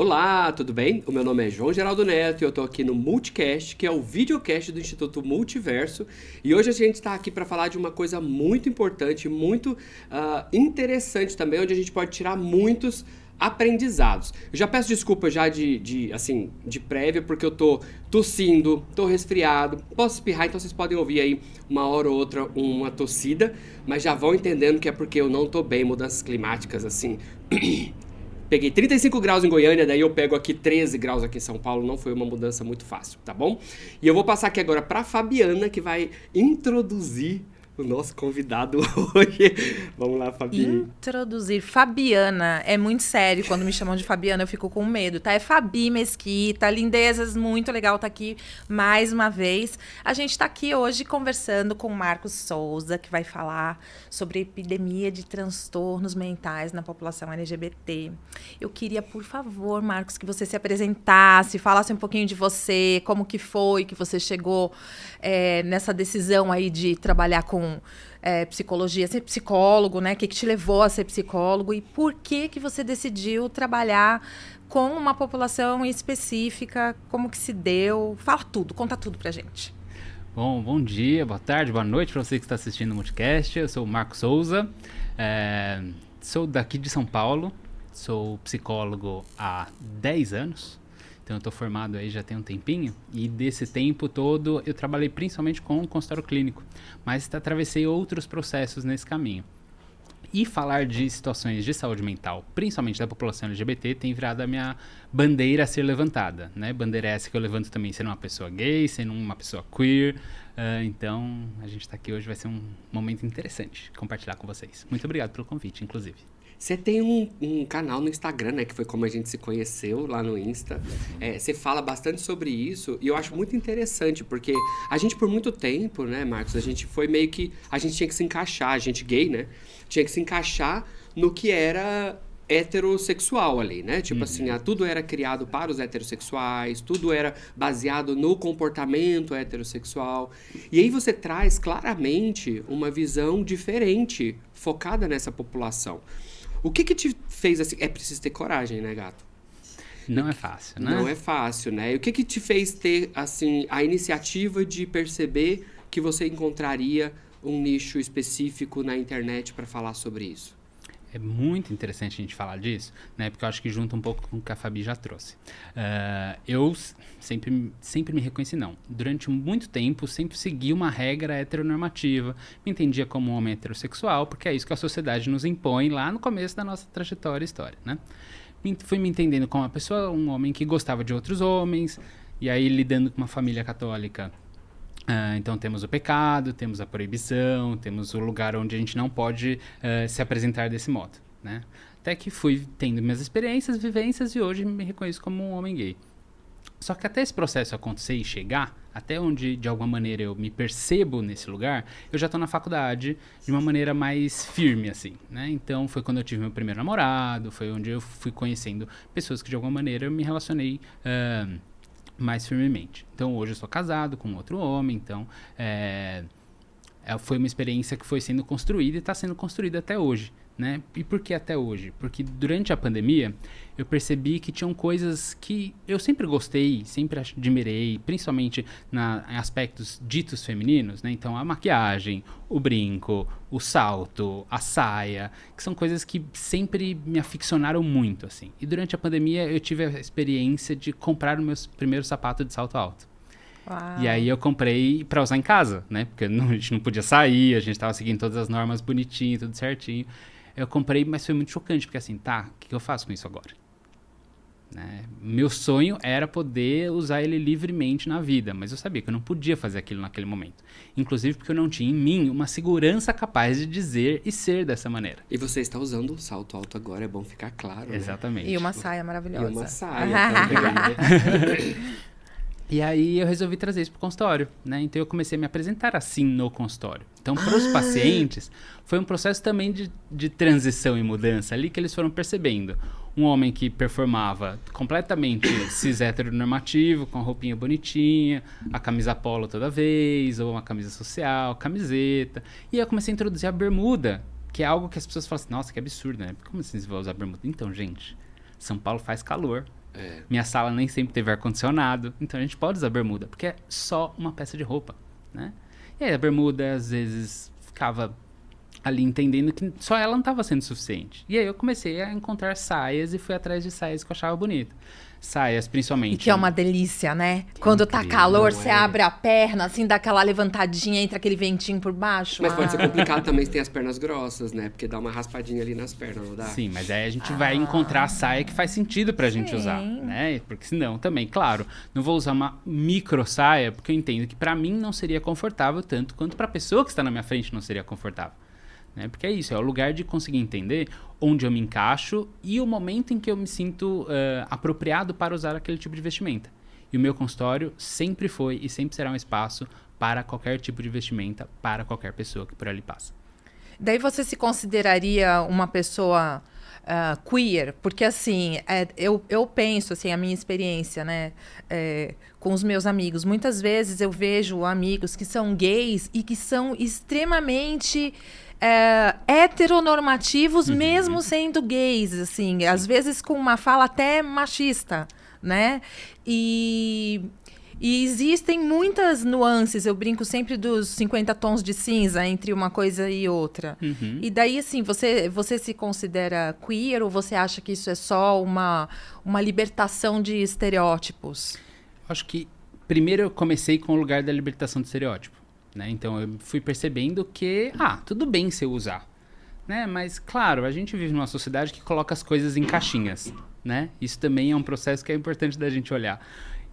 Olá, tudo bem? O meu nome é João Geraldo Neto e eu tô aqui no Multicast, que é o videocast do Instituto Multiverso. E hoje a gente está aqui para falar de uma coisa muito importante, muito uh, interessante também, onde a gente pode tirar muitos aprendizados. Eu já peço desculpa já de, de, assim, de prévia, porque eu tô tossindo, tô resfriado, posso espirrar, então vocês podem ouvir aí uma hora ou outra uma tossida, mas já vão entendendo que é porque eu não tô bem, mudanças climáticas, assim. Peguei 35 graus em Goiânia, daí eu pego aqui 13 graus aqui em São Paulo, não foi uma mudança muito fácil, tá bom? E eu vou passar aqui agora para Fabiana, que vai introduzir o nosso convidado hoje. Vamos lá, Fabi. Introduzir. Fabiana. É muito sério. Quando me chamam de Fabiana, eu fico com medo, tá? É Fabi Mesquita. Lindezas, muito legal estar tá aqui mais uma vez. A gente está aqui hoje conversando com Marcos Souza, que vai falar sobre epidemia de transtornos mentais na população LGBT. Eu queria, por favor, Marcos, que você se apresentasse, falasse um pouquinho de você, como que foi que você chegou é, nessa decisão aí de trabalhar com é, psicologia, ser psicólogo, né? O que, que te levou a ser psicólogo e por que que você decidiu trabalhar com uma população específica? Como que se deu? Fala tudo, conta tudo pra gente. Bom, bom dia, boa tarde, boa noite para você que está assistindo o Multicast. Eu sou o Marco Souza, é, sou daqui de São Paulo, sou psicólogo há 10 anos. Então eu estou formado aí já tem um tempinho e desse tempo todo eu trabalhei principalmente com o consultório clínico, mas atravessei outros processos nesse caminho. E falar de situações de saúde mental, principalmente da população LGBT, tem virado a minha bandeira a ser levantada, né? Bandeira essa que eu levanto também sendo uma pessoa gay, sendo uma pessoa queer. Uh, então, a gente está aqui hoje, vai ser um momento interessante compartilhar com vocês. Muito obrigado pelo convite, inclusive. Você tem um, um, canal no Instagram, né? Que foi como a gente se conheceu lá no Insta. É, você fala bastante sobre isso e eu acho muito interessante, porque a gente, por muito tempo, né, Marcos, a gente foi meio que. A gente tinha que se encaixar, a gente gay, né? Tinha que se encaixar no que era heterossexual ali, né? Tipo assim, uhum. assim, ah, tudo era criado para os heterossexuais, tudo era baseado no comportamento heterossexual. E aí você traz claramente uma visão diferente, focada nessa população. O que que te fez assim? É preciso ter coragem, né, gato? Não é fácil, né? Não é fácil, né? E o que que te fez ter, assim, a iniciativa de perceber que você encontraria um nicho específico na internet para falar sobre isso? É muito interessante a gente falar disso, né? Porque eu acho que junta um pouco com o que a Fabi já trouxe. Uh, eu sempre, sempre me reconheci não. Durante muito tempo, sempre segui uma regra heteronormativa. Me entendia como um homem heterossexual, porque é isso que a sociedade nos impõe lá no começo da nossa trajetória e história, né? Fui me entendendo como uma pessoa, um homem que gostava de outros homens, e aí lidando com uma família católica Uh, então temos o pecado, temos a proibição, temos o lugar onde a gente não pode uh, se apresentar desse modo, né? Até que fui tendo minhas experiências, vivências e hoje me reconheço como um homem gay. Só que até esse processo acontecer e chegar, até onde de alguma maneira eu me percebo nesse lugar, eu já estou na faculdade de uma maneira mais firme, assim, né? Então foi quando eu tive meu primeiro namorado, foi onde eu fui conhecendo pessoas que de alguma maneira eu me relacionei. Uh, mais firmemente. Então hoje eu sou casado com outro homem, então é, é, foi uma experiência que foi sendo construída e está sendo construída até hoje. Né? E por que até hoje? Porque durante a pandemia eu percebi que tinham coisas que eu sempre gostei, sempre admirei, principalmente na, em aspectos ditos femininos, né? Então a maquiagem, o brinco, o salto, a saia, que são coisas que sempre me aficionaram muito, assim. E durante a pandemia eu tive a experiência de comprar o meu primeiro sapato de salto alto. Uau. E aí eu comprei para usar em casa, né? Porque não, a gente não podia sair, a gente estava seguindo todas as normas bonitinho, tudo certinho. Eu comprei, mas foi muito chocante, porque assim, tá, o que, que eu faço com isso agora? Né? Meu sonho era poder usar ele livremente na vida, mas eu sabia que eu não podia fazer aquilo naquele momento. Inclusive porque eu não tinha em mim uma segurança capaz de dizer e ser dessa maneira. E você está usando o salto alto agora, é bom ficar claro. Né? Exatamente. Né? E uma saia maravilhosa. E uma saia. E aí eu resolvi trazer isso para o consultório, né? Então eu comecei a me apresentar assim no consultório. Então para os ah. pacientes foi um processo também de, de transição e mudança ali que eles foram percebendo. Um homem que performava completamente cis heteronormativo, com a roupinha bonitinha, a camisa polo toda vez, ou uma camisa social, camiseta. E aí eu comecei a introduzir a bermuda, que é algo que as pessoas falam assim, nossa, que absurdo, né? Como assim você vai usar bermuda? Então, gente, São Paulo faz calor É. Minha sala nem sempre teve ar-condicionado, então a gente pode usar bermuda, porque é só uma peça de roupa, né? E aí a bermuda, às vezes, ficava ali entendendo que só ela não estava sendo suficiente. E aí eu comecei a encontrar saias e fui atrás de saias que eu achava bonita. Saias, principalmente. E que é uma delícia, né? Quando tá incrível, calor, não você é? abre a perna, assim, dá aquela levantadinha, entra aquele ventinho por baixo. Mas pode Ah. ser complicado também se tem as pernas grossas, né? Porque dá uma raspadinha ali nas pernas, não dá? Sim, mas aí a gente vai encontrar a saia que faz sentido pra gente Sim. usar, né? Porque senão também, claro, não vou usar uma micro saia, porque eu entendo que pra mim não seria confortável tanto quanto pra pessoa que está na minha frente não seria confortável. Né? Porque é isso, é o lugar de conseguir entender onde eu me encaixo e o momento em que eu me sinto eh, apropriado para usar aquele tipo de vestimenta. E o meu consultório sempre foi e sempre será um espaço para qualquer tipo de vestimenta, para qualquer pessoa que por ali passa. Daí você se consideraria uma pessoa ah, queer? Porque, assim, é, eu, eu penso, assim, a minha experiência, né, é, com os meus amigos. Muitas vezes eu vejo amigos que são gays e que são extremamente é, heteronormativos, mesmo sendo gays, assim, às vezes com uma fala até machista, né? E, e existem muitas nuances, eu brinco sempre dos 50 tons de cinza entre uma coisa e outra. Uhum. E daí, assim, você, você se considera queer ou você acha que isso é só uma, uma libertação de estereótipos? Acho que primeiro eu comecei com o lugar da libertação do estereótipo, né? Então eu fui percebendo que, ah, tudo bem se eu usar, né? Mas claro, a gente vive numa sociedade que coloca as coisas em caixinhas, né? Isso também é um processo que é importante da gente olhar.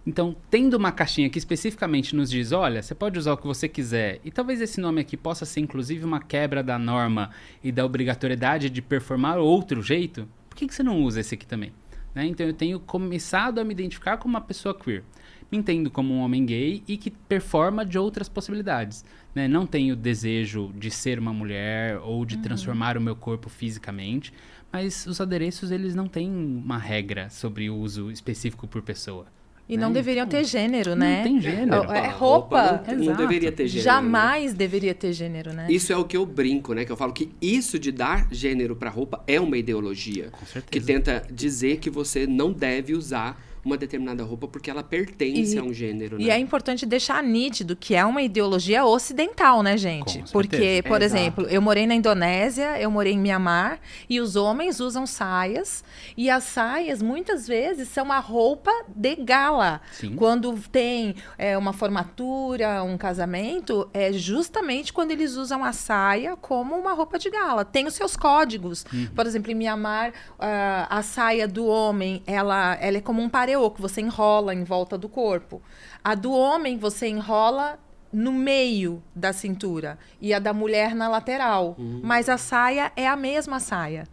Então, tendo uma caixinha que especificamente nos diz, olha, você pode usar o que você quiser, e talvez esse nome aqui possa ser inclusive uma quebra da norma e da obrigatoriedade de performar outro jeito, por que, que você não usa esse aqui também? Né? Então eu tenho começado a me identificar como uma pessoa queer. Me entendo como um homem gay e que performa de outras possibilidades. Né? Não tenho desejo de ser uma mulher ou de transformar o meu corpo fisicamente, mas os adereços eles não têm uma regra sobre o uso específico por pessoa. E né? não deveriam ter gênero, né? Não tem gênero. É A roupa. não, não deveria ter gênero. né? Jamais deveria ter gênero, né? Isso é o que eu brinco, né? Que eu falo que isso de dar gênero pra roupa é uma ideologia. Com certeza. Que tenta dizer que você não deve usar uma determinada roupa porque ela pertence E- a um gênero, né? E é importante deixar nítido que é uma ideologia ocidental, né, gente? Porque, por Exato. exemplo, eu morei na Indonésia, eu morei em Mianmar, e os homens usam saias, e as saias, muitas vezes, são uma roupa de gala. Sim. Quando tem é, uma formatura, um casamento, é justamente quando eles usam a saia como uma roupa de gala. Tem os seus códigos. Por exemplo, em Mianmar, ah, a saia do homem, ela, ela é como um pareô, que você enrola em volta do corpo. A do homem, você enrola no meio da cintura. E a da mulher na lateral. Mas a saia é a mesma saia.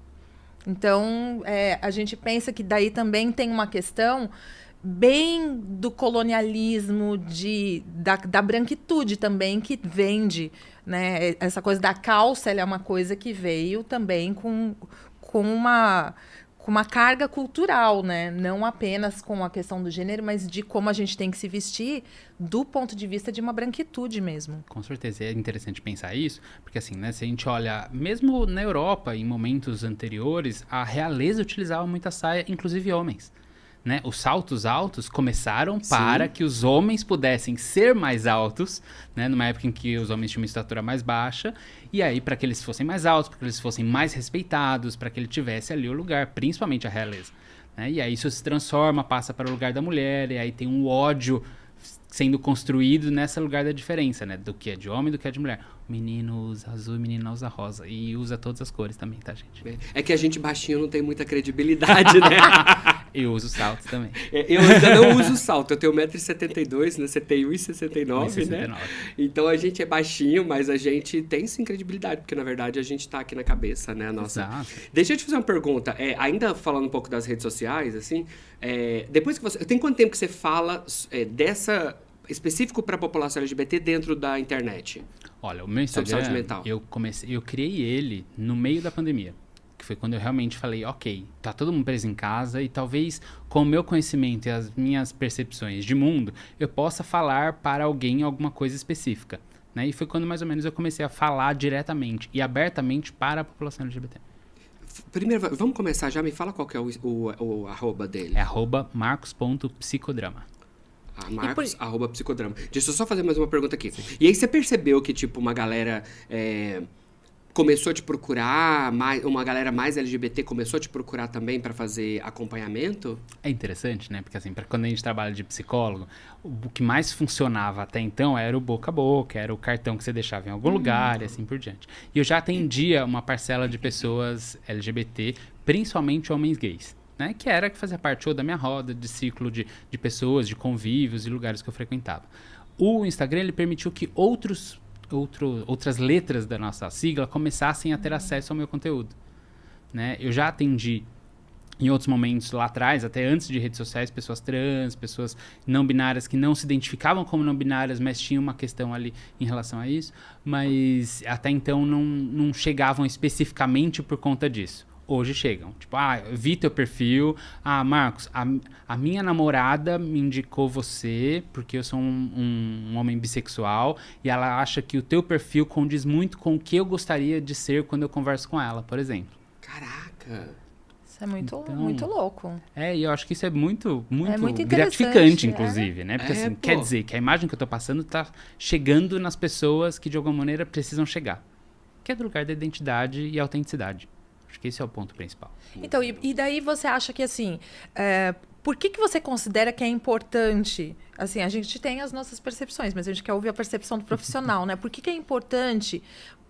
Então, é, a gente pensa que daí também tem uma questão bem do colonialismo, de, da, da branquitude também, que vende. Né? Essa coisa da calça ela é uma coisa que veio também com, com uma com uma carga cultural, né? Não apenas com a questão do gênero, mas de como a gente tem que se vestir do ponto de vista de uma branquitude mesmo. Com certeza, é interessante pensar isso, porque assim, né, se a gente olha, mesmo na Europa, em momentos anteriores, a realeza utilizava muita saia, inclusive homens. Né? Os saltos altos começaram Sim. para que os homens pudessem ser mais altos, né? numa época em que os homens tinham uma estatura mais baixa, e aí para que eles fossem mais altos, para que eles fossem mais respeitados, para que ele tivesse ali o lugar, principalmente a realeza. né? E aí isso se transforma, passa para o lugar da mulher, e aí tem um ódio sendo construído nesse lugar da diferença, né? Do que é de homem e do que é de mulher. Menino usa azul e o menino usa rosa. E usa todas as cores também, tá, gente? É que a gente baixinho não tem muita credibilidade, né? Eu uso saltos também. É, Eu ainda não uso salto. Eu tenho 1,72m, né? Você tem 1,69m, né? 1,69. Então a gente é baixinho, mas a gente tem sim credibilidade, porque na verdade a gente tá aqui na cabeça, né? Nossa. Exato. Deixa eu te fazer uma pergunta. É, ainda falando um pouco das redes sociais, assim, é, depois que você. Tem quanto tempo que você fala é, dessa. específico para a população LGBT dentro da internet? Olha, o meu Instagram, eu comecei, eu criei ele no meio da pandemia. Que foi quando eu realmente falei, ok, tá todo mundo preso em casa e talvez com o meu conhecimento e as minhas percepções de mundo, eu possa falar para alguém alguma coisa específica. Né? E foi quando mais ou menos eu comecei a falar diretamente e abertamente para a população LGBT. Primeiro, vamos começar já. Me fala qual que é o, o, o arroba dele. É arroba marcos.psicodrama. Ah, Marcos, por... arroba psicodrama. Deixa eu só fazer mais uma pergunta aqui. E aí você percebeu que, tipo, uma galera... É começou a te procurar, mais, uma galera mais LGBT começou a te procurar também para fazer acompanhamento? É interessante, né? Porque assim, para quando a gente trabalha de psicólogo, o que mais funcionava até então era o boca a boca, era o cartão que você deixava em algum uhum. lugar e assim por diante. E eu já atendia uma parcela de pessoas LGBT, principalmente homens gays. Né, que era que fazia parte ou da minha roda, de ciclo de, de pessoas, de convívios e lugares que eu frequentava. O Instagram ele permitiu que outros outro, outras letras da nossa sigla começassem a ter acesso ao meu conteúdo. Né? Eu já atendi em outros momentos lá atrás, até antes de redes sociais, pessoas trans, pessoas não binárias que não se identificavam como não binárias, mas tinham uma questão ali em relação a isso, mas até então não, não chegavam especificamente por conta disso hoje chegam. Tipo, ah, vi teu perfil. Ah, Marcos, a, a minha namorada me indicou você porque eu sou um, um, um, homem bissexual e ela acha que o teu perfil condiz muito com o que eu gostaria de ser quando eu converso com ela, por exemplo. Caraca! Isso é muito, então, muito louco. É, e eu acho que isso é muito, muito, é muito gratificante, inclusive, é? né? Porque é, assim, quer dizer que a imagem que eu tô passando tá chegando nas pessoas que de alguma maneira precisam chegar. Que é do lugar da identidade e autenticidade. Acho que esse é o ponto principal. Então, e, e daí você acha que assim, é, por que, que você considera que é importante? Assim, a gente tem as nossas percepções, mas a gente quer ouvir a percepção do profissional, né? Por que, que é importante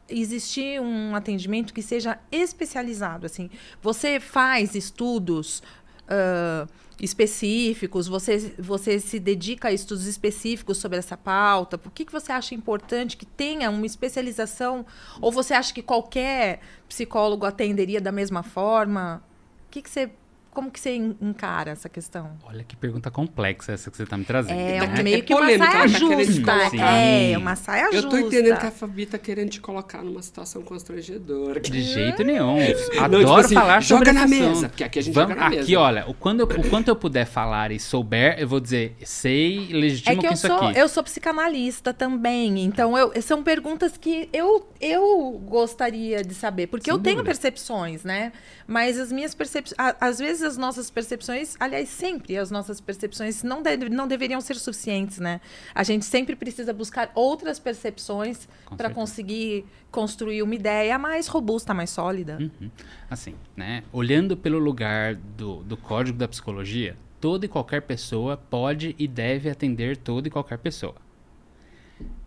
existir um atendimento que seja especializado? Assim, você faz estudos uh, específicos? Você, você se dedica a estudos específicos sobre essa pauta? Por que, que você acha importante que tenha uma especialização? Ou você acha que qualquer psicólogo atenderia da mesma forma? O que, que você como que você encara essa questão? Olha que pergunta complexa essa que você está me trazendo. É, né? meio que uma saia justa. É, uma saia justa. Eu tô entendendo que a Fabi tá querendo te colocar numa situação constrangedora. De jeito nenhum. Adoro Não, tipo assim, falar joga sobre na mesa, porque aqui a gente Vamos, joga na mesa. Aqui, olha, o, quando eu, o quanto eu puder falar e souber, eu vou dizer, sei, legítimo é que, eu isso sou, aqui. Eu sou psicanalista também, então eu, são perguntas que eu, eu gostaria de saber, porque Sem eu dúvida. tenho percepções, né? Mas as minhas percepções, às vezes as nossas percepções, aliás, sempre as nossas percepções não, de, não deveriam ser suficientes, né? A gente sempre precisa buscar outras percepções para conseguir construir uma ideia mais robusta, mais sólida. Uhum. Assim, né? Olhando pelo lugar do, do código da psicologia, toda e qualquer pessoa pode e deve atender toda e qualquer pessoa.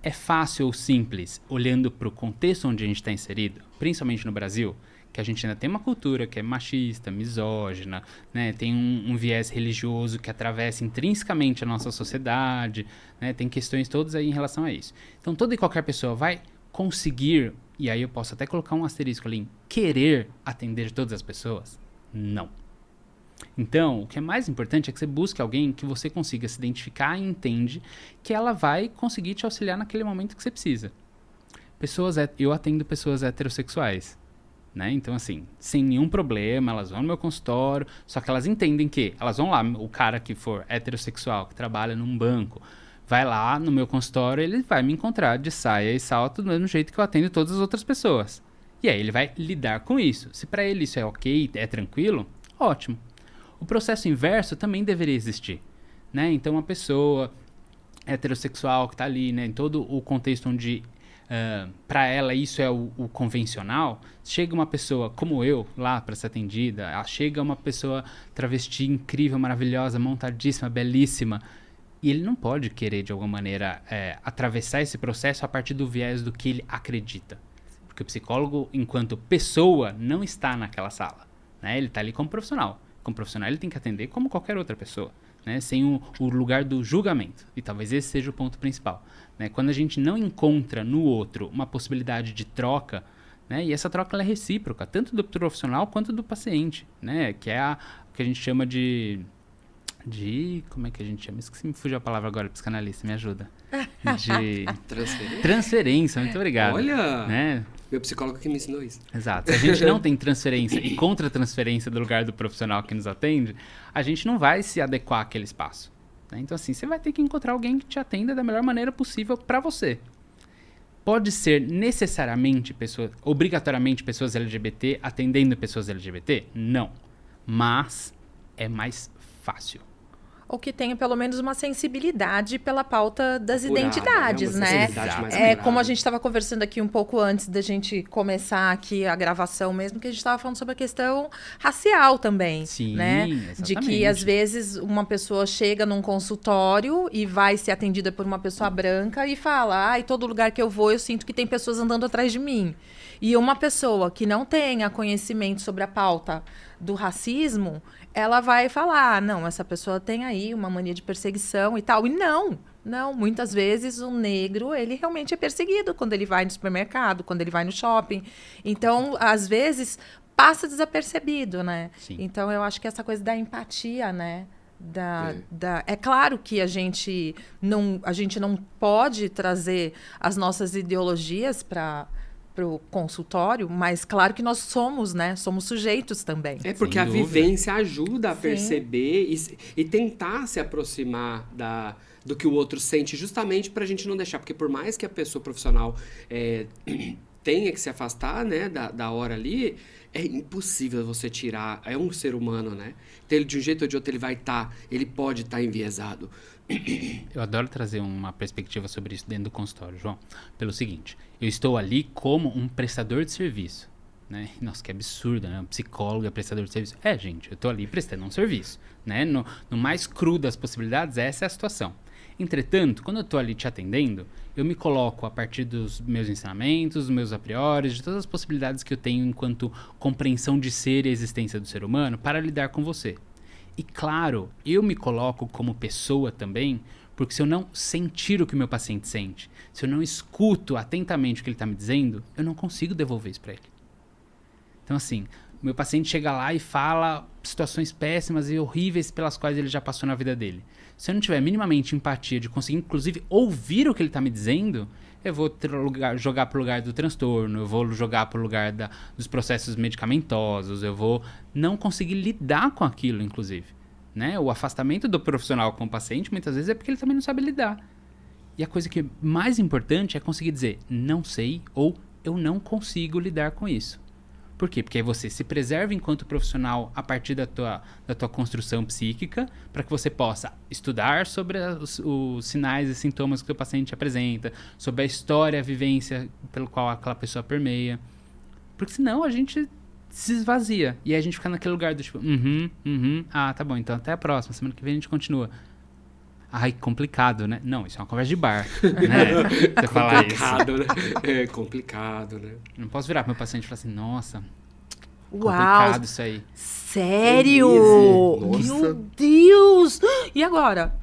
É fácil ou simples, olhando para o contexto onde a gente está inserido, principalmente no Brasil, que a gente ainda tem uma cultura que é machista, misógina, né? tem um, um viés religioso que atravessa intrinsecamente a nossa sociedade, né? tem questões todas aí em relação a isso. Então, toda e qualquer pessoa vai conseguir, e aí eu posso até colocar um asterisco ali, em querer atender todas as pessoas? Não. Então, o que é mais importante é que você busque alguém que você consiga se identificar e entende que ela vai conseguir te auxiliar naquele momento que você precisa. Pessoas, eu atendo pessoas heterossexuais. Né? Então, assim, sem nenhum problema, elas vão no meu consultório, só que elas entendem que elas vão lá, o cara que for heterossexual, que trabalha num banco, vai lá no meu consultório, ele vai me encontrar de saia e salto do mesmo jeito que eu atendo todas as outras pessoas. E aí ele vai lidar com isso. Se para ele isso é ok, é tranquilo, ótimo. O processo inverso também deveria existir, né? Então, uma pessoa heterossexual que está ali, né, em todo o contexto onde uh, para ela isso é o, o, convencional, chega uma pessoa como eu lá para ser atendida, chega uma pessoa travesti incrível, maravilhosa, montadíssima, belíssima, e ele não pode querer de alguma maneira é, atravessar esse processo a partir do viés do que ele acredita. Porque o psicólogo, enquanto pessoa, não está naquela sala. Né? Ele está ali como profissional. Como profissional, ele tem que atender como qualquer outra pessoa. Né, sem o, o, lugar do julgamento. E talvez esse seja o ponto principal. Né? Quando a gente não encontra no outro uma possibilidade de troca, né? e essa troca é recíproca, tanto do profissional quanto do paciente, né? que é a, o que a gente chama de. de como é que a gente chama? Esqueci, me fugiu a palavra agora, psicanalista, me ajuda. De transferência. transferência, muito obrigado. Olha! Né? Meu psicólogo que me ensinou isso. Exato. Se a gente não tem transferência e contra-transferência do lugar do profissional que nos atende, a gente não vai se adequar àquele espaço. Né? Então, assim, você vai ter que encontrar alguém que te atenda da melhor maneira possível para você. Pode ser necessariamente pessoas, obrigatoriamente pessoas LGBT atendendo pessoas LGBT? Não. Mas é mais fácil ou que tenha pelo menos uma sensibilidade pela pauta das Apurada, identidades, né? né? É como a gente estava conversando aqui um pouco antes da gente começar aqui a gravação mesmo, que a gente estava falando sobre a questão racial também, Sim, né? Exatamente. De que às vezes uma pessoa chega num consultório e vai ser atendida por uma pessoa branca e fala: "Ai, todo lugar que eu vou eu sinto que tem pessoas andando atrás de mim". E uma pessoa que não tenha conhecimento sobre a pauta do racismo, ela vai falar: ah, não, essa pessoa tem aí uma mania de perseguição e tal. E não, não, muitas vezes o negro, ele realmente é perseguido quando ele vai no supermercado, quando ele vai no shopping. Então, às vezes, passa desapercebido, né? Sim. Então, eu acho que essa coisa da empatia, né? Da, é. Da, é claro que a gente não, a gente não pode trazer as nossas ideologias para para o consultório, mas claro que nós somos, né? Somos sujeitos também. É porque Sem a dúvida. vivência ajuda a Sim. perceber e, e, tentar se aproximar da, do que o outro sente, justamente para a gente não deixar. Porque por mais que a pessoa profissional é, tenha que se afastar né, da, da hora ali, é impossível você tirar. É um ser humano, né? Então, ele, de um jeito ou de outro, ele vai estar, tá, ele pode estar tá enviesado. Eu adoro trazer uma perspectiva sobre isso dentro do consultório, João. Pelo seguinte, eu estou ali como um prestador de serviço. Né? Nossa, que absurdo, né? Um psicólogo é prestador de serviço. É, gente, eu estou ali prestando um serviço. Né? No, no mais cru das possibilidades, essa é a situação. Entretanto, quando eu estou ali te atendendo, eu me coloco a partir dos meus ensinamentos, dos meus a priori, de todas as possibilidades que eu tenho enquanto compreensão de ser e existência do ser humano para lidar com você. E claro, eu me coloco como pessoa também, porque se eu não sentir o que o meu paciente sente, se eu não escuto atentamente o que ele está me dizendo, eu não consigo devolver isso para ele. Então, assim, meu paciente chega lá e fala situações péssimas e horríveis pelas quais ele já passou na vida dele. Se eu não tiver minimamente empatia de conseguir, inclusive, ouvir o que ele está me dizendo, eu vou lugar, jogar para o lugar do transtorno, eu vou jogar para o lugar da, dos processos medicamentosos, eu vou não conseguir lidar com aquilo, inclusive. Né? O afastamento do profissional com o paciente muitas vezes é porque ele também não sabe lidar. E a coisa que é mais importante é conseguir dizer não sei ou eu não consigo lidar com isso. Por quê? Porque aí você se preserva enquanto profissional a partir da tua, da tua construção psíquica, para que você possa estudar sobre os, os, sinais e sintomas que o paciente apresenta, sobre a história, a vivência pelo qual aquela pessoa permeia. Porque senão a gente se esvazia. E aí a gente fica naquele lugar do tipo, uhum, uhum, ah, tá bom, então até a próxima, semana que vem a gente continua. Ai, complicado, né? Não, isso é uma conversa de bar, né? Você falar isso. Complicado, né? É complicado, né? Não posso virar pro meu paciente e falar assim, nossa, Uau, complicado isso aí. Sério? Meu Deus! E agora?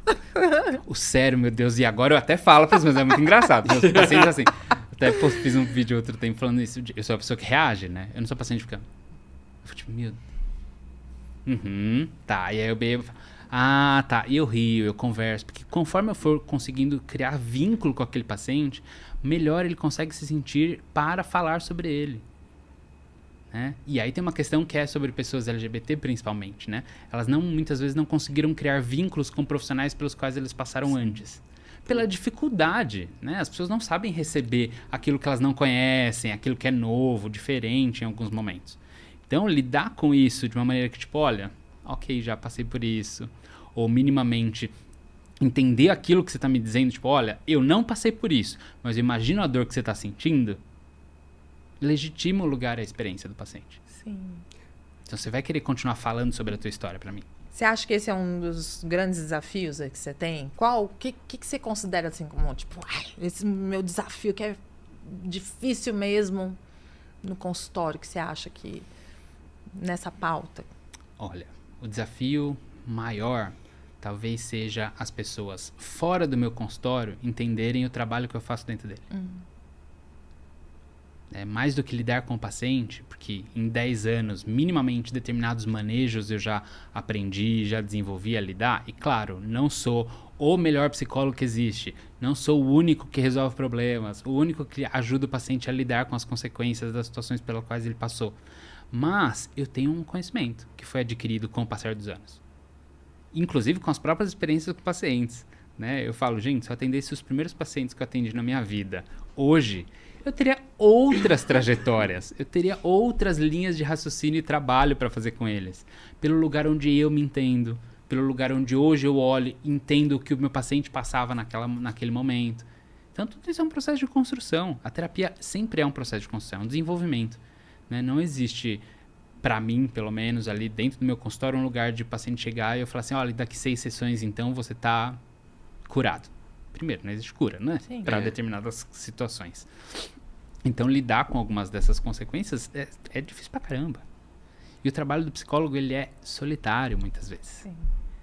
O sério, meu Deus. E agora eu até falo para mas é muito engraçado. Meus pacientes assim. Até fiz um vídeo outro tempo falando isso. Eu sou a pessoa que reage, né? Eu não sou paciente que fica. Eu fico tipo, meu. Uhum, tá. E aí eu bebo. Ah, tá. E eu rio, eu converso. Porque conforme eu for conseguindo criar vínculo com aquele paciente, melhor ele consegue se sentir para falar sobre ele. Né? E aí tem uma questão que é sobre pessoas LGBT principalmente, né? Elas não muitas vezes não conseguiram criar vínculos com profissionais pelos quais eles passaram antes. Pela dificuldade, né? As pessoas não sabem receber aquilo que elas não conhecem, aquilo que é novo, diferente em alguns momentos. Então, lidar com isso de uma maneira que, tipo, olha, ok, já passei por isso ou minimamente entender aquilo que você está me dizendo, tipo, olha, eu não passei por isso, mas eu imagino a dor que você está sentindo, legitima o lugar e a experiência do paciente. Sim. Então você vai querer continuar falando sobre a tua história para mim. Você acha que esse é um dos grandes desafios que você tem? Qual? O que, que, que, você considera assim como, tipo, esse meu desafio que é difícil mesmo no consultório que você acha que nessa pauta? Olha, o desafio maior talvez seja as pessoas fora do meu consultório entenderem o trabalho que eu faço dentro dele. Uhum. É, mais do que lidar com o paciente, porque em 10 anos, minimamente determinados manejos eu já aprendi, já desenvolvi a lidar. E claro, não sou o melhor psicólogo que existe, não sou o único que resolve problemas, o único que ajuda o paciente a lidar com as consequências das situações pelas quais ele passou. Mas eu tenho um conhecimento que foi adquirido com o passar dos anos inclusive com as próprias experiências com pacientes. né? Eu falo, gente, se eu atendesse os primeiros pacientes que eu atendi na minha vida hoje, eu teria outras trajetórias, eu teria outras linhas de raciocínio e trabalho para fazer com eles. Pelo lugar onde eu me entendo, pelo lugar onde hoje eu olho e entendo o que o meu paciente passava naquela, naquele momento. Então, tudo isso é um processo de construção. A terapia sempre é um processo de construção, é um desenvolvimento. Né? Não existe, para mim, pelo menos, ali dentro do meu consultório, um lugar de paciente chegar e eu falar assim: olha, daqui seis sessões, então, você está curado. Primeiro, não existe cura, né? Para É. determinadas situações. Então, lidar com algumas dessas consequências é, é difícil pra caramba. E o trabalho do psicólogo, ele é solitário, muitas vezes. Sim.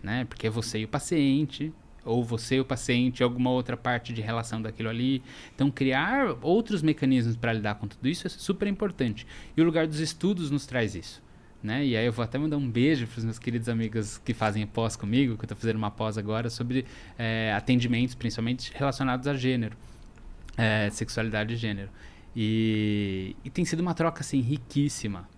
Né? Porque é você e o paciente, ou você o paciente, alguma outra parte de relação daquilo ali. Então, criar outros mecanismos para lidar com tudo isso é super importante. E o lugar dos estudos nos traz isso. Né? E aí eu vou até mandar um beijo para os meus queridos amigos que fazem pós comigo, que eu estou fazendo uma pós agora sobre eh, atendimentos, principalmente relacionados a gênero, eh, sexualidade e gênero. E, e tem sido uma troca assim riquíssima.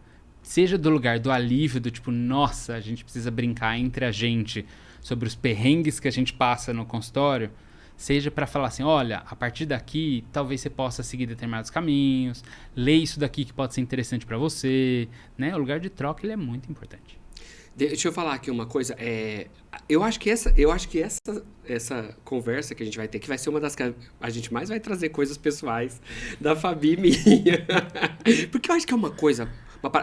Seja do lugar do alívio, do tipo, nossa, a gente precisa brincar entre a gente sobre os perrengues que a gente passa no consultório, seja para falar assim, olha, a partir daqui talvez você possa seguir determinados caminhos, ler isso daqui que pode ser interessante para você, né? O lugar de troca ele é muito importante. Deixa eu falar aqui uma coisa. É, eu acho que essa, eu acho que essa, essa conversa que a gente vai ter, que vai ser uma das que a- a gente mais vai trazer coisas pessoais da Fabi e minha. Porque eu acho que é uma coisa.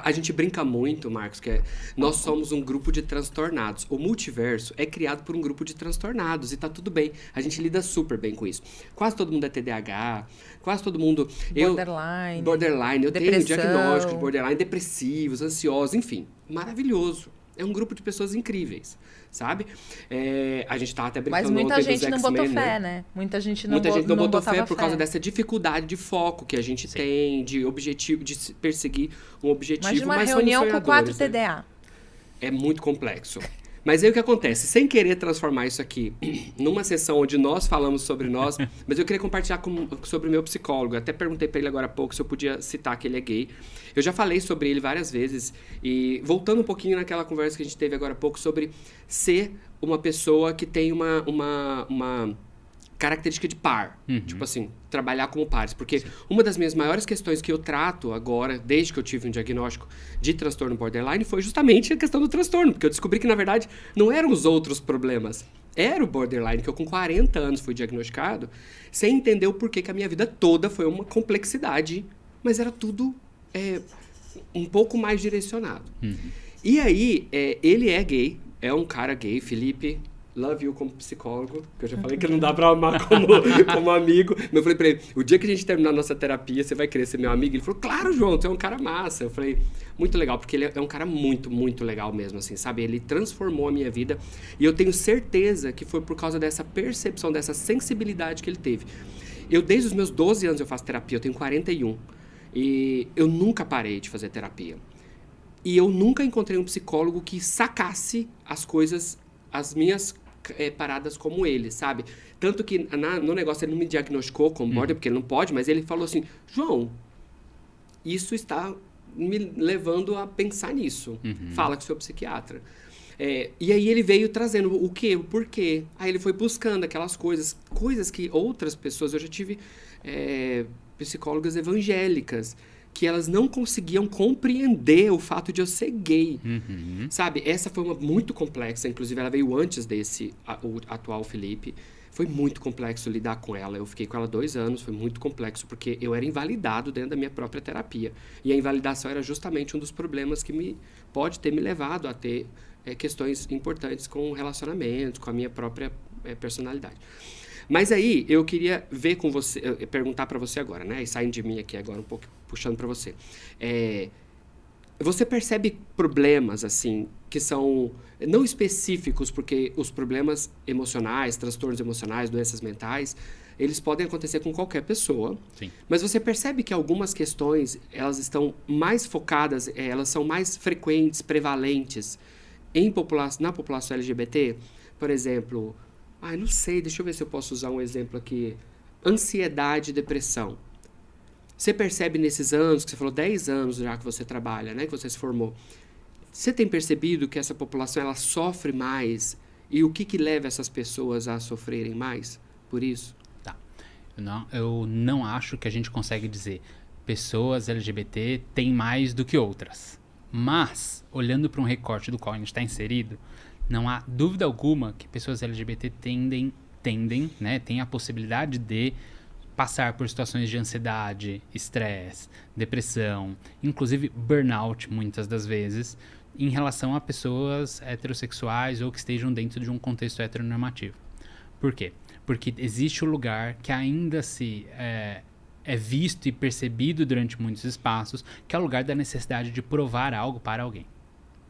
A gente brinca muito, Marcos, que é, nós somos um grupo de transtornados. O multiverso é criado por um grupo de transtornados e tá tudo bem. A gente lida super bem com isso. Quase todo mundo é TDAH, quase todo mundo. eu- Borderline. Borderline, eu tenho depressão. diagnóstico de borderline, depressivos, ansiosos, enfim. Maravilhoso. É um grupo de pessoas incríveis, sabe? É, a gente tava até brincando Mas muita gente não botou fé, né? Muita gente não, Muita bo- gente não, botou fé por causa dessa dificuldade de foco que a gente tem, de objetivo, de se perseguir um objetivo, Imagina uma reunião com quatro sonhadores, né? TDA. É muito complexo. Mas aí o que acontece? Sem querer transformar isso aqui numa sessão onde nós falamos sobre nós, mas eu queria compartilhar com- sobre o meu psicólogo. Eu até perguntei pra ele agora há pouco se eu podia citar que ele é gay. Eu já falei sobre ele várias vezes e voltando um pouquinho naquela conversa que a gente teve agora há pouco sobre ser uma pessoa que tem uma, uma, uma característica de par. Tipo assim, trabalhar como pares. Porque uma das minhas maiores questões que eu trato agora, desde que eu tive um diagnóstico de transtorno borderline, foi justamente a questão do transtorno. Porque eu descobri que, na verdade, não eram os outros problemas. Era o borderline, que eu com 40 anos fui diagnosticado, sem entender o porquê que a minha vida toda foi uma complexidade. Mas era tudo é, um pouco mais direcionado. E aí, é, ele é gay, é um cara gay, Felipe. Love you como psicólogo, que eu já falei que não dá pra amar como, como amigo. Mas eu falei pra ele, o dia que a gente terminar a nossa terapia, você vai querer ser meu amigo? Ele falou, claro, João, você é um cara massa. Eu falei, muito legal, porque ele é um cara muito, muito legal mesmo, assim, sabe? Ele transformou a minha vida e eu tenho certeza que foi por causa dessa percepção, dessa sensibilidade que ele teve. Eu, desde os meus 12 anos, eu faço terapia, eu tenho 41. E eu nunca parei de fazer terapia. E eu nunca encontrei um psicólogo que sacasse as coisas, as minhas eh, paradas como ele, sabe? Tanto que na- no negócio ele não me diagnosticou como border, porque ele não pode, mas ele falou assim: João, isso está me levando a pensar nisso. Fala com o seu psiquiatra. É, e aí ele veio trazendo o quê, o porquê. Aí ele foi buscando aquelas coisas, coisas que outras pessoas, eu já tive é, psicólogas evangélicas, que elas não conseguiam compreender o fato de eu ser gay. Uhum. Sabe, essa foi uma muito complexa, inclusive ela veio antes desse, a- o atual Felipe. Foi muito complexo lidar com ela. Eu fiquei com ela dois anos, foi muito complexo, porque eu era invalidado dentro da minha própria terapia. E a invalidação era justamente um dos problemas que me pode ter me levado a ter eh, questões importantes com relacionamentos, com a minha própria eh, personalidade. Mas aí eu queria ver com você, perguntar para você agora, né? E saindo de mim aqui agora um pouco, puxando para você. É, você percebe problemas, assim, que são não específicos, porque os problemas emocionais, transtornos emocionais, doenças mentais, eles podem acontecer com qualquer pessoa. Sim. Mas você percebe que algumas questões, elas estão mais focadas, eh, elas são mais frequentes, prevalentes em popula na população LGBT? Por exemplo, ai, não sei, deixa eu ver se eu posso usar um exemplo aqui. Ansiedade e depressão. Você percebe nesses anos, que você falou 10 anos já que você trabalha, né, que você se formou. Você tem percebido que essa população ela sofre mais E o que, que leva essas pessoas a sofrerem mais por isso? Tá. Eu não, eu não acho que a gente consegue dizer pessoas LGBT têm mais do que outras. Mas, olhando para um recorte do qual a gente está inserido, não há dúvida alguma que pessoas LGBT tendem, tendem, né, têm a possibilidade de passar por situações de ansiedade, estresse, depressão, inclusive burnout muitas das vezes, em relação a pessoas heterossexuais ou que estejam dentro de um contexto heteronormativo. Por quê? Porque existe o um lugar que ainda se é, é visto e percebido durante muitos espaços, que é o lugar da necessidade de provar algo para alguém.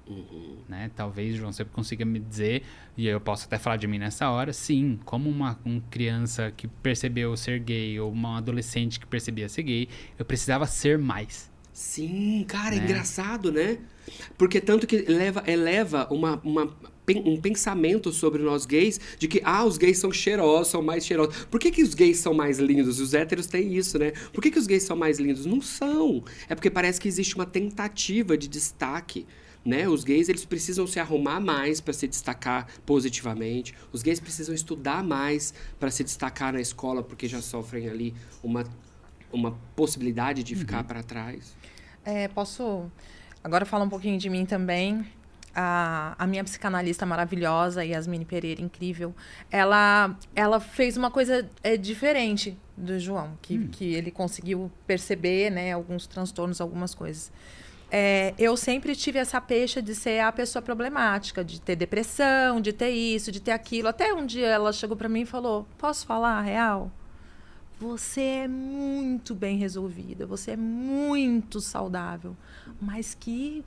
Uhum. Né? Talvez João sempre consiga me dizer, e eu posso até falar de mim nessa hora, sim, como uma, uma criança que percebeu ser gay ou uma adolescente que percebia ser gay, eu precisava ser mais. Sim, cara, é né? é engraçado, né? Porque tanto que leva, eleva uma, uma, um pensamento sobre nós gays de que, ah, os gays são cheirosos, são mais cheirosos. Por que, que os gays são mais lindos? Os héteros têm isso, né? Por que, que os gays são mais lindos? Não são. É porque parece que existe uma tentativa de destaque né? Os gays eles precisam se arrumar mais para se destacar positivamente. Os gays precisam estudar mais para se destacar na escola porque já sofrem ali uma uma possibilidade de ficar uhum. para trás. É, posso agora falar um pouquinho de mim também. A, a, minha psicanalista maravilhosa, Yasmine Pereira, incrível, ela, ela fez uma coisa é, diferente do João, que, hum. que ele conseguiu perceber né, alguns transtornos, algumas coisas é, eu sempre tive essa peixe de ser a pessoa problemática, de ter depressão, de ter isso, de ter aquilo. Até um dia ela chegou para mim e falou: Posso falar a real? Você é muito bem resolvida, você é muito saudável, mas que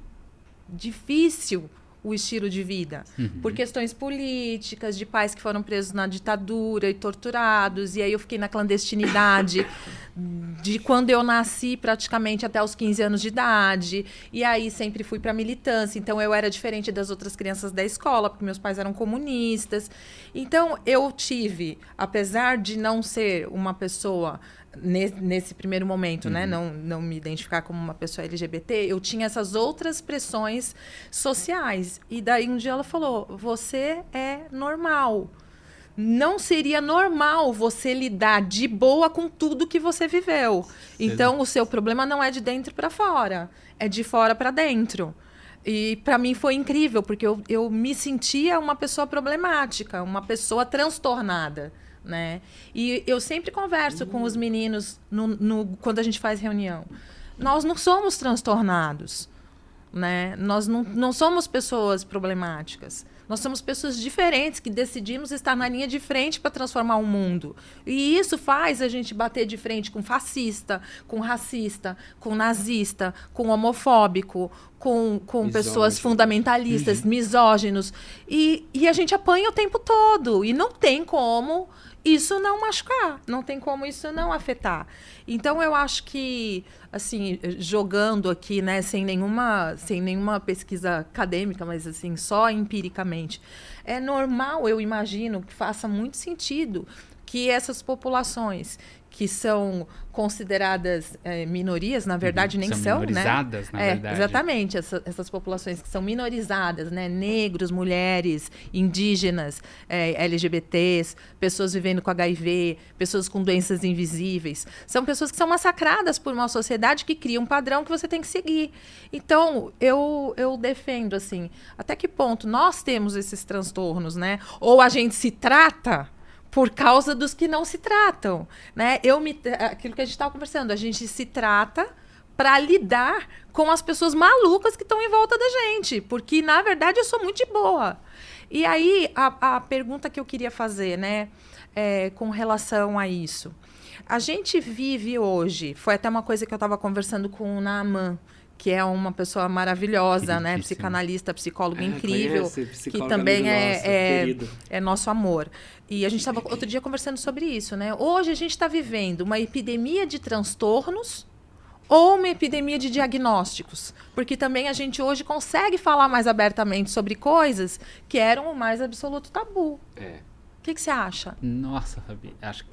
difícil o estilo de vida. Uhum. Por questões políticas, de pais que foram presos na ditadura e torturados. E aí eu fiquei na clandestinidade de quando eu nasci, praticamente até os 15 anos de idade. E aí sempre fui para militância. Então eu era diferente das outras crianças da escola, porque meus pais eram comunistas. Então eu tive, apesar de não ser uma pessoa nesse, nesse primeiro momento, né, uhum. né? Não, não me identificar como uma pessoa LGBT, eu tinha essas outras pressões sociais. E daí um dia ela falou: você é normal. Não seria normal você lidar de boa com tudo que você viveu. Então, o seu problema não é de dentro para fora, é de fora para dentro. E para mim foi incrível, porque eu, eu me sentia uma pessoa problemática, uma pessoa transtornada né? E eu sempre converso uhum. com os meninos no, no, quando a gente faz reunião. Nós não somos transtornados, né? Nós não, não somos pessoas problemáticas. Nós somos pessoas diferentes que decidimos estar na linha de frente para transformar o mundo. E isso faz a gente bater de frente com fascista, com racista, com nazista, com homofóbico, com, com pessoas fundamentalistas, uhum. misóginos. E, e a gente apanha o tempo todo. E não tem como isso não machucar, não tem como isso não afetar. Então eu acho que assim, jogando aqui, né, sem nenhuma, sem nenhuma pesquisa acadêmica, mas assim, só empiricamente, é normal, eu imagino que faça muito sentido que essas populações que são consideradas é, minorias, na verdade uhum, nem são, são né? minorizadas, né? na é, verdade. Exatamente, essa, essas populações que são minorizadas, né? Negros, mulheres, indígenas, é, LGBTs, pessoas vivendo com HIV, pessoas com doenças invisíveis. São pessoas que são massacradas por uma sociedade que cria um padrão que você tem que seguir. Então, eu, eu defendo, assim, até que ponto nós temos esses transtornos, né? Ou a gente se trata por causa dos que não se tratam, né? Eu me aquilo que a gente estava conversando, a gente se trata para lidar com as pessoas malucas que estão em volta da gente, porque na verdade eu sou muito de boa. E aí a, a pergunta que eu queria fazer, né, é, com relação a isso, a gente vive hoje, foi até uma coisa que eu estava conversando com o Naaman, que é uma pessoa maravilhosa, né? Psicanalista, psicólogo é, incrível, que também é, é, é, nosso amor. E a gente estava outro dia conversando sobre isso, né? Hoje a gente está vivendo uma epidemia de transtornos ou uma epidemia de diagnósticos, porque também a gente hoje consegue falar mais abertamente sobre coisas que eram o mais absoluto tabu. É. O que, que você acha? Nossa, Fabi, acho que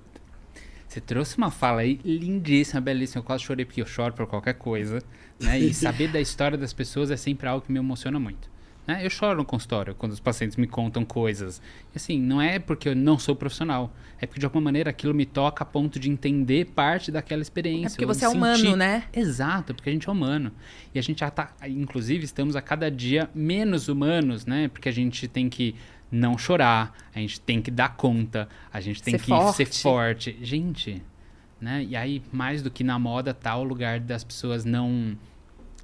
você trouxe uma fala aí lindíssima, belíssima. Eu quase chorei porque eu choro por qualquer coisa. Né? E saber da história das pessoas é sempre algo que me emociona muito. Né? Eu choro no consultório quando os pacientes me contam coisas. E, assim, não é porque eu não sou profissional. É porque, de alguma maneira, aquilo me toca a ponto de entender parte daquela experiência. É porque você é humano, né? Exato, porque a gente é humano. E a gente já tá, inclusive, estamos a cada dia menos humanos, né? Porque a gente tem que não chorar, a gente tem que dar conta, a gente tem ser que forte. ser forte. Gente, né? E aí, mais do que na moda, tá o lugar das pessoas não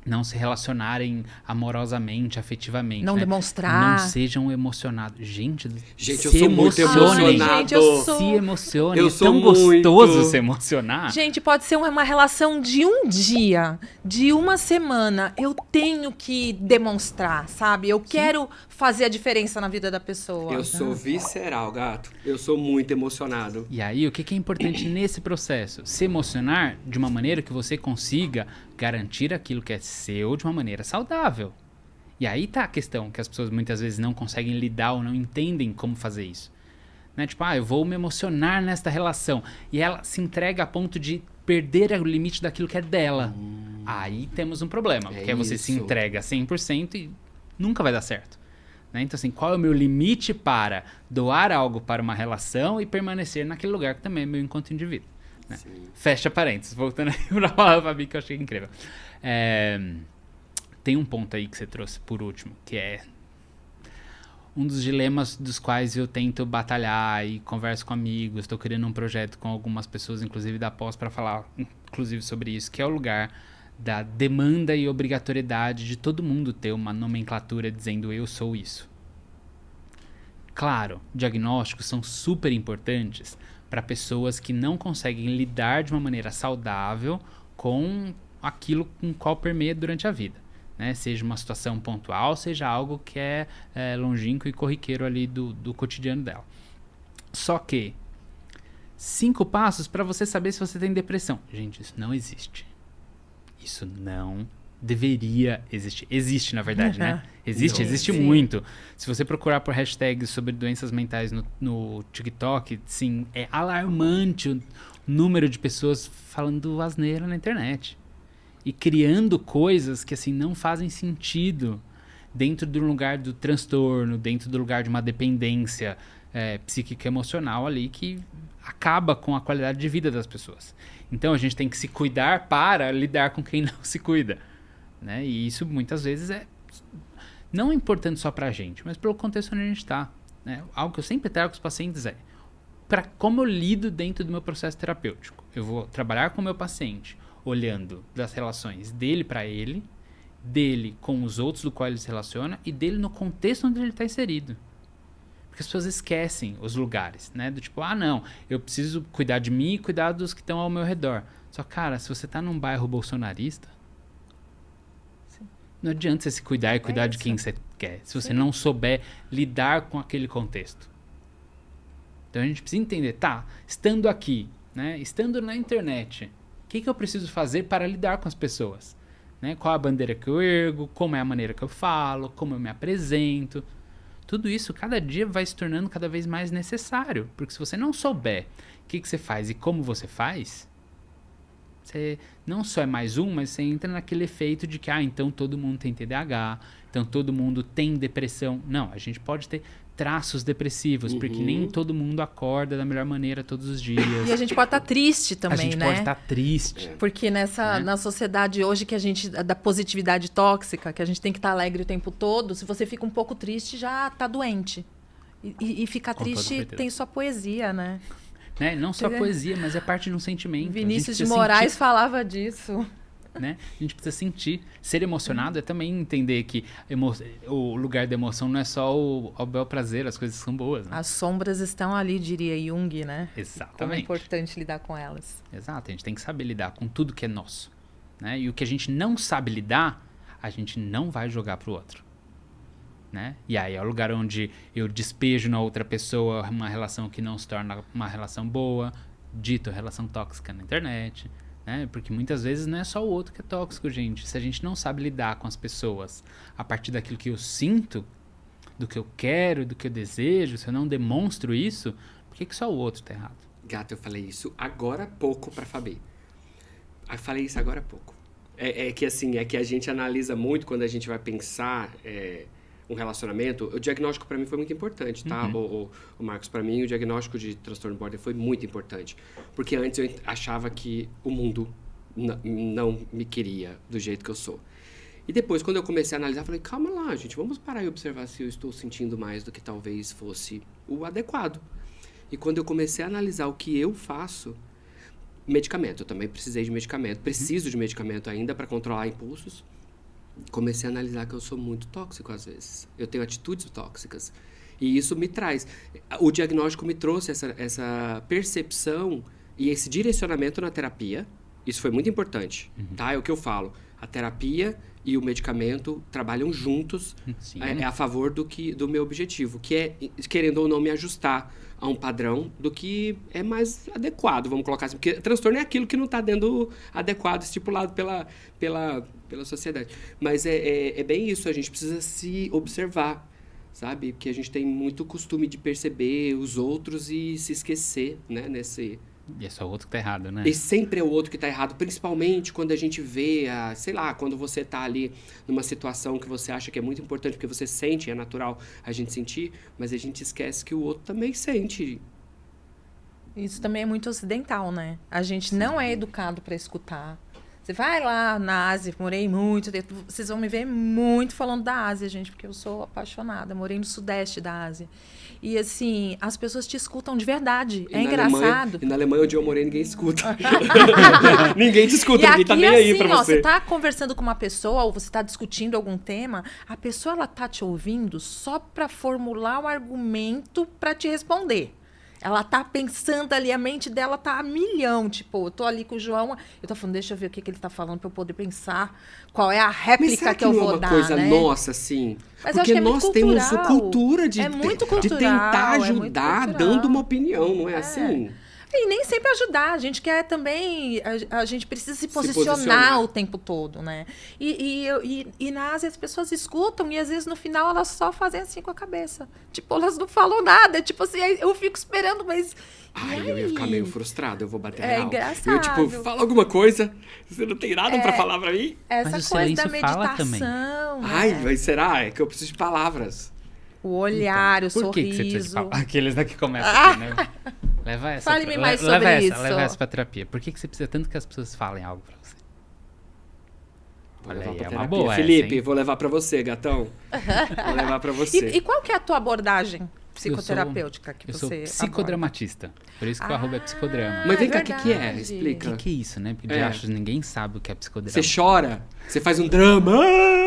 não se relacionarem amorosamente, afetivamente. Não né? demonstrar. Não sejam emocionados. Gente, Gente, eu se sou muito emocionado. Ai, gente, eu sou- Se emocionem. Eu é sou tão muito. gostoso se emocionar. Gente, pode ser uma relação de um dia, de uma semana. Eu tenho que demonstrar, sabe? Eu quero fazer a diferença na vida da pessoa. Eu sou visceral, gato. Eu sou muito emocionado. E aí, o que que é importante nesse processo? Se emocionar de uma maneira que você consiga garantir aquilo que é seu de uma maneira saudável. E aí tá a questão, que as pessoas muitas vezes não conseguem lidar ou não entendem como fazer isso. Né? Tipo, ah, eu vou me emocionar nesta relação. E ela se entrega a ponto de perder o limite daquilo que é dela. Aí temos um problema, É porque aí você se isso. entrega 100% e nunca vai dar certo. Né? Então, assim, qual é o meu limite para doar algo para uma relação e permanecer naquele lugar que também é meu enquanto indivíduo? Né? Fecha parênteses, voltando aí pra falar, Fabi, que eu achei incrível. É, tem um ponto aí que você trouxe por último, que é um dos dilemas dos quais eu tento batalhar e converso com amigos. Estou criando um projeto com algumas pessoas, inclusive da pós, para falar, inclusive, sobre isso, que é o lugar da demanda e obrigatoriedade de todo mundo ter uma nomenclatura dizendo eu sou isso. Claro, diagnósticos são super importantes para pessoas que não conseguem lidar de uma maneira saudável com aquilo com qual permeia durante a vida. Né? Seja uma situação pontual, seja algo que é, é longínquo e corriqueiro ali do, do cotidiano dela. Só que cinco passos para você saber se você tem depressão. Gente, isso não existe. Isso não deveria existir. Existe, na verdade, né? Existe, Não. existe Sim. muito. Se você procurar por hashtags sobre doenças mentais no, no TikTok, sim, é alarmante o número de pessoas falando asneira na internet. E criando coisas que, assim, não fazem sentido dentro do lugar do transtorno, dentro do lugar de uma dependência é, psíquica emocional ali que acaba com a qualidade de vida das pessoas. Então a gente tem que se cuidar para lidar com quem não se cuida. Né? E isso muitas vezes é não importante só pra gente, mas pelo contexto onde a gente está. Né? Algo que eu sempre trago com os pacientes é para como eu lido dentro do meu processo terapêutico. Eu vou trabalhar com o meu paciente olhando das relações dele para ele, dele com os outros do qual ele se relaciona e dele no contexto onde ele está inserido. Porque as pessoas esquecem os lugares, né? Do tipo, ah, não, eu preciso cuidar de mim e cuidar dos que estão ao meu redor. Só, cara, se você tá num bairro bolsonarista, não adianta você se cuidar e cuidar de isso. quem você quer, se você não souber lidar com aquele contexto. Então a gente precisa entender, tá, estando aqui, né, estando na internet, o que, que eu preciso fazer para lidar com as pessoas? Né? Qual a bandeira que eu ergo, como é a maneira que eu falo, como eu me apresento. Tudo isso, cada dia, vai se tornando cada vez mais necessário. Porque se você não souber o que, que você faz e como você faz, você não só é mais um, mas você entra naquele efeito de que, ah, então todo mundo tem TDAH, então todo mundo tem depressão. Não, a gente pode ter traços depressivos, porque Uhum. nem todo mundo acorda da melhor maneira todos os dias. E a gente pode estar triste A também, gente né? pode estar triste. Porque nessa Né? na sociedade hoje que a gente da positividade tóxica, que a gente tem que estar alegre o tempo todo, se você fica um pouco triste, já tá doente. E, e, ficar triste tem sua poesia, né? Né? Não só poesia, mas é parte de um sentimento. Vinícius de Moraes sentir, falava disso. né? A gente precisa sentir. Ser emocionado é também entender que emo- o lugar da emoção não é só o, o bel prazer, as coisas são boas, né? As sombras estão ali, diria Jung, né? Como é Exatamente. importante lidar com elas. Exato, a gente tem que saber lidar com tudo que é nosso. Né? E o que a gente não sabe lidar, a gente não vai jogar pro outro. Né? E aí é o lugar onde eu despejo na outra pessoa uma relação que não se torna uma relação boa, dito relação tóxica na internet. Né? Porque muitas vezes não é só o outro que é tóxico, gente. Se a gente não sabe lidar com as pessoas a partir daquilo que eu sinto, do que eu quero, do que eu desejo, se eu não demonstro isso, por que, que só o outro tá errado? Gato, eu falei isso agora há pouco pra Fabi. Eu falei isso agora há pouco. É, é que assim, é que a gente analisa muito quando a gente vai pensar é, um relacionamento, o diagnóstico para mim foi muito importante, tá? Uhum. O, o, o Marcos, para mim, o diagnóstico de transtorno border foi muito importante. Porque antes eu achava que o mundo não me queria do jeito que eu sou. E depois, quando eu comecei a analisar, falei, calma lá, gente, vamos parar e observar se eu estou sentindo mais do que talvez fosse o adequado. E quando eu comecei a analisar o que eu faço, medicamento, eu também precisei de medicamento, preciso de medicamento ainda para controlar impulsos. Comecei a analisar que eu sou muito tóxico às vezes. Eu tenho atitudes tóxicas. E isso me traz. O diagnóstico me trouxe essa, essa percepção e esse direcionamento na terapia. Isso foi muito importante, uhum. tá? É o que eu falo. A terapia e o medicamento trabalham juntos é, é, a favor do que do meu objetivo, que é querendo ou não me ajustar a um padrão do que é mais adequado, vamos colocar assim, porque transtorno é aquilo que não está dentro adequado, estipulado pela, pela, pela sociedade. Mas é, é, é bem isso, a gente precisa se observar, sabe? Porque a gente tem muito costume de perceber os outros e se esquecer, né, nesse e é só o outro que tá errado, né? E sempre é o outro que tá errado, principalmente quando a gente vê, a, sei lá, quando você tá ali numa situação que você acha que é muito importante, porque você sente, é natural a gente sentir, mas a gente esquece que o outro também sente. Isso também é muito ocidental, né? A gente Sim. não é educado para escutar. Você vai lá na Ásia, morei muito tempo. Vocês vão me ver muito falando da Ásia, gente, porque eu sou apaixonada. Morei no sudeste da Ásia. E assim, as pessoas te escutam de verdade. E é engraçado. Alemanha, e na Alemanha, onde eu morei, ninguém escuta. ninguém te escuta, e ninguém tá nem assim, aí pra ó, você. Você tá conversando com uma pessoa, ou você tá discutindo algum tema, a pessoa ela tá te ouvindo só para formular um argumento para te responder. Ela tá pensando ali, a mente dela tá a milhão. Tipo, eu tô ali com o João, eu tô falando, deixa eu ver o que, que ele tá falando pra eu poder pensar qual é a réplica que, que, eu vou é dar. uma coisa né? nossa, assim. Mas Porque é nós temos cultura de, é muito cultural, de tentar é ajudar dando uma opinião, não é, é. assim? E nem sempre ajudar. A gente quer também. A, a gente precisa se posicionar, se posicionar, o tempo todo, né? E, e, e, e, na Ásia as pessoas escutam e às vezes no final elas só fazem assim com a cabeça. Tipo, elas não falam nada. Tipo assim, eu fico esperando, mas. Ai, eu ia ficar meio frustrado, eu vou bater É real. engraçado. Eu, tipo, fala alguma coisa, você não tem nada é, pra falar pra mim? Essa Mas coisa da meditação. Né? Ai, mas será? É que eu preciso de palavras. O olhar, então, o por sorriso. Que que você precisa de palavras? Aqueles daqui começam assim, né? Leva essa. Fale-me pra, mais leva sobre essa, isso. Leva essa pra terapia. Por que, que você precisa tanto que as pessoas falem algo pra você? Vou Olha levar aí, pra é uma boa Felipe, essa, vou levar pra você, gatão. vou levar pra você. E, e, qual que é a tua abordagem psicoterapêutica que eu você sou psicodramatista. Por isso que ah, o arroba é psicodrama. Mas vem cá, o que, que é? Explica. O que, que, é isso, né? Porque é. de achos ninguém sabe o que é psicodrama. Você chora, você faz um drama.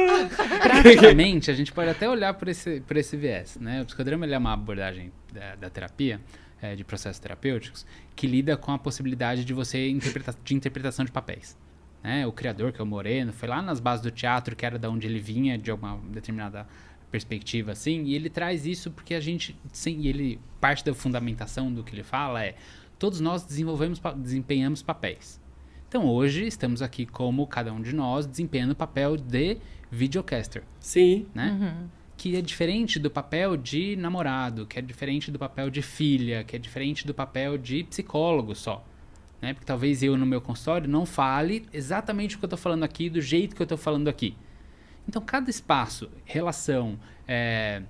Praticamente, a gente pode até olhar por esse, por esse viés, né? O psicodrama é uma abordagem da, da terapia, é, de processos terapêuticos, que lida com a possibilidade de você interpreta de interpretação de papéis. Né? O criador, que é o Moreno, foi lá nas bases do teatro, que era da onde ele vinha, de alguma determinada perspectiva assim, e ele traz isso porque a gente, sim, ele parte da fundamentação do que ele fala é todos nós desenvolvemos, desempenhamos papéis. Então hoje estamos aqui como cada um de nós desempenhando o papel de videocaster. Sim. Né? Uhum. Que é diferente do papel de namorado, que é diferente do papel de filha, que é diferente do papel de psicólogo só. Né? Porque talvez eu no meu consultório não fale exatamente o que eu estou falando aqui, do jeito que eu estou falando aqui. Então, cada espaço, relação, é,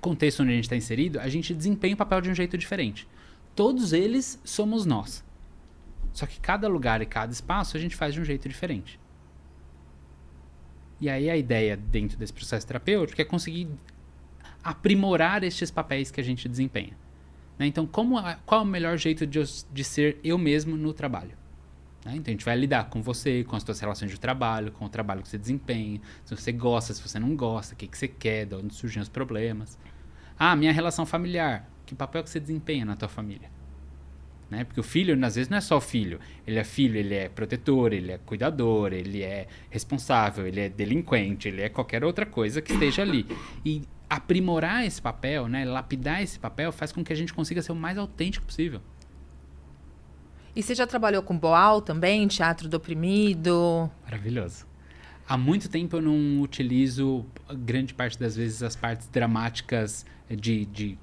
contexto onde a gente está inserido, a gente desempenha o papel de um jeito diferente. Todos eles somos nós. Só que cada lugar e cada espaço a gente faz de um jeito diferente. E aí a ideia dentro desse processo terapêutico é conseguir aprimorar estes papéis que a gente desempenha. Né? Então, como, qual é o melhor jeito de, de ser eu mesmo no trabalho? Né? Então a gente vai lidar com você, com as suas relações de trabalho, com o trabalho que você desempenha, se você gosta, se você não gosta, o que, que você quer, de onde surgem os problemas. Ah, minha relação familiar, que papel que você desempenha na tua família? Né? Porque o filho, às vezes, não é só o filho. Ele é filho, ele é protetor, ele é cuidador, ele é responsável, ele é delinquente, ele é qualquer outra coisa que esteja ali. E aprimorar esse papel, né? lapidar esse papel, faz com que a gente consiga ser o mais autêntico possível. E você já trabalhou com Boal também, Teatro do Oprimido? Maravilhoso. há muito tempo eu não utilizo grande parte das vezes as partes dramáticas de, de,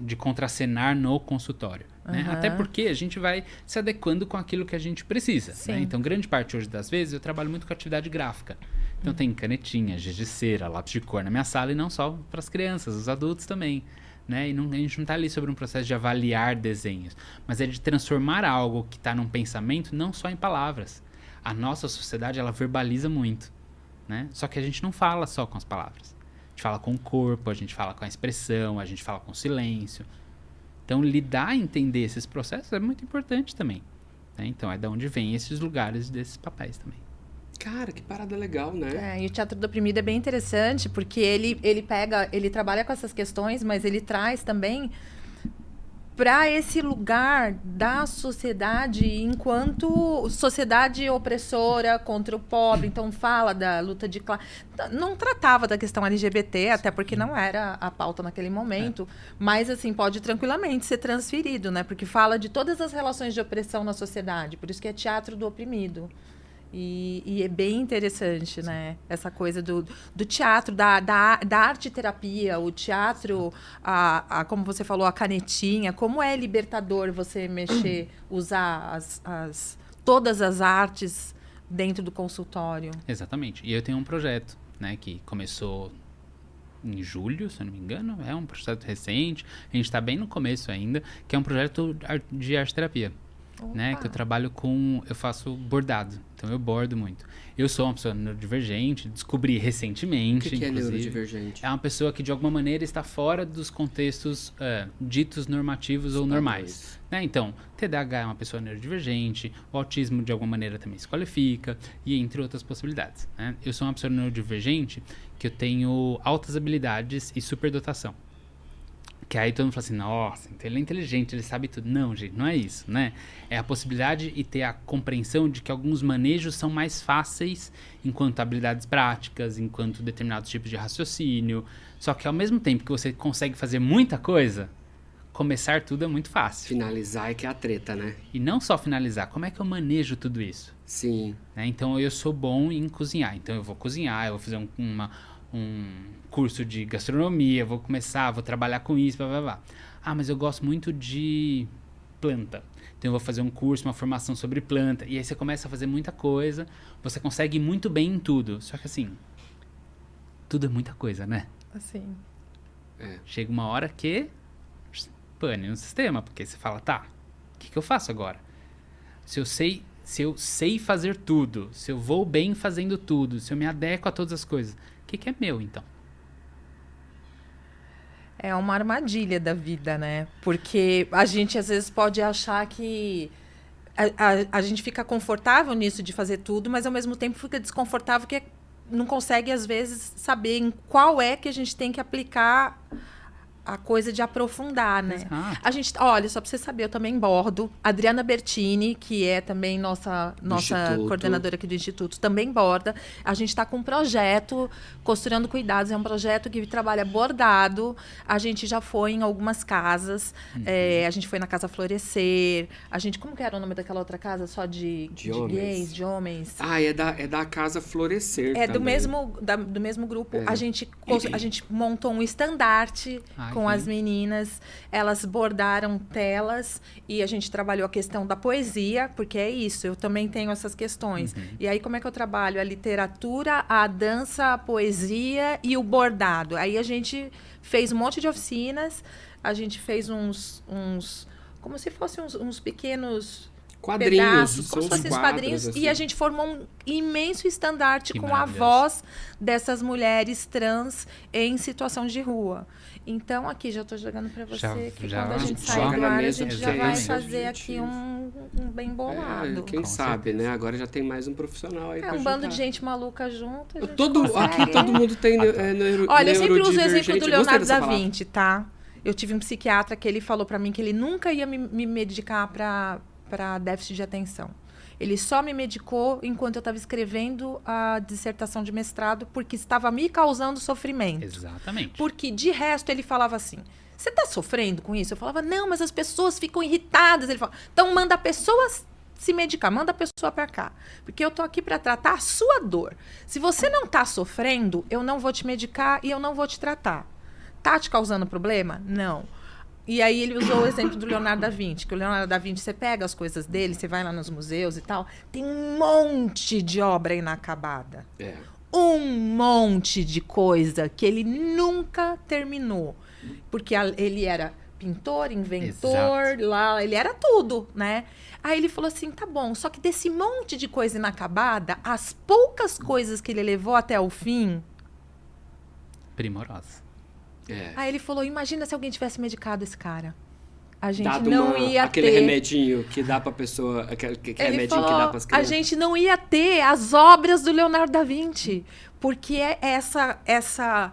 de contracenar no consultório. Né? Aham. Até porque a gente vai se adequando com aquilo que a gente precisa. Né? Então, grande parte hoje das vezes eu trabalho muito com atividade gráfica. Então, tem canetinha, giz de cera, lápis de cor na minha sala e não só para as crianças, os adultos também. Né? E não, a gente não está ali sobre um processo de avaliar desenhos, mas é de transformar algo que está num pensamento não só em palavras. A nossa sociedade ela verbaliza muito, né? Só que a gente não fala só com as palavras. A gente fala com o corpo, a gente fala com a expressão, a gente fala com o silêncio. Então, lidar e entender esses processos é muito importante também. né? Então, é da onde vem esses lugares desses papéis também. Cara, que parada legal, né? É, e o Teatro do Oprimido é bem interessante, porque ele, ele pega, ele trabalha com essas questões, mas ele traz também para esse lugar da sociedade enquanto sociedade opressora contra o pobre. Então fala da luta de classe. Não tratava da questão LGBT, até porque não era a pauta naquele momento, mas assim pode tranquilamente ser transferido, né? Porque fala de todas as relações de opressão na sociedade. Por isso que é teatro do oprimido. E, e é bem interessante, né? Essa coisa do, do teatro, da, da, da arte terapia, o teatro, a, a, como você falou, a canetinha, como é libertador você mexer, usar as, as, todas as artes dentro do consultório. Exatamente. E eu tenho um projeto, né, que começou em julho, se eu não me engano, é um projeto recente, a gente está bem no começo ainda, que é um projeto de arte né, que eu trabalho com, eu faço bordado, então eu bordo muito. Eu sou uma pessoa neurodivergente, descobri O recentemente, que, que é neurodivergente? É uma pessoa que de alguma maneira está fora dos contextos eh, ditos normativos ou normais. Né? Então, TDAH é uma pessoa neurodivergente, o autismo de alguma maneira também se qualifica, e entre outras possibilidades. né? Eu sou uma pessoa neurodivergente que eu tenho altas habilidades e superdotação. Que aí todo mundo fala assim, nossa, então ele é inteligente, ele sabe tudo. Não, gente, não é isso, né? É a possibilidade e ter a compreensão de que alguns manejos são mais fáceis enquanto habilidades práticas, enquanto determinados tipos de raciocínio. Só que ao mesmo tempo que você consegue fazer muita coisa, começar tudo é muito fácil. Finalizar é que é a treta, né? E não só finalizar, como é que eu manejo tudo isso? Sim. né? Então eu sou bom em cozinhar. Então eu vou cozinhar, eu vou fazer um, uma- um curso de gastronomia, vou começar, vou trabalhar com isso, blá, blá, blá. Ah, mas eu gosto muito de planta. Então eu vou fazer um curso, uma formação sobre planta. E aí você começa a fazer muita coisa, você consegue ir muito bem em tudo. Só que assim, tudo é muita coisa, né? Assim. Chega uma hora que pane no sistema, porque você fala, tá, o que, que eu faço agora? Se eu sei, se eu sei fazer tudo, se eu vou bem fazendo tudo, se eu me adequo a todas as coisas, que, que é meu então? É uma armadilha da vida, né? Porque a gente às vezes pode achar que a, a, a gente fica confortável nisso de fazer tudo, mas ao mesmo tempo fica desconfortável que não consegue às vezes saber em qual é que a gente tem que aplicar a coisa de aprofundar, né? Exato. A gente, olha, só para você saber, eu também bordo. Adriana Bertini, que é também nossa nossa Instituto. coordenadora aqui do instituto, também borda. A gente está com um projeto costurando cuidados, é um projeto que trabalha bordado. A gente já foi em algumas casas. Uhum. é, a gente foi na casa Florescer. A gente, como que era o nome daquela outra casa? Só de, De homens. gays, de homens. Ah, é da, é da Casa Florescer É do também. mesmo, da- do mesmo grupo. É. A, gente, a gente montou um estandarte Ai, com as meninas. Elas bordaram telas e a gente trabalhou a questão da poesia, porque é isso, eu também tenho essas questões. Uhum. E aí, como é que eu trabalho? A literatura, a dança, a poesia e o bordado. Aí a gente fez um monte de oficinas, a gente fez uns. uns como se fossem uns, uns pequenos Quadrinhos. pedaços, como se os fossem quadrinhos, assim. e a gente formou um imenso estandarte Que com a maravilhoso. voz dessas mulheres trans em situação de rua. Então, aqui já estou jogando para você Já- que já quando a gente sair do ar, a gente já vai fazer aqui um, um bem bolado. É, quem Com sabe, certeza. né? Agora já tem mais um profissional aí É um bando juntar. de gente maluca junto. a gente Todo, consegue. aqui todo mundo tem neu- é, neuro, Olha, eu sempre uso o exemplo do Leonardo da. Vinci, tá? Eu tive um psiquiatra que ele falou pra mim que ele nunca ia me, me medicar pra para déficit de atenção. Ele só me medicou enquanto eu estava escrevendo a dissertação de mestrado, porque estava me causando sofrimento. Exatamente. Porque de resto ele falava assim: Você tá sofrendo com isso? Eu falava: Não, mas as pessoas ficam irritadas. Ele falava: Então manda a pessoa se medicar, manda a pessoa para cá, porque eu tô aqui para tratar a sua dor. Se você não tá sofrendo, eu não vou te medicar e eu não vou te tratar. Tá te causando problema? Não. E aí ele usou o exemplo do Leonardo da Vinci, que o Leonardo da Vinci, você pega as coisas dele, você vai lá nos museus e tal, tem um monte de obra inacabada. É. Um monte de coisa que ele nunca terminou. Porque a- ele era pintor, inventor, Exato. lá, ele era tudo, né? Aí ele falou assim: tá bom, só que desse monte de coisa inacabada, as poucas coisas que ele levou até o fim, Primorosa. É. Aí ele falou: imagina se alguém tivesse medicado esse cara. A gente Dado não uma- ia aquele ter. remedinho que dá pra pessoa. Aquele que Ele remedinho falou, que dá pras a crianças. gente não ia ter as obras do Leonardo da Vinci, porque é essa essa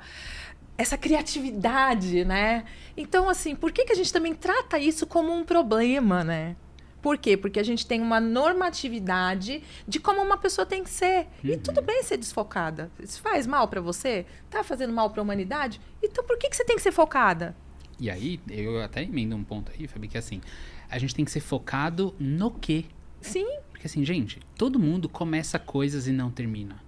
essa criatividade, né? Então, assim, por que, que a gente também trata isso como um problema, né? Por quê? Porque a gente tem uma normatividade de como uma pessoa tem que ser. E tudo bem ser desfocada. Isso faz mal pra você? Tá fazendo mal pra humanidade? Então por que, que você tem que ser focada? E aí, eu até emendo um ponto aí, Fabi, que assim, a gente tem que ser focado no quê? Sim, Porque assim, gente, todo mundo começa coisas e não termina.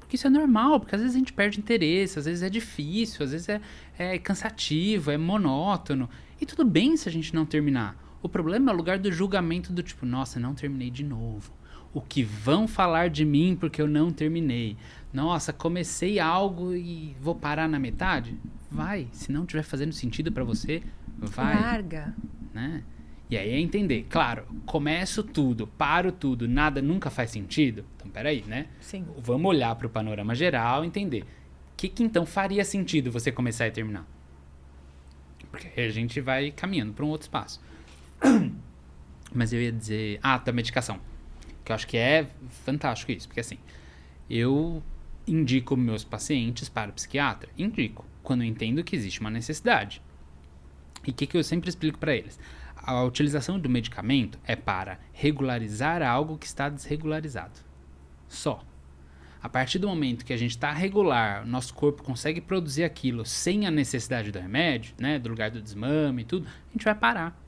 Porque isso é normal, porque às vezes a gente perde interesse, às vezes é difícil, às vezes é, é cansativo, é monótono. E tudo bem se a gente não terminar. O problema é o lugar do julgamento do tipo, nossa, não terminei de novo. O que vão falar de mim porque eu não terminei? Nossa, comecei algo e vou parar na metade? Vai. Se não estiver fazendo sentido pra você, vai larga. né? E aí é entender, claro, começo tudo, paro tudo, nada nunca faz sentido. Então, peraí, né? Sim. Vamos olhar para o panorama geral e entender. O que, que então faria sentido você começar e terminar? Porque aí a gente vai caminhando para um outro espaço. Mas eu ia dizer. Ah, da medicação. Que eu acho que é fantástico isso. Porque assim, eu indico meus pacientes para o psiquiatra. Indico. Quando eu entendo que existe uma necessidade. E o que, que eu sempre explico para eles? A utilização do medicamento é para regularizar algo que está desregularizado. Só. A partir do momento que a gente está regular, nosso corpo consegue produzir aquilo sem a necessidade do remédio, né, do lugar do desmame e tudo, a gente vai parar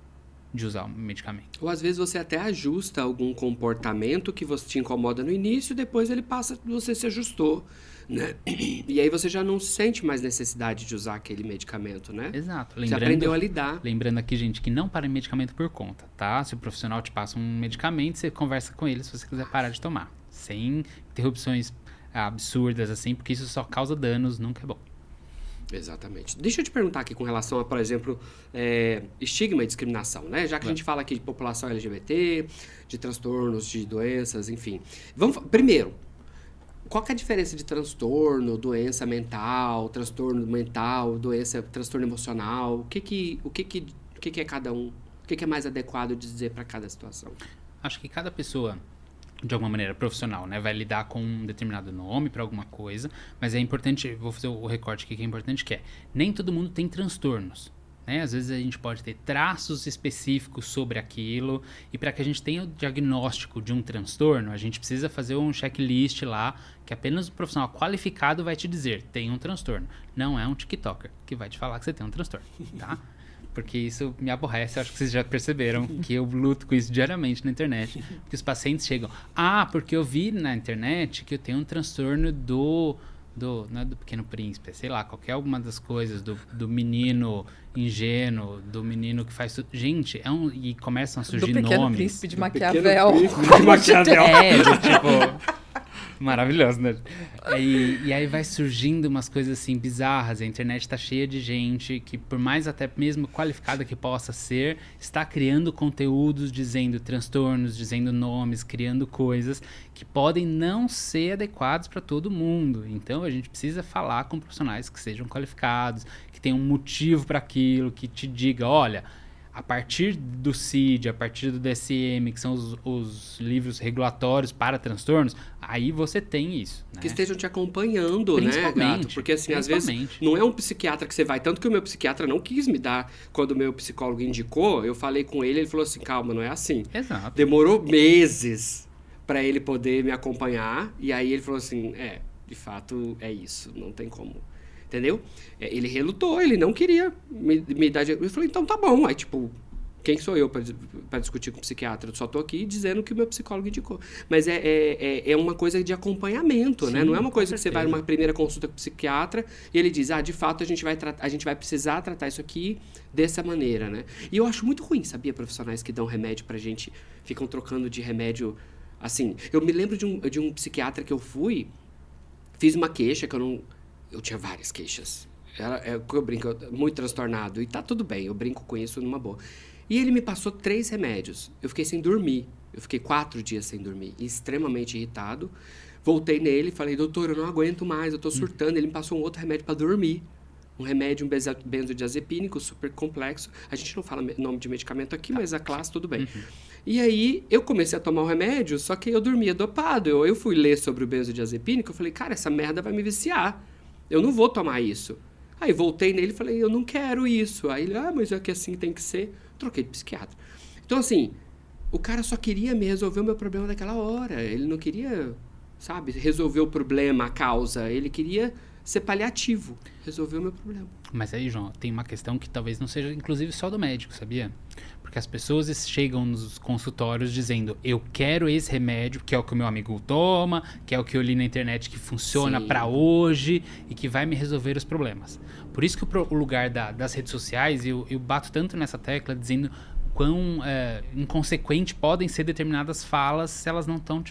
de usar o medicamento. Ou às vezes você até ajusta algum comportamento que você te incomoda no início, depois ele passa, você se ajustou, né? E aí você já não sente mais necessidade de usar aquele medicamento, né? Exato. Você aprendeu a lidar. Lembrando aqui, gente, que não para em medicamento por conta, tá? Se o profissional te passa um medicamento, você conversa com ele se você quiser parar de tomar. Sem interrupções absurdas, assim, porque isso só causa danos, nunca é bom. Exatamente. Deixa eu te perguntar aqui com relação a, por exemplo, é, estigma e discriminação, né? Já que a gente fala aqui de população LGBT, de transtornos, de doenças, enfim. Vamos, primeiro, qual que é a diferença de transtorno, doença mental, transtorno mental, doença, transtorno emocional? O que que, o que que, o que que é cada um? O que que é mais adequado de dizer para cada situação? Acho que cada pessoa, de alguma maneira profissional, né, vai lidar com um determinado nome para alguma coisa, mas é importante, vou fazer o recorte aqui que é importante, que é, nem todo mundo tem transtornos. Né? Às vezes a gente pode ter traços específicos sobre aquilo, e para que a gente tenha o diagnóstico de um transtorno, a gente precisa fazer um checklist lá, que apenas o profissional qualificado vai te dizer, tem um transtorno. Não é um TikToker que vai te falar que você tem um transtorno, tá? Porque isso me aborrece, acho que vocês já perceberam que eu luto com isso diariamente na internet. Porque os pacientes chegam, ah, porque eu vi na internet que eu tenho um transtorno do. do não é do Pequeno Príncipe, sei lá, qualquer alguma das coisas, do, do menino ingênuo, do menino que faz tudo. Gente, é um. E começam a Do surgir pequeno nomes. príncipe de Do Maquiavel. Pequeno Príncipe de Maquiavel. É, do tipo. Maravilhoso, né? E, e aí vai surgindo umas coisas assim bizarras. A internet tá cheia de gente que, por mais até mesmo qualificada que possa ser, está criando conteúdos dizendo transtornos, dizendo nomes, criando coisas que podem não ser adequados para todo mundo. Então a gente precisa falar com profissionais que sejam qualificados, que tenham um motivo para aquilo, que te diga, olha, a partir do CID, a partir do DSM, que são os, os livros regulatórios para transtornos, aí você tem isso. Né? Que estejam te acompanhando, né, gato? Porque assim, às vezes não é um psiquiatra que você vai. Tanto que o meu psiquiatra não quis me dar, quando o meu psicólogo indicou, eu falei com ele, ele falou assim: calma, não é assim. Exato. Demorou meses pra ele poder me acompanhar. E aí ele falou assim: é, de fato é isso, não tem como. Entendeu? É, Ele relutou, ele não queria me, me dar. dinheiro. Eu falei: então tá bom. Aí, tipo, quem sou eu para discutir com o psiquiatra? Eu só estou aqui dizendo que o meu psicólogo indicou. Mas é, é, é, é uma coisa de acompanhamento, Sim, né? Não é uma coisa que você vai numa primeira consulta com o psiquiatra e ele diz, ah, de fato a gente vai, a gente vai precisar tratar isso aqui dessa maneira, né? E eu acho muito ruim, sabia, profissionais que dão remédio pra gente, ficam trocando de remédio, assim. Eu me lembro de um, de um psiquiatra que eu fui, fiz uma queixa que eu não... Eu tinha várias queixas. Era, é, eu brinco, muito transtornado. E tá tudo bem, eu brinco com isso numa boa. E ele me passou três remédios. Eu fiquei sem dormir. Eu fiquei quatro dias sem dormir, extremamente irritado. Voltei nele e falei, doutor, eu não aguento mais, eu tô surtando. Ele me passou um outro remédio para dormir. Um remédio, um benzodiazepínico super complexo. A gente não fala nome de medicamento aqui, mas a classe tudo bem. Uhum. E aí eu comecei a tomar o remédio, só que eu dormia dopado. Eu, eu fui ler sobre o benzodiazepínico, eu falei, cara, essa merda vai me viciar. Eu não vou tomar isso. Aí voltei nele e falei, eu não quero isso. Aí ele, ah, mas é que assim tem que ser troquei de psiquiatra. Então, assim, o cara só queria me resolver o meu problema daquela hora. Ele não queria, sabe, resolver o problema, a causa. Ele queria ser paliativo, resolver o meu problema. Mas aí, João, tem uma questão que talvez não seja, inclusive, só do médico, sabia? Porque as pessoas chegam nos consultórios dizendo: eu quero esse remédio, que é o que o meu amigo toma, que é o que eu li na internet que funciona para hoje e que vai me resolver os problemas. Por isso que o, lugar da, das redes sociais, eu, eu bato tanto nessa tecla dizendo quão é, inconsequente podem ser determinadas falas se elas não estão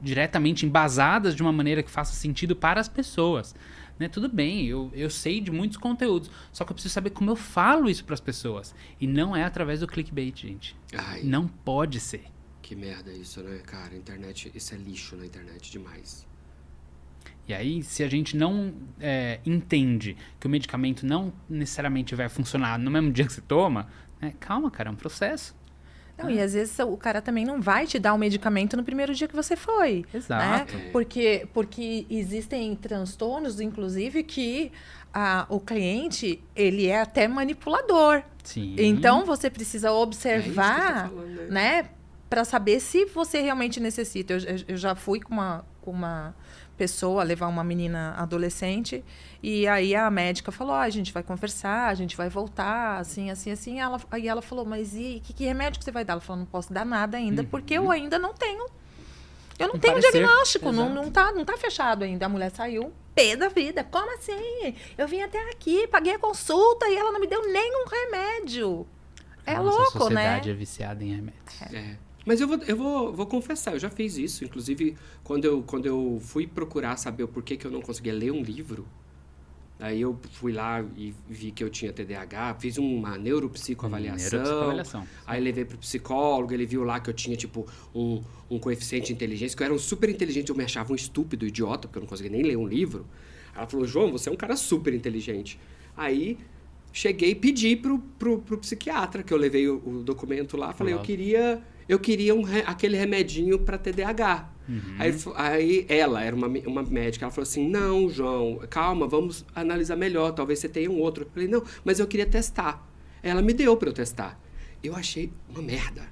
diretamente embasadas de uma maneira que faça sentido para as pessoas. Né? Tudo bem, eu, eu sei de muitos conteúdos, só que eu preciso saber como eu falo isso para as pessoas. E não é através do clickbait, gente. Ai, não pode ser. Que merda isso, né, cara? Internet, isso é lixo na internet demais. E aí, se a gente não é, entende que o medicamento não necessariamente vai funcionar no mesmo dia que você toma, né, calma, cara, é um processo. Não, e às vezes o cara também não vai te dar o medicamento no primeiro dia que você foi. Né? Exato. Né? Porque, porque existem transtornos, inclusive, que a, o cliente, ele é até manipulador. Sim. Então, você precisa observar, é falando, né? né para saber se você realmente necessita. Eu, eu já fui com uma, com uma pessoa levar uma menina adolescente. E aí a médica falou ah, a gente vai conversar a gente vai voltar assim assim assim. Ela aí ela falou mas e que, que remédio que você vai dar? Ela falou não posso dar nada ainda uhum. porque eu ainda não tenho. Eu não, não tenho parecer. diagnóstico não, não tá não tá fechado ainda. A mulher saiu pé da vida como assim? Eu vim até aqui paguei a consulta e ela não me deu nenhum remédio. É Nossa, louco a sociedade né é viciada em remédios. É. é. Mas eu vou, eu vou, vou confessar, eu já fiz isso. Inclusive, quando eu, quando eu fui procurar saber o porquê que eu não conseguia ler um livro, aí eu fui lá e vi que eu tinha TDAH, fiz uma neuropsicoavaliação. Neuropsicoavaliação. Aí levei para o psicólogo, ele viu lá que eu tinha, tipo, um, um coeficiente de inteligência, que eu era um super inteligente, eu me achava um estúpido, idiota, porque eu não conseguia nem ler um livro. Ela falou, João, você é um cara super inteligente. Aí cheguei e pedi pro, pro, pro psiquiatra, que eu levei o, o documento lá, falei, eu queria eu queria um, aquele remedinho para TDAH. Uhum. Aí, aí, ela era uma, uma médica, ela falou assim: Não, João, calma, vamos analisar melhor, talvez você tenha um outro. Eu falei: Não, mas eu queria testar. Ela me deu para eu testar. Eu achei uma merda.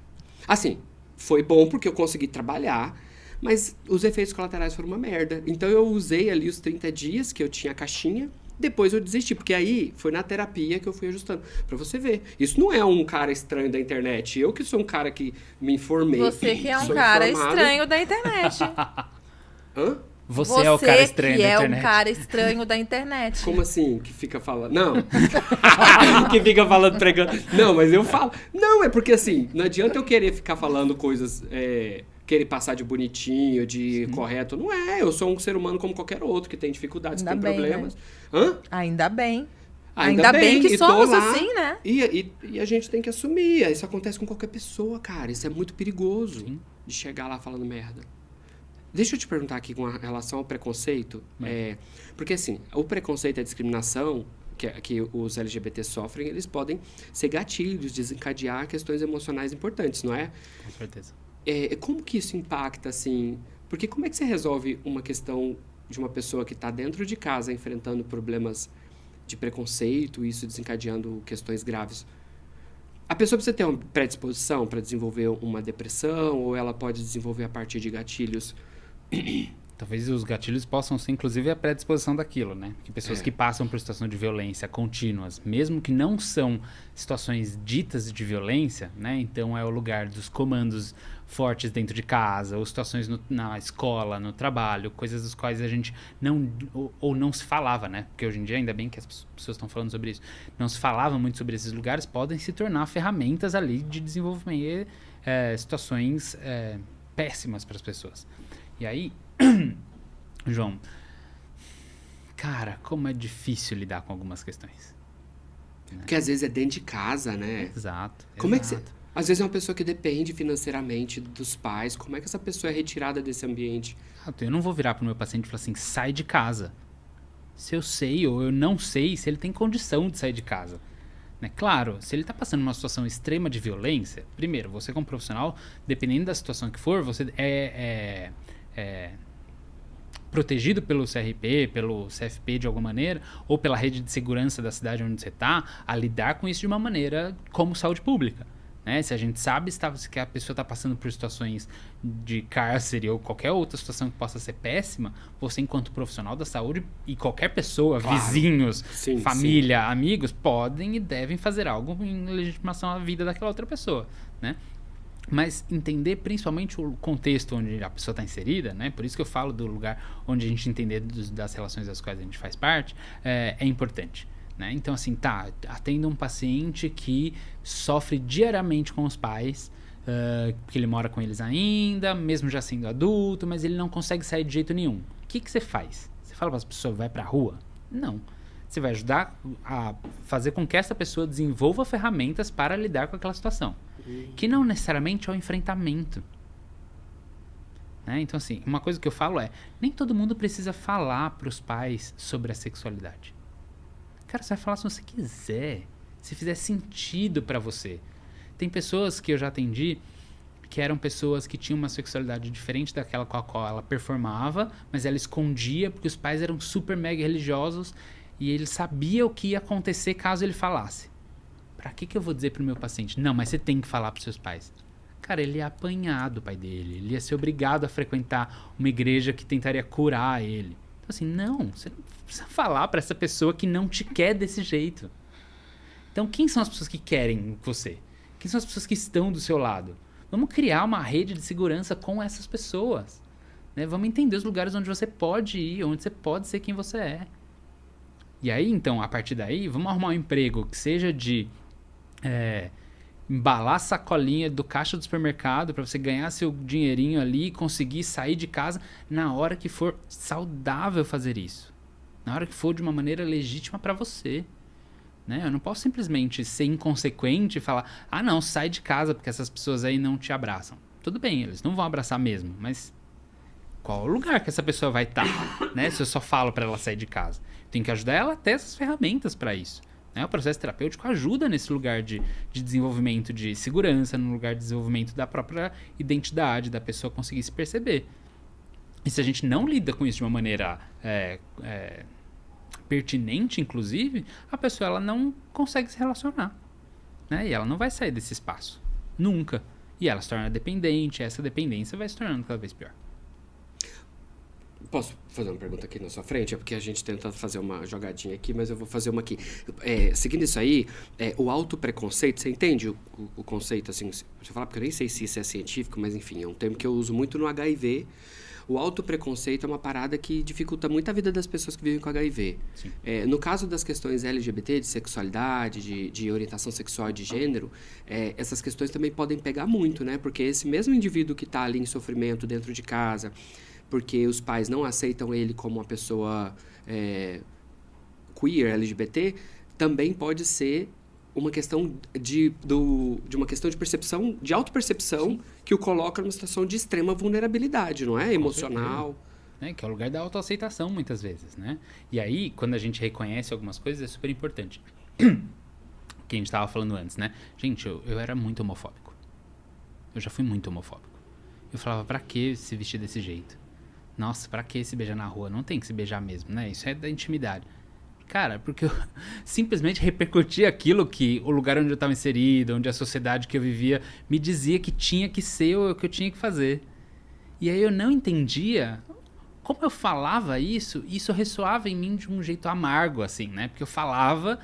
Assim, foi bom porque eu consegui trabalhar, mas os efeitos colaterais foram uma merda. Então eu usei ali os 30 dias que eu tinha a caixinha depois eu desisti, porque aí foi na terapia que eu fui ajustando. Para você ver. Isso não é um cara estranho da internet. Eu que sou um cara que me informei. Você que é um cara informado. estranho da internet. Hã? Você, Você, é o cara estranho que da internet. é um cara estranho da internet. Como assim? Que fica falando. Não. que fica falando, pregando. Não, mas eu falo. Não, é porque assim, não adianta eu querer ficar falando coisas. É querer passar de bonitinho, de Sim. correto. Não é, eu sou um ser humano como qualquer outro, que tem dificuldades, Ainda que tem bem, problemas. Né? Hã? Ainda bem. Ainda, Ainda bem, bem, que somos lá, assim, né? E, e, e, a gente tem que assumir. Isso acontece com qualquer pessoa, cara. Isso é muito perigoso Sim. de chegar lá falando merda. Deixa eu te perguntar aqui com relação ao preconceito. É, porque, assim, o preconceito e a discriminação que, que os LGBT sofrem, eles podem ser gatilhos, desencadear questões emocionais importantes, não é? Com certeza. É, como que isso impacta, assim? Porque como é que você resolve uma questão de uma pessoa que está dentro de casa enfrentando problemas de preconceito, isso desencadeando questões graves? A pessoa precisa ter uma predisposição para desenvolver uma depressão ou ela pode desenvolver a partir de gatilhos Talvez os gatilhos possam ser, inclusive, a predisposição daquilo, né? Que pessoas É. que passam por situação de violência contínuas, mesmo que não são situações ditas de violência, né? Então é o lugar dos comandos fortes dentro de casa, ou situações no- na escola, no trabalho, coisas das quais a gente não ou, ou não se falava, né? Porque hoje em dia ainda bem que as pes- pessoas estão falando sobre isso, não se falava muito sobre esses lugares, podem se tornar ferramentas ali de desenvolvimento, é, situações é, péssimas para as pessoas. E aí João, cara, como é difícil lidar com algumas questões. Porque às vezes é dentro de casa, né? Exato. Como é que você. Às vezes é uma pessoa que depende financeiramente dos pais. Como é que essa pessoa é retirada desse ambiente? Exato. Eu não vou virar pro meu paciente e falar assim, sai de casa. Se eu sei ou eu não sei se ele tem condição de sair de casa. Né? Claro, se ele está passando uma situação extrema de violência, primeiro, você como profissional, dependendo da situação que for, você é, é- é protegido pelo CRP, pelo CFP de alguma maneira, ou pela rede de segurança da cidade onde você está, a lidar com isso de uma maneira como saúde pública. Né? Se a gente sabe está- que a pessoa está passando por situações de cárcere ou qualquer outra situação que possa ser péssima, você, enquanto profissional da saúde e qualquer pessoa, Claro. vizinhos, Sim, família, amigos, podem e devem fazer algo em legitimação à vida daquela outra pessoa. Né? Mas entender principalmente o contexto onde a pessoa está inserida, né? Por isso que eu falo do lugar onde a gente entender dos- das relações das quais a gente faz parte, é, é importante. Né? Então, assim, tá, atenda um paciente que sofre diariamente com os pais, ah, porque ele mora com eles ainda, mesmo já sendo adulto, mas ele não consegue sair de jeito nenhum. O que, que você faz? Você fala para as pessoas, vai para a rua? Não. Você vai ajudar a fazer com que essa pessoa desenvolva ferramentas para lidar com aquela situação que não necessariamente é o enfrentamento. Né? Então, assim, uma coisa que eu falo é: nem todo mundo precisa falar para os pais sobre a sexualidade. Cara, você vai falar se você quiser, se fizer sentido para você. Tem pessoas que eu já atendi que eram pessoas que tinham uma sexualidade diferente daquela com a qual ela performava, mas ela escondia porque os pais eram super mega religiosos e ele sabia o que ia acontecer caso ele falasse. Pra que, que eu vou dizer pro meu paciente? Não, mas você tem que falar pros seus pais. Cara, ele ia apanhar do pai dele. Ele ia ser obrigado a frequentar uma igreja que tentaria curar ele. Então, assim, não. Você não precisa falar pra essa pessoa que não te quer desse jeito. Então, quem são as pessoas que querem você? Quem são as pessoas que estão do seu lado? Vamos criar uma rede de segurança com essas pessoas. Né? Vamos entender os lugares onde você pode ir, onde você pode ser quem você é. E aí, então, a partir daí, vamos arrumar um emprego que seja de é, embalar sacolinha do caixa do supermercado para você ganhar seu dinheirinho ali e conseguir sair de casa na hora que for saudável fazer isso. Na hora que for de uma maneira legítima para você. Né? Eu não posso simplesmente ser inconsequente e falar: ah, não, sai de casa porque essas pessoas aí não te abraçam. Tudo bem, eles não vão abraçar mesmo, mas qual o lugar que essa pessoa vai estar, né? Se eu só falo para ela sair de casa. Tem que ajudar ela a ter essas ferramentas para isso. Né? O processo terapêutico ajuda nesse lugar de, de desenvolvimento de segurança, no lugar de desenvolvimento da própria identidade, da pessoa conseguir se perceber. E se a gente não lida com isso de uma maneira é, é, pertinente, inclusive, a pessoa ela não consegue se relacionar. Né? E ela não vai sair desse espaço. Nunca. E ela se torna dependente, essa dependência vai se tornando cada vez pior. Posso fazer uma pergunta aqui na sua frente? É porque a gente tenta fazer uma jogadinha aqui, mas eu vou fazer uma aqui. É, seguindo isso aí, é, o autopreconceito, você entende o, o- o conceito, assim, você falar, porque eu nem sei se isso é científico, mas enfim, é um termo que eu uso muito no HIV. O autopreconceito é uma parada que dificulta muito a vida das pessoas que vivem com HIV. É, no caso das questões LGBT, de sexualidade, de, de orientação sexual e de gênero, é, essas questões também podem pegar muito, né? Porque esse mesmo indivíduo que está ali em sofrimento dentro de casa, porque os pais não aceitam ele como uma pessoa é, queer, LGBT, também pode ser uma questão de, do, de uma questão de percepção, de autopercepção, que o coloca numa situação de extrema vulnerabilidade, não é? Emocional. né? Que é o lugar da autoaceitação, muitas vezes, né? E aí, quando a gente reconhece algumas coisas, é super importante. que a gente estava falando antes, né? Gente, eu, eu era muito homofóbico. Eu já fui muito homofóbico. Eu falava, pra que se vestir desse jeito? Nossa, pra que se beijar na rua? Não tem que se beijar mesmo, né? Isso é da intimidade. Cara, porque eu simplesmente repercutia aquilo que o lugar onde eu estava inserido, onde a sociedade que eu vivia me dizia que tinha que ser ou que eu tinha que fazer. E aí eu não entendia como eu falava isso, isso ressoava em mim de um jeito amargo, assim, né? Porque eu falava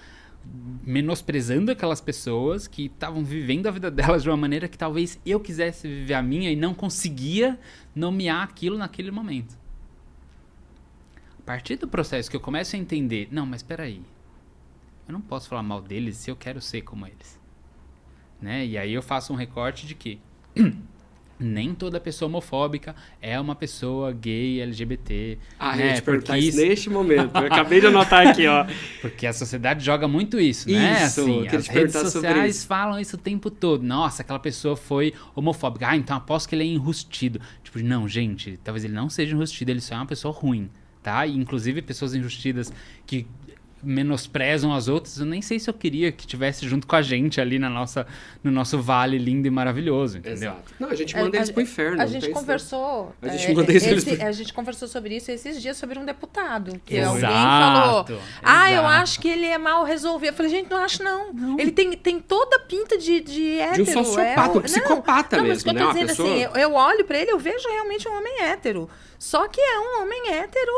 menosprezando aquelas pessoas que estavam vivendo a vida delas de uma maneira que talvez eu quisesse viver a minha e não conseguia nomear aquilo naquele momento. A partir do processo que eu começo a entender, não, mas espera aí. Eu não posso falar mal deles se eu quero ser como eles. Né? E aí eu faço um recorte de que nem toda pessoa homofóbica é uma pessoa gay, LGBT. Ah, né? eu ia te perguntar Porque isso neste momento. Eu acabei de anotar aqui, ó. Porque a sociedade joga muito isso, né? Isso, Assim, eu queria as redes sociais isso. falam isso o tempo todo. Nossa, aquela pessoa foi homofóbica. Ah, então aposto que ele é enrustido. Tipo, não, gente, talvez ele não seja enrustido, ele só é uma pessoa ruim, tá? E, inclusive, pessoas enrustidas que menosprezam as outras, eu nem sei se eu queria que tivesse junto com a gente ali na nossa, no nosso vale lindo e maravilhoso, entendeu? Exato. Não, a gente manda eles pro inferno. A não gente não. conversou. A gente é, esse- pro- A gente conversou sobre isso esses dias sobre um deputado. Que Exato, alguém falou. Ah, eu acho que ele é mal resolvido. Eu falei, gente, não acho não. Ele tem, tem toda a pinta de, de hétero. sociopata, é um Não, psicopata não, mas o que mesmo, eu tô né? Dizendo assim, pessoa- eu, eu olho pra ele, eu vejo realmente um homem hétero. Só que é um homem hétero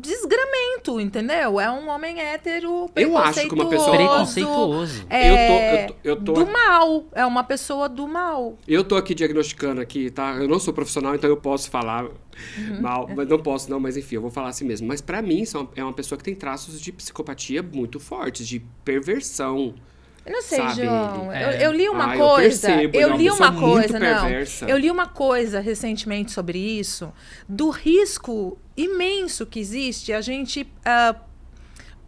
desgramento, entendeu? É um homem hétero Eu acho que uma pessoa- Preconceituoso. É, Eu tô- eu tô- eu tô- do mal. É uma pessoa do mal. Eu tô aqui diagnosticando aqui, tá? Eu não sou profissional, então eu posso falar Uhum. mal, mas não posso não, mas enfim, eu vou falar assim mesmo. Mas pra mim, é uma pessoa que tem traços de psicopatia muito fortes, de perversão. Eu não sei, Sabe, João. ele- Eu, é. eu li uma Ah, eu coisa. percebo, eu ele é uma li uma coisa, não. perversa. Eu li uma coisa recentemente sobre isso, do risco imenso que existe a gente ah,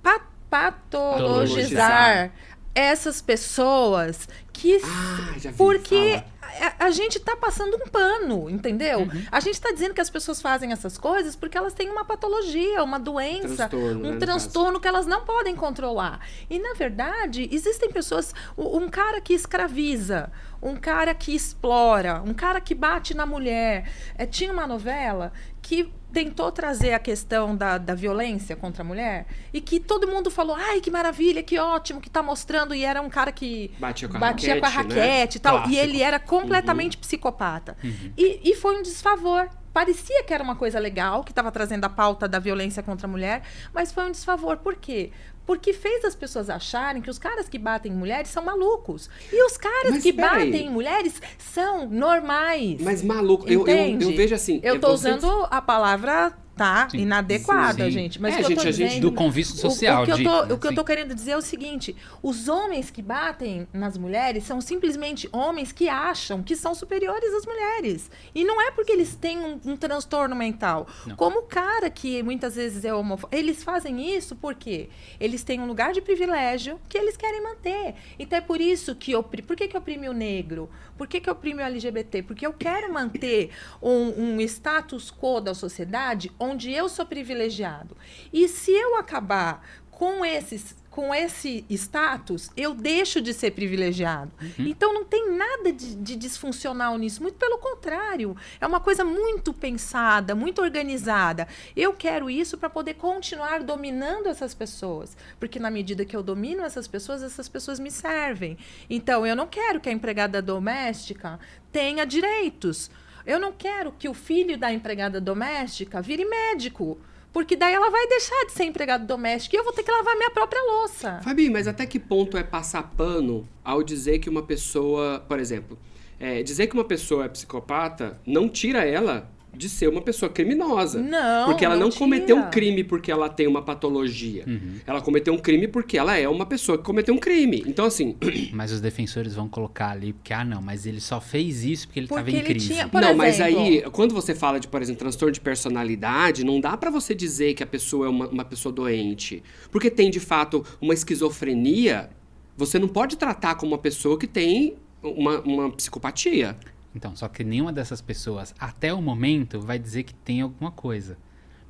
pa- patologizar essas pessoas que Ah, já vi. porque. A, a gente tá passando um pano, entendeu? Uhum. A gente tá dizendo que as pessoas fazem essas coisas porque elas têm uma patologia, uma doença, Transtorno, né, um no transtorno que elas não podem controlar. E na verdade, existem pessoas, um cara que escraviza, um cara que explora, um cara que bate na mulher. É, tinha uma novela que tentou trazer a questão da, da violência contra a mulher e que todo mundo falou, ai, que maravilha, que ótimo, que tá mostrando. E era um cara que Batia com a batia com a raquete, né? raquete e tal. Clássico. E ele era completamente psicopata. E, e foi um desfavor. Parecia que era uma coisa legal, que estava trazendo a pauta da violência contra a mulher, mas foi um desfavor. Por quê? Porque fez as pessoas acharem que os caras que batem em mulheres são malucos. E os caras Mas que batem em mulheres são normais. Mas maluco, eu, eu, eu vejo assim. Eu é tô usando a palavra, tá? Sim. Inadequada, Sim. gente. Mas É, o que eu gente, tô a gente- dizendo... Do convívio O- social, o, que eu dito, tô, o que eu tô querendo dizer é o seguinte: os homens que batem nas mulheres são simplesmente homens que acham que são superiores às mulheres. E não é porque eles têm um, um transtorno mental. Não. Como o cara que muitas vezes é homofóbico. Eles fazem isso porque eles têm um lugar de privilégio que eles querem manter. Então é por isso que opri... Por que, que oprime o negro? Por que, que oprime o LGBT? Porque eu quero manter um, um status quo da sociedade onde eu sou privilegiado. E se eu acabar com esses com esse status, eu deixo de ser privilegiado. Então não tem nada de, de disfuncional nisso, muito pelo contrário. É uma coisa muito pensada, muito organizada. Eu quero isso para poder continuar dominando essas pessoas, porque na medida que eu domino essas pessoas, essas pessoas me servem. Então eu não quero que a empregada doméstica tenha direitos. Eu não quero que o filho da empregada doméstica vire médico. Porque daí ela vai deixar de ser empregada doméstica e eu vou ter que lavar minha própria louça. Fabi, mas até que ponto é passar pano ao dizer que uma pessoa, por exemplo, é, dizer que uma pessoa é psicopata não tira ela de ser uma pessoa criminosa. Não, Porque ela não, não cometeu um crime porque ela tem uma patologia. Uhum. Ela cometeu um crime porque ela é uma pessoa que cometeu um crime. Então, assim, Mas os defensores vão colocar ali, porque, ah, não, mas ele só fez isso porque ele estava em ele crise. tinha- Por não, mas exemplo- aí, quando você fala de, por exemplo, transtorno de personalidade, não dá pra você dizer que a pessoa é uma, uma pessoa doente. Porque tem, de fato, uma esquizofrenia, você não pode tratar como uma pessoa que tem uma, uma psicopatia. Então, só que nenhuma dessas pessoas, até o momento, vai dizer que tem alguma coisa.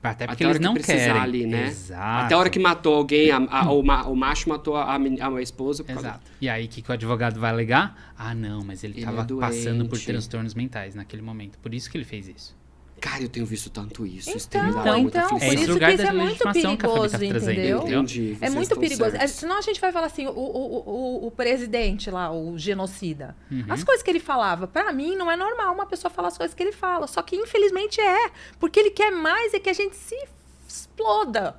Até porque Até eles que não precisar querem. ali, né? Exato. Até a hora que matou alguém, a- a- o, ma- o macho matou a, a esposa. por causa- Exato. E aí, o que, que o advogado vai alegar? Ah, não, mas ele estava é passando por transtornos mentais naquele momento. Por isso que ele fez isso. Cara, eu tenho visto tanto isso. isso Então, tem me dado muita então, aflição. É por isso lugar que isso é muito que tá perigoso, entendeu? Entendi, É muito perigoso. É, certos. senão a gente vai falar assim, o, o, o, o presidente lá, o genocida. Uhum. As coisas que ele falava, pra mim, não é normal uma pessoa falar as coisas que ele fala. Só que, infelizmente, é. Porque ele quer mais é que a gente se exploda.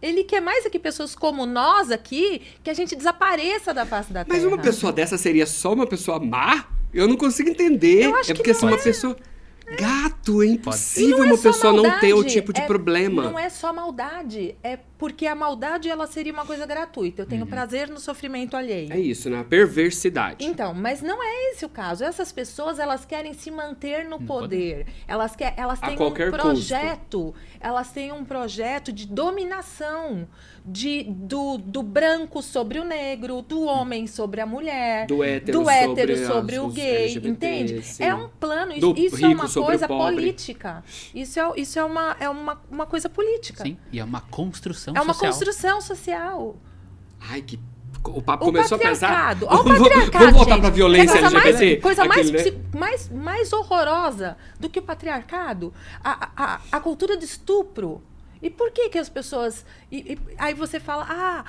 Ele quer mais é que pessoas como nós aqui, que a gente desapareça da face da Terra. Mas uma pessoa dessa seria só uma pessoa má? Eu não consigo entender. Eu acho é que porque não assim, uma é. pessoa. Gato, é impossível é uma pessoa não ter o maldade, tipo de é- problema. Não é só maldade, é porque a maldade ela seria uma coisa gratuita. Eu tenho prazer no sofrimento alheio. É isso, né? A perversidade. Então, mas não é esse o caso. Essas pessoas, elas querem se manter no poder. Elas, quer, elas têm um qualquer custo. projeto, elas têm um projeto de dominação de, do, do branco sobre o negro, do homem sobre a mulher, Do hétero do hétero sobre sobre, as- o gay, LGBT, entende? sim. É um plano, Do isso, é uma coisa política. Isso é, isso é, uma, é uma, uma coisa política. Sim, e é uma construção É uma social. construção social. Ai, que. O papo O começou a pesar. Olha o patriarcado, Vamos voltar pra violência coisa LGBT? Mais, coisa mais, Aquele, né? psi- mais, mais horrorosa do que o patriarcado. A, a, a cultura de estupro. E por que que as pessoas... e- e- aí você fala, ah...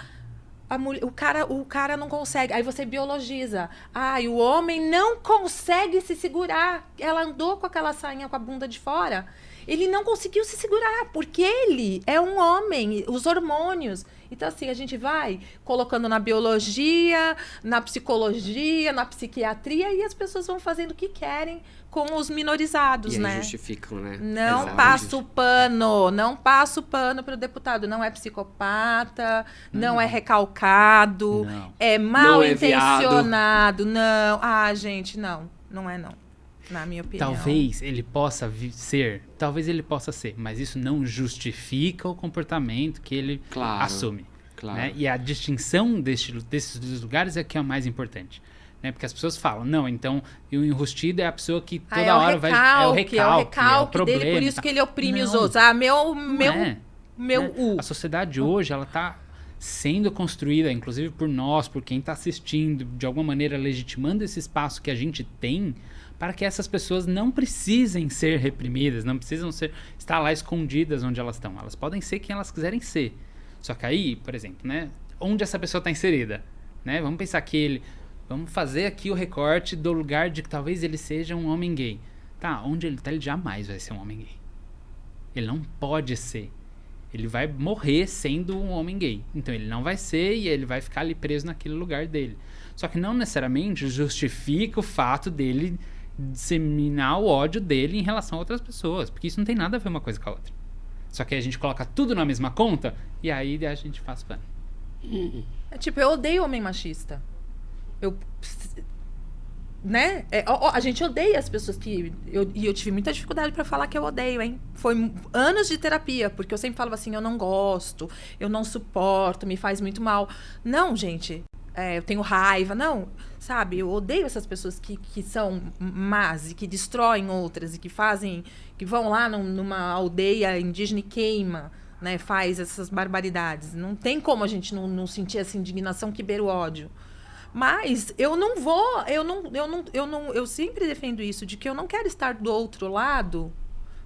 A mulher, o, cara, o cara não consegue. Aí você biologiza. Ah, e o homem não consegue se segurar. Ela andou com aquela sainha com a bunda de fora. Ele não conseguiu se segurar, porque ele é um homem, os hormônios. Então, assim, a gente vai colocando na biologia, na psicologia, na psiquiatria, e as pessoas vão fazendo o que querem com os minorizados, E né? justificam, né? Não Exato. passa o pano, não passa o pano para o deputado. Não é psicopata, não, é recalcado, Não. é mal é viado. intencionado. Não. Ah, gente, não. Não é não. Na minha opinião. Talvez ele possa ser, talvez ele possa ser, mas isso não justifica o comportamento que ele Claro, assume. claro. né? E a distinção deste, desses dois lugares é que é o mais importante. Né? Porque as pessoas falam, não, então o enrustido é a pessoa que Ah, toda é o hora vai. É o recalque, é o recalque, recalque problema, dele, por isso tá? que ele oprime os Não, outros. Ah, meu, meu, é. meu né? U. A sociedade hoje, ela tá sendo construída, inclusive por nós, por quem está assistindo, de alguma maneira legitimando esse espaço que a gente tem, para que essas pessoas não precisem ser reprimidas, não precisam ser estar lá escondidas onde elas estão. Elas podem ser quem elas quiserem ser. Só que aí, por exemplo, né, onde essa pessoa está inserida, né? Vamos pensar que ele, vamos fazer aqui o recorte do lugar de que talvez ele seja um homem gay. Tá, onde ele está, ele jamais vai ser um homem gay. Ele não pode ser. Ele vai morrer sendo um homem gay. Então ele não vai ser e ele vai ficar ali preso naquele lugar dele. Só que não necessariamente justifica o fato dele disseminar o ódio dele em relação a outras pessoas. Porque isso não tem nada a ver uma coisa com a outra. Só que a gente coloca tudo na mesma conta e aí a gente faz pano. É tipo, eu odeio homem machista. Eu. Né? É, ó, a gente odeia as pessoas que. Eu, e eu tive muita dificuldade pra falar que eu odeio, hein? Foi anos de terapia, porque eu sempre falava assim: eu não gosto, eu não suporto, me faz muito mal. Não, gente. É, eu tenho raiva. Não, sabe? Eu odeio essas pessoas que, que são más e que destroem outras e que fazem. que vão lá num- numa aldeia indígena e queima né, faz essas barbaridades. Não tem como a gente não, não sentir essa indignação que beira o ódio. Mas eu não vou, eu não, eu não, eu não, eu sempre defendo isso de que eu não quero estar do outro lado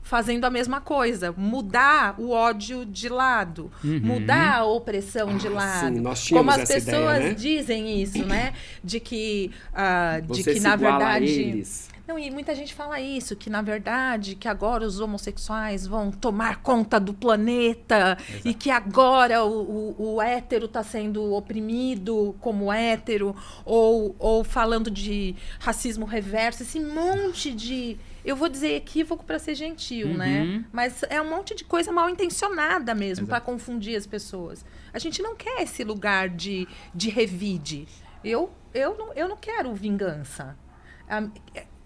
fazendo a mesma coisa, mudar o ódio de lado, mudar a opressão de Ah, lado. sim, nós Como as essa ideia, pessoas né? dizem isso, né? De que, ah, de que na verdade a eles. Não, e muita gente fala isso, que na verdade, que agora os homossexuais vão tomar conta do planeta e que agora o, o, o hétero está sendo oprimido como hétero, ou, ou falando de racismo reverso, esse monte de. Eu vou dizer equívoco para ser gentil, né? Uhum. Mas é um monte de coisa mal intencionada mesmo, para Exato. confundir as pessoas. A gente não quer esse lugar de, de revide. Eu, eu, não, eu não quero vingança.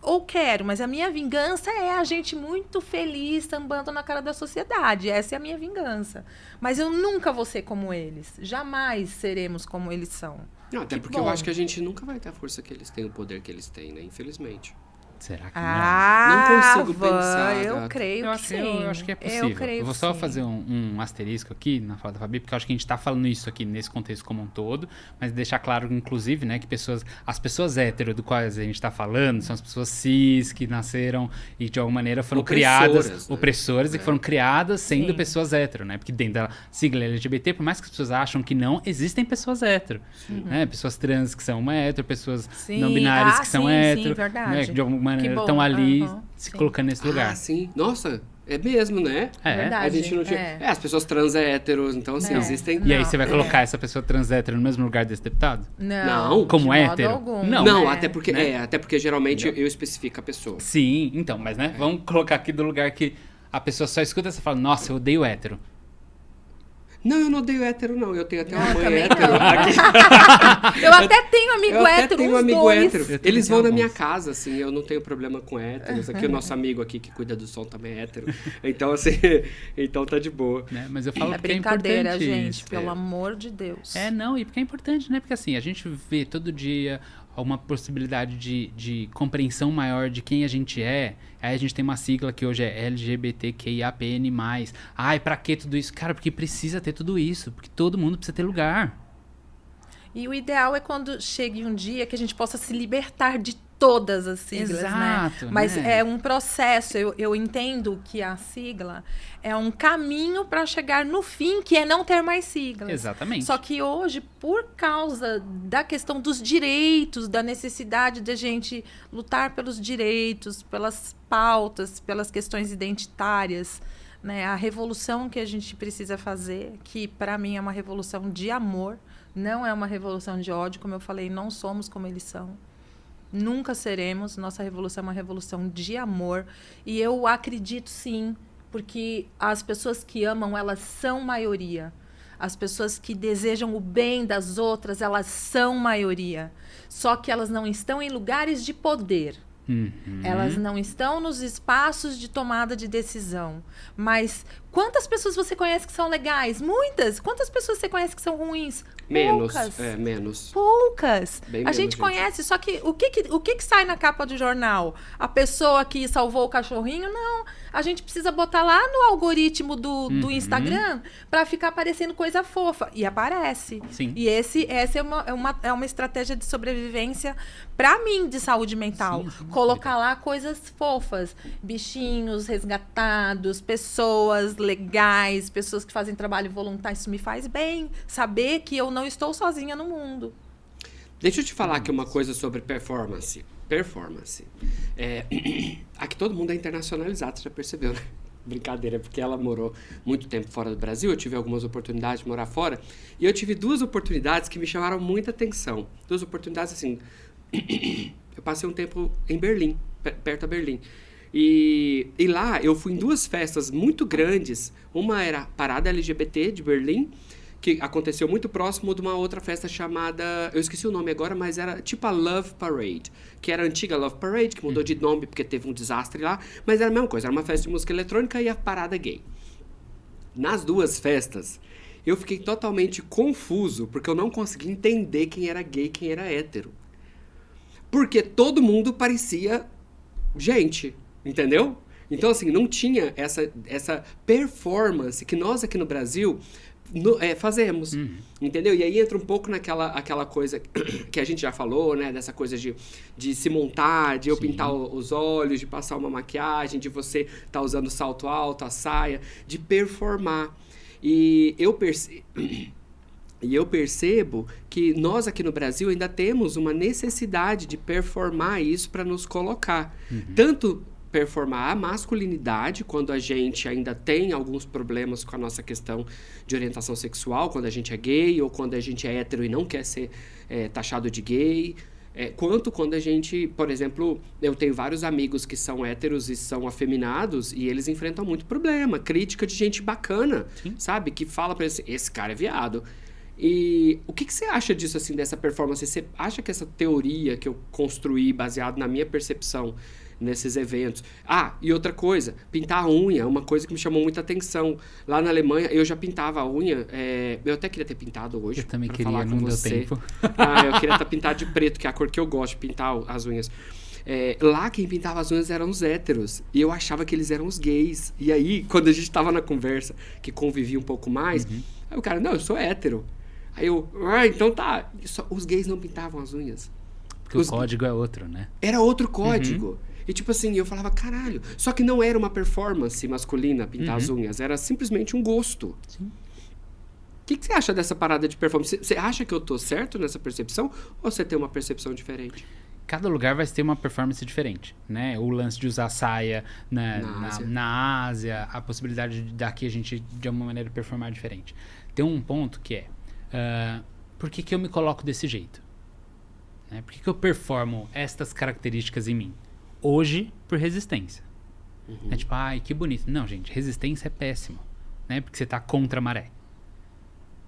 Ou quero, mas a minha vingança é a gente muito feliz sambando na cara da sociedade. Essa é a minha vingança. Mas eu nunca vou ser como eles. Jamais seremos como eles são. Não, até Que porque eu bom. acho que a gente nunca vai ter a força que eles têm, o poder que eles têm, né? Infelizmente. Será que Ah, Não consigo Van, pensar, Eu gata. creio Eu que acho, sim. eu acho que é possível. Eu creio vou só sim. fazer um, um asterisco aqui na fala da Fabi, porque eu acho que a gente tá falando isso aqui nesse contexto como um todo, mas deixar claro, inclusive, né, que pessoas, as pessoas hétero do quais a gente tá falando são as pessoas cis que nasceram e de alguma maneira foram Opressoras, criadas, né? opressoras e que foram criadas sendo Sim. pessoas hétero, né? Porque dentro da sigla LGBT, por mais que as pessoas acham que não, existem pessoas hétero, né? Pessoas trans que são hétero, pessoas Sim. não binárias Ah, que são sim, sim, hétero, verdade. né? De alguma maneira estão ali Aham, se sim. colocando nesse lugar. Ah, sim. Nossa, é mesmo, né? É. Verdade. A gente não tinha. é. É, as pessoas trans é héteros, então assim, É. existem. E aí Não, você vai é. colocar essa pessoa trans hétero no mesmo lugar desse deputado? Não, Não, como de hétero? algum. Não. Não, É. até porque né? é, até porque geralmente eu especifico a pessoa. Sim, então, mas né? Vamos colocar aqui do lugar que a pessoa só escuta e você fala, nossa, eu odeio hétero. Não, eu não odeio hétero, não. Eu tenho até uma mãe hétero. Eu até tenho amigo Eu hétero, tenho um uns amigo dois. hétero. Eles vão na minha casa, assim, eu não tenho problema com héteros. Aqui o nosso amigo aqui que cuida do som também é hétero. Então, assim, então tá de boa. Né? Mas eu falo É porque é brincadeira, importante gente, pelo é. amor de Deus. É, não, e porque é importante, né? Porque assim, a gente vê todo dia uma possibilidade de, de compreensão maior de quem a gente é. Aí a gente tem uma sigla que hoje é LGBTQIAPN+. Ai, pra que tudo isso? Cara, porque precisa ter tudo isso. Porque todo mundo precisa ter lugar. E o ideal é quando chegue um dia que a gente possa se libertar de todas as siglas, Exato, né? Mas né? é um processo. Eu, eu entendo que a sigla é um caminho para chegar no fim, que é não ter mais siglas. Exatamente. Só que hoje, por causa da questão dos direitos, da necessidade da gente lutar pelos direitos, pelas pautas, pelas questões identitárias, né? A revolução que a gente precisa fazer, que para mim é uma revolução de amor, não é uma revolução de ódio, como eu falei, não somos como eles são. Nunca seremos. Nossa revolução é uma revolução de amor. E eu acredito sim, porque as pessoas que amam, elas são maioria. As pessoas que desejam o bem das outras, elas são maioria. Só que elas não estão em lugares de poder. Uhum. Elas não estão nos espaços de tomada de decisão. Mas quantas pessoas você conhece que são legais? Muitas. Quantas pessoas você conhece que são ruins? Menos. Poucas. É, menos. Poucas. Bem a menos, gente gente. conhece, só que o que que, o que que sai na capa do jornal? A pessoa que salvou o cachorrinho? Não. A gente precisa botar lá no algoritmo do, do Uhum. Instagram para ficar aparecendo coisa fofa. E aparece. Sim. E esse, essa é uma, é, uma, é uma estratégia de sobrevivência para mim de saúde mental. Sim, sim. Colocar lá coisas fofas, bichinhos resgatados, pessoas legais, pessoas que fazem trabalho voluntário. Isso me faz bem. Saber que eu não estou sozinha no mundo. Deixa eu te falar aqui uma coisa sobre performance. Performance. É, aqui todo mundo é internacionalizado, você já percebeu, né? Brincadeira, porque ela morou muito tempo fora do Brasil, eu tive algumas oportunidades de morar fora, e eu tive duas oportunidades que me chamaram muita atenção. Duas oportunidades assim. eu passei um tempo em Berlim, pe- perto da Berlim. E, e lá eu fui em duas festas muito grandes. Uma era a Parada LGBT de Berlim, que aconteceu muito próximo de uma outra festa chamada. Eu esqueci o nome agora, mas era tipo a Love Parade, que era a antiga Love Parade, que mudou de nome porque teve um desastre lá, mas era a mesma coisa, era uma festa de música eletrônica e a parada gay. Nas duas festas, eu fiquei totalmente confuso, porque eu não conseguia entender quem era gay e quem era hétero. Porque todo mundo parecia gente, entendeu? Então, assim, não tinha essa, essa performance que nós aqui no Brasil no- é, fazemos, entendeu? E aí entra um pouco naquela aquela coisa que a gente já falou, né? Dessa coisa de, de se montar, de eu Sim. pintar o- os olhos, de passar uma maquiagem, de você estar usando salto alto, a saia, de performar. E eu percebo... E eu percebo que nós aqui no Brasil ainda temos uma necessidade de performar isso para nos colocar. Tanto performar a masculinidade, quando a gente ainda tem alguns problemas com a nossa questão de orientação sexual, quando a gente é gay ou quando a gente é hétero e não quer ser eh, taxado de gay. É, quanto quando a gente, por exemplo, eu tenho vários amigos que são héteros e são afeminados e eles enfrentam muito problema, crítica de gente bacana, sabe? Que fala pra eles, esse cara é viado. E o que, que você acha disso, assim, dessa performance? Você acha que essa teoria que eu construí, baseado na minha percepção nesses eventos... Ah, e outra coisa, pintar a unha é uma coisa que me chamou muita atenção. Lá na Alemanha, eu já pintava a unha, é, eu até queria ter pintado hoje. Eu também queria, falar com não deu você. tempo. Ah, eu queria estar pintado de preto, que é a cor que eu gosto de pintar as unhas. é, lá quem pintava as unhas eram os héteros. E eu achava que eles eram os gays. E aí, quando a gente tava na conversa, que convivia um pouco mais, Uhum. aí o cara, não, eu sou hétero. Aí eu, ah, então tá. Só- os gays não pintavam as unhas. Porque Os- o código é outro, né? Era outro código. E tipo assim, eu falava, caralho. Só que não era uma performance masculina pintar as unhas, era simplesmente um gosto. Sim. O que, que você acha dessa parada de performance? Você- acha que eu tô certo nessa percepção? Ou você tem uma percepção diferente? Cada lugar vai ter uma performance diferente, né? O lance de usar saia Na na, Ásia. na Ásia, a possibilidade de daqui a gente, de alguma maneira, performar diferente. Tem um ponto que é, ah, por que, que eu me coloco desse jeito? Né? Por que, que eu performo estas características em mim? Hoje, por resistência. É tipo, ai, que bonito. Não, gente, resistência é péssimo, né? Porque você tá contra a maré.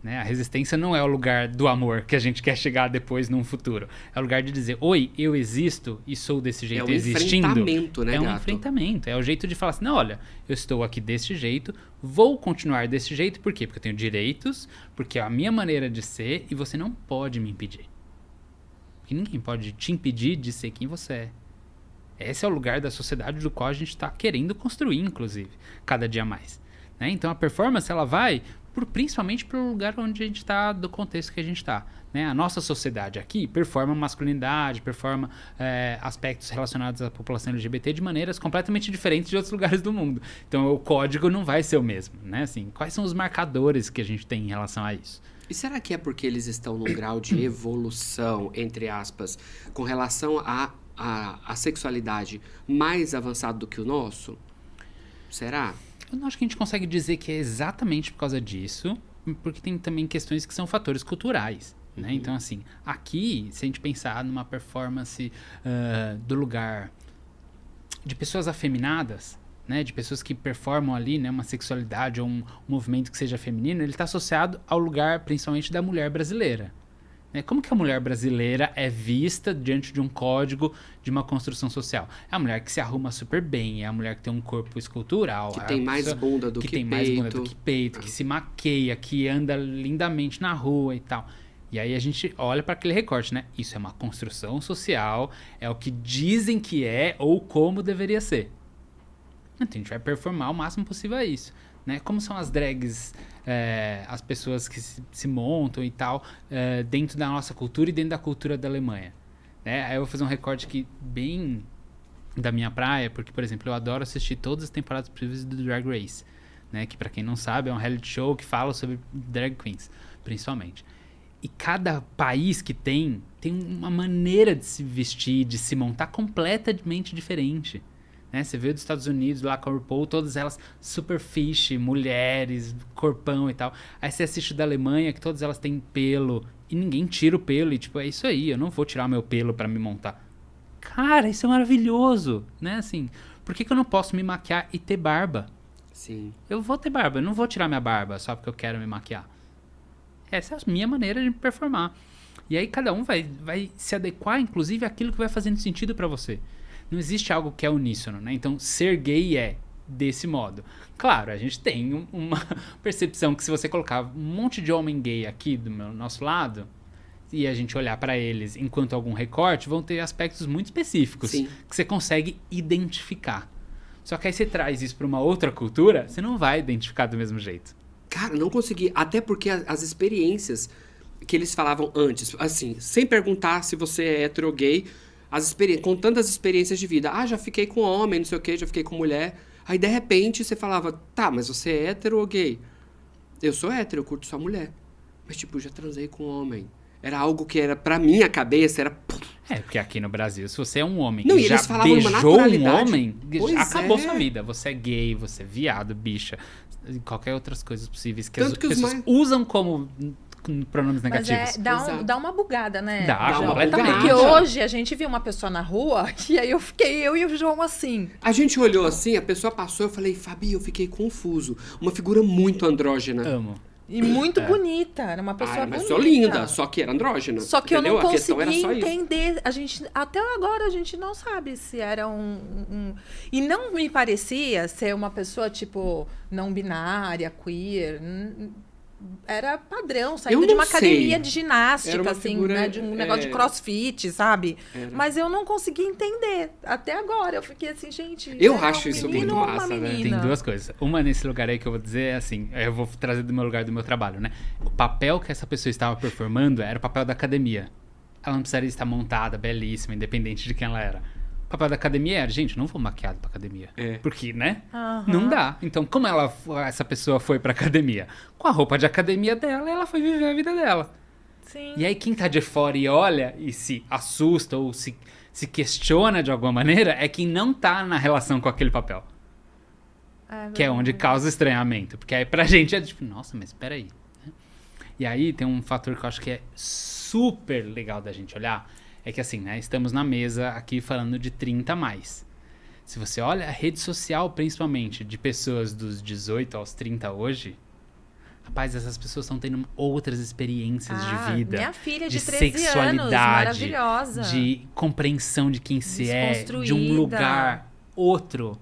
Né? A resistência não é o lugar do amor que a gente quer chegar depois num futuro. É o lugar de dizer, oi, eu existo e sou desse jeito um existindo. enfrentamento, né, É um gato? enfrentamento. É o jeito de falar assim, não, olha, eu estou aqui desse jeito, vou continuar desse jeito, por quê? Porque eu tenho direitos, porque é a minha maneira de ser e você não pode me impedir. Porque ninguém pode te impedir de ser quem você é. Esse é o lugar da sociedade do qual a gente está querendo construir, inclusive, cada dia mais. né? Então a performance ela vai por, principalmente pelo lugar onde a gente está, do contexto que a gente está. Né? A nossa sociedade aqui performa masculinidade, performa é, aspectos relacionados à população LGBT de maneiras completamente diferentes de outros lugares do mundo. Então o código não vai ser o mesmo. Né? Assim, quais são os marcadores que a gente tem em relação a isso? E será que é porque eles estão num grau de evolução, entre aspas, com relação à a, a, sexualidade mais avançado do que o nosso? Será? Eu não acho que a gente consegue dizer que é exatamente por causa disso, porque tem também questões que são fatores culturais. Né? Então, assim, aqui, se a gente pensar numa performance uh, do lugar de pessoas afeminadas, né, de pessoas que performam ali né, uma sexualidade ou um, um movimento que seja feminino, ele está associado ao lugar, principalmente, da mulher brasileira. Né? Como que a mulher brasileira é vista diante de um código de uma construção social? É a mulher que se arruma super bem, é a mulher que tem um corpo escultural. Que é tem mais bunda do que, que tem peito. mais bunda do que peito, que se maqueia, que anda lindamente na rua e tal. E aí a gente olha para aquele recorte, né? Isso é uma construção social, é o que dizem que é ou como deveria ser. Então a gente vai performar o máximo possível a isso. Né? Como são as drags, é, as pessoas que se, se montam e tal, é, dentro da nossa cultura e dentro da cultura da Alemanha. Né? Aí eu vou fazer um recorte aqui bem da minha praia, porque, por exemplo, eu adoro assistir todas as temporadas possíveis do Drag Race. Né? Que, para quem não sabe, é um reality show que fala sobre drag queens, principalmente. E cada país que tem, tem uma maneira de se vestir, de se montar completamente diferente. Né? Você vê dos Estados Unidos lá com a RuPaul, todas elas super fish, mulheres, corpão e tal. Aí você assiste da Alemanha, que todas elas têm pelo, e ninguém tira o pelo, e tipo, é isso aí, eu não vou tirar meu pelo para me montar. Cara, isso é maravilhoso, né? Assim, por que, que eu não posso me maquiar e ter barba? Sim. Eu vou ter barba, eu não vou tirar minha barba só porque eu quero me maquiar. Essa é a minha maneira de performar. E aí cada um vai, vai se adequar, inclusive, àquilo que vai fazendo sentido para você. Não existe algo que é uníssono, né? Então, ser gay é desse modo. Claro, a gente tem um, uma percepção que se você colocar um monte de homem gay aqui do meu, nosso lado e a gente olhar para eles enquanto algum recorte, vão ter aspectos muito específicos Sim. que você consegue identificar. Só que aí você traz isso para uma outra cultura, você não vai identificar do mesmo jeito. Cara, não consegui. Até porque as experiências que eles falavam antes, assim, sem perguntar se você é hétero ou gay, as experi- contando as experiências de vida. Ah, já fiquei com homem, não sei o quê, já fiquei com mulher. Aí, de repente, você falava, tá, mas você é hétero ou gay? Eu sou hétero, eu curto só mulher. Mas, tipo, já transei com homem. Era algo que era, pra minha cabeça, era... É, porque aqui no Brasil, se você é um homem Não, e já beijou um homem, Pois acabou é. sua vida. Você é gay, você é viado, bicha, e qualquer outras coisas possíveis que Tanto as que os pessoas mais- usam como hum, pronomes Mas negativos. é, dá, um- dá uma bugada, né? Dá, Dá uma completamente. Porque hoje a gente viu uma pessoa na rua e aí eu fiquei, eu e o João assim. A gente olhou assim, a pessoa passou, eu falei, Fabi, eu fiquei confuso. Uma figura muito andrógena. Amo. E muito bonita. Era uma pessoa É. Ah, mas bonita. só linda, só que era andrógena. Só que eu entendeu? não A questão era consegui só isso. entender. A gente, até agora a gente não sabe se era um, um- E não me parecia ser uma pessoa, tipo, não binária, queer. N- era padrão, saindo de uma sei. academia de ginástica, uma assim, figura, né? De um negócio de é. crossfit, sabe? Era. Mas eu não consegui entender. Até agora. Eu fiquei assim, gente. Eu é um acho isso menino muito massa, né? Tem duas coisas. Uma nesse lugar aí que eu vou dizer é assim, eu vou trazer do meu lugar do meu trabalho, né? O papel que essa pessoa estava performando era o papel da academia. Ela não precisaria estar montada, belíssima, independente de quem ela era. O papel da academia era, gente, eu não vou maquiado pra academia. É. Porque, né? Aham. Não dá. Então, como ela, essa pessoa foi pra academia? Com a roupa de academia dela, ela foi viver a vida dela. Sim. E aí quem tá de fora e olha e se assusta ou se, se questiona de alguma maneira é quem não tá na relação com aquele papel. Que é onde causa estranhamento. Porque aí pra gente é tipo, nossa, mas peraí. né? E aí tem um fator que eu acho que é super legal da gente olhar. É que assim, né? Estamos na mesa aqui falando de 30 a mais. Se você olha a rede social, principalmente, de pessoas dos 18 aos 30 hoje, rapaz, essas pessoas estão tendo outras experiências Ah, de vida. Minha filha de, de 13 anos, sexualidade, maravilhosa. de compreensão de quem se é, de um lugar outro,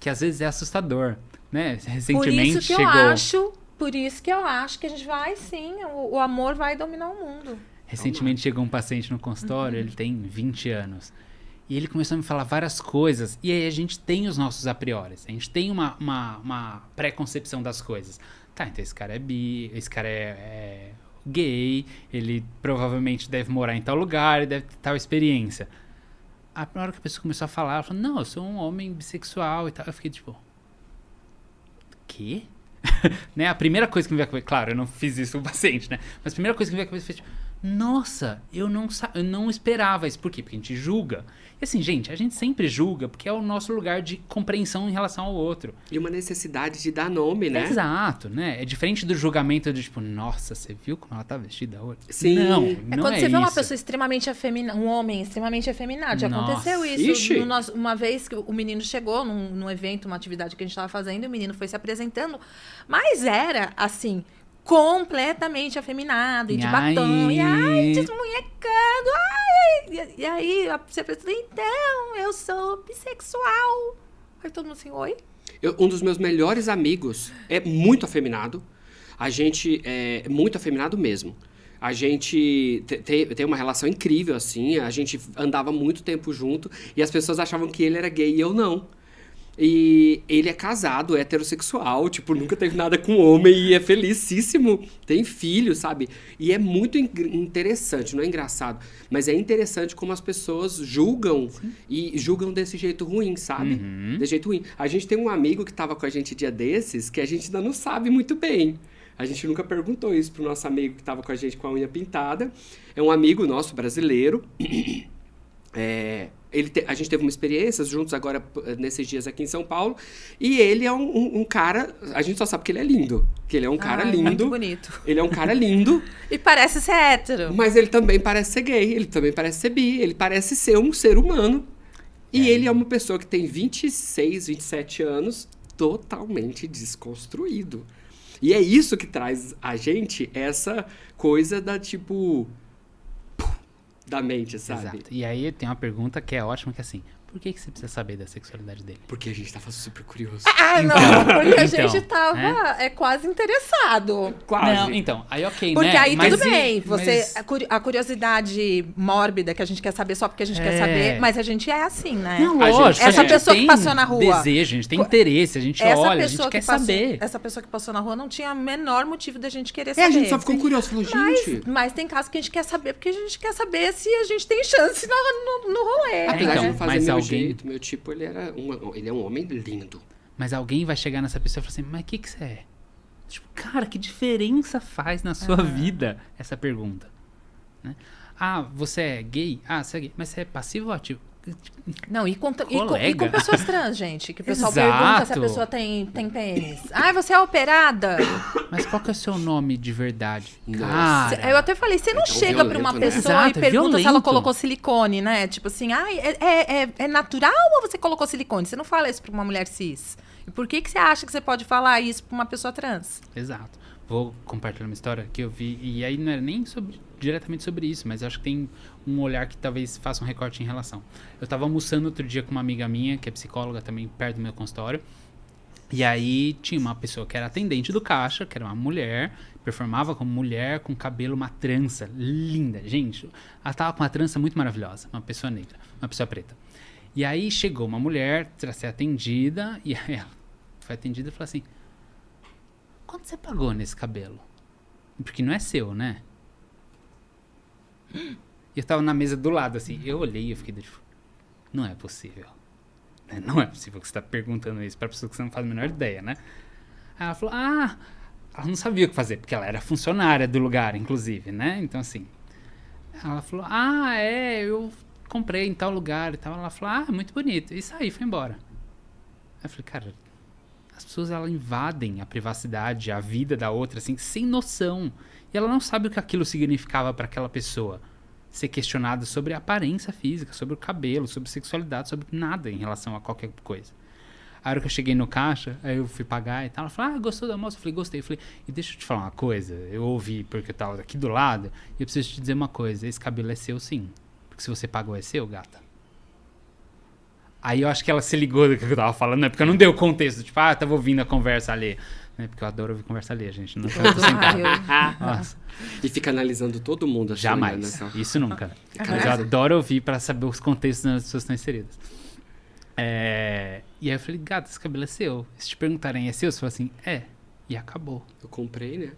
que às vezes é assustador, né? Por Recentemente isso que chegou, eu acho, por isso que eu acho que a gente vai sim, o, o amor vai dominar o mundo. Recentemente chegou um paciente no consultório, ele tem 20 anos. E ele começou a me falar várias coisas. E aí a gente tem os nossos a priori. A gente tem uma, uma, uma pré-concepção das coisas. Tá, então esse cara é bi, esse cara é, é gay, ele provavelmente deve morar em tal lugar, ele deve ter tal experiência. A hora que a pessoa começou a falar, ela falou, não, eu sou um homem bissexual e tal. Eu fiquei tipo. Quê? né? A primeira coisa que me veio à cabeça, claro, eu não fiz isso com o paciente, né? Mas a primeira coisa que me veio à cabeça foi tipo, nossa, eu não, eu não esperava isso. Por quê? Porque a gente julga. E assim, gente, a gente sempre julga porque é o nosso lugar de compreensão em relação ao outro. E uma necessidade de dar nome, né? Exato, né? É diferente do julgamento de tipo, nossa, você viu como ela tá vestida hoje? Sim. Não, É não quando é você vê uma pessoa extremamente afeminada, um homem extremamente afeminado. Já Nossa. aconteceu isso. Ixi. No nosso- uma vez que o menino chegou num, num evento, uma atividade que a gente estava fazendo, e o menino foi se apresentando, mas era assim. Completamente afeminado e de Ai. batom, e ai, desmunhecando, ai, e, e aí você pensa, então, eu sou bissexual. Aí todo mundo assim, oi? Eu- um dos meus melhores amigos é muito afeminado. A gente é muito afeminado mesmo. A gente te- te- tem uma relação incrível, assim. A gente andava muito tempo junto e as pessoas achavam que ele era gay e eu não. E ele é casado, é heterossexual, tipo, nunca teve nada com homem e é felicíssimo. Tem filho, sabe? E é muito in- interessante, não é engraçado, mas é interessante como as pessoas julgam e julgam desse jeito ruim, sabe? Uhum. Desse jeito ruim. A gente tem um amigo que tava com a gente dia desses que a gente ainda não sabe muito bem. A gente nunca perguntou isso pro nosso amigo que tava com a gente com a unha pintada. É um amigo nosso brasileiro. É, ele te- a gente teve uma experiência juntos agora nesses dias aqui em São Paulo. E ele é um, um- um cara. A gente só sabe que ele é lindo. Que ele é um cara Ai, Muito lindo. bonito. Ele é um cara lindo, E parece ser hétero. mas ele também parece ser gay, ele também parece ser bi, ele parece ser um ser humano. E ele é uma pessoa que tem 26, 27 anos, totalmente desconstruído. E é isso que traz a gente essa coisa da tipo. Da mente, sabe? Exato. E aí tem uma pergunta que é ótima, que é assim, por que, que você precisa saber da sexualidade dele? Porque a gente tava super curioso. Ah, não, Então, porque a então, gente tava é quase interessado. Quase. Não, então, aí ok, Porque né? aí Mas tudo e- bem, você mas- a curi- a curiosidade mórbida que a gente quer saber só porque a gente quer É. saber, mas a gente é assim, né? Não, A lógico. gente- a Essa pessoa que passou na rua- Desejo, a gente tem interesse, a gente essa olha, a pessoa gente quer que passou, saber. essa pessoa que passou na rua não tinha o menor motivo da gente querer É, saber. a gente só ficou curioso, falou, gente. mas, mas tem casos que a gente quer saber porque a gente quer saber se a gente tem chance no, no, no rolê. Apesar então, de não fazer mas alguém- jeito, meu tipo, ele era um, ele é um homem lindo. Mas alguém vai chegar nessa pessoa e falar assim, mas o que, que você é? Tipo, cara, que diferença faz na sua vida essa pergunta? Né? Ah, você é gay? Ah, você é gay. Mas você é passivo ou ativo? Não, e com, e, com, e com pessoas trans, gente. Que o pessoal Exato. pergunta se a pessoa tem, tem pênis. Ah, você é operada? Mas qual que é o seu nome de verdade? Cara, Eu até falei, você não É chega pra uma violento, né? pessoa Exato, e é pergunta se ela violento. colocou silicone, né? Tipo assim, ah, é, é, é- é natural ou você colocou silicone? Você não fala isso pra uma mulher cis. E por que, que você acha que você pode falar isso pra uma pessoa trans? Exato. Vou compartilhar uma história que eu vi, e aí não era nem sobre- diretamente sobre isso, mas acho que tem um olhar que talvez faça um recorte em relação. Eu tava almoçando outro dia com uma amiga minha, que é psicóloga também, perto do meu consultório, E aí tinha uma pessoa que era atendente do caixa, que era uma mulher, performava como mulher com cabelo, uma trança linda. Gente, ela tava com uma trança muito maravilhosa, uma pessoa negra, uma pessoa preta. E aí chegou uma mulher para ser atendida, e ela foi atendida e falou assim: Quanto você pagou nesse cabelo? Porque não é seu, né? E eu tava na mesa do lado, assim. Eu olhei e fiquei tipo, não é possível. Né? Não é possível que você tá perguntando isso pra pessoa que você não faz a menor ideia, né? Aí ela falou, ah, ela não sabia o que fazer, porque ela era funcionária do lugar, inclusive, né? Então, assim, ela falou, ah, é, eu comprei em tal lugar e tal. Ela falou, ah, muito bonito. E saí, foi embora. Aí eu falei, cara, as pessoas elas invadem a privacidade, a vida da outra, assim, sem noção. E ela não sabe o que aquilo significava para aquela pessoa. Ser questionada sobre a aparência física, sobre o cabelo, sobre sexualidade, sobre nada em relação a qualquer coisa. A hora que eu cheguei no caixa, aí eu fui pagar e tal. Ela falou, ah, gostou da moça? Eu falei, gostei. Eu falei, e deixa eu te falar uma coisa. Eu ouvi porque eu tava aqui do lado. E eu preciso te dizer uma coisa. Esse cabelo é seu, sim. Porque se você pagou, é seu, gata. Aí eu acho que ela se ligou do que eu tava falando, né? Porque eu não dei o contexto. Tipo, ah, tava ouvindo a conversa ali. Né? Porque eu adoro ouvir conversa ali, gente. Não tô Nossa. E fica analisando todo mundo. Assim, Jamais. Né? Isso nunca. Mas eu adoro ouvir para saber os contextos nas pessoas estão inseridas. É... E aí eu falei, gato, esse cabelo é seu. Se te perguntarem, é seu? Você fala assim, é. E acabou. Eu comprei, né?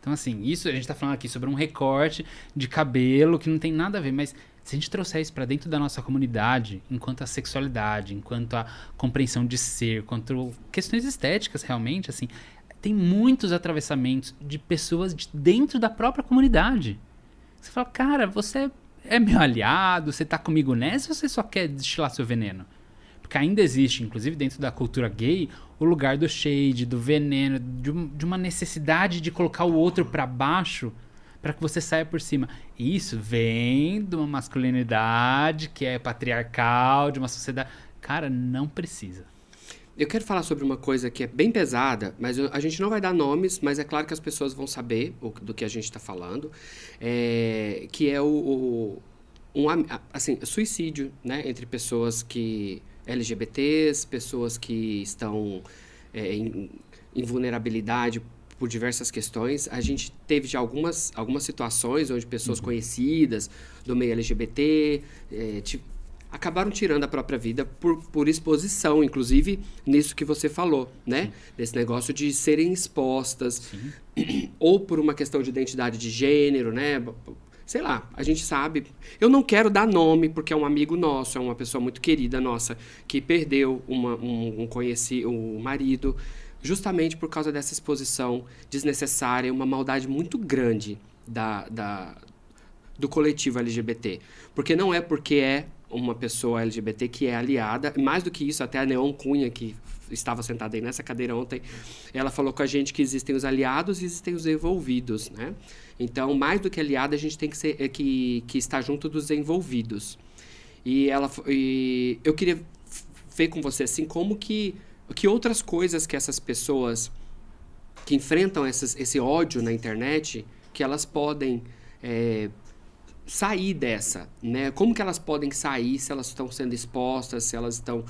Então, assim, isso a gente tá falando aqui sobre um recorte de cabelo que não tem nada a ver, mas se a gente trouxer isso para dentro da nossa comunidade, enquanto a sexualidade, enquanto a compreensão de ser, quanto questões estéticas realmente, assim, tem muitos atravessamentos de pessoas de dentro da própria comunidade. Você fala, cara, você é meu aliado, você tá comigo nessa ou você só quer destilar seu veneno? Porque ainda existe, inclusive dentro da cultura gay, o lugar do shade, do veneno, de, de uma necessidade de colocar o outro para baixo para que você saia por cima. Isso vem de uma masculinidade que é patriarcal, de uma sociedade. Cara, não precisa. Eu quero falar sobre uma coisa que é bem pesada, mas eu, a gente não vai dar nomes, mas é claro que as pessoas vão saber o, do que a gente está falando, é, que é o, o um, assim, suicídio, né, entre pessoas que LGBTs, pessoas que estão é, em, em, vulnerabilidade por diversas questões. A gente teve já algumas, algumas situações onde pessoas uhum. conhecidas do meio LGBT é, acabaram tirando a própria vida por, por exposição, inclusive nisso que você falou, né? Sim. Desse negócio de serem expostas, Sim. ou por uma questão de identidade de gênero, né? sei lá, a gente sabe. Eu não quero dar nome, porque é um amigo nosso, é uma pessoa muito querida nossa, que perdeu uma, um, um conhecido, um marido, justamente por causa dessa exposição desnecessária, uma maldade muito grande da, da, do coletivo LGBT. Porque não é porque é uma pessoa LGBT que é aliada, mais do que isso, até a Neon Cunha, que estava sentada aí nessa cadeira ontem, ela falou com a gente que existem os aliados e existem os envolvidos, né? Então, mais do que aliado, a gente tem que, ser, é, que, que estar junto dos envolvidos. E, ela, e eu queria ver com você, assim, como que, que outras coisas que essas pessoas que enfrentam essas, esse ódio na internet, que elas podem é, sair dessa, né? Como que elas podem sair se elas estão sendo expostas, se elas estão...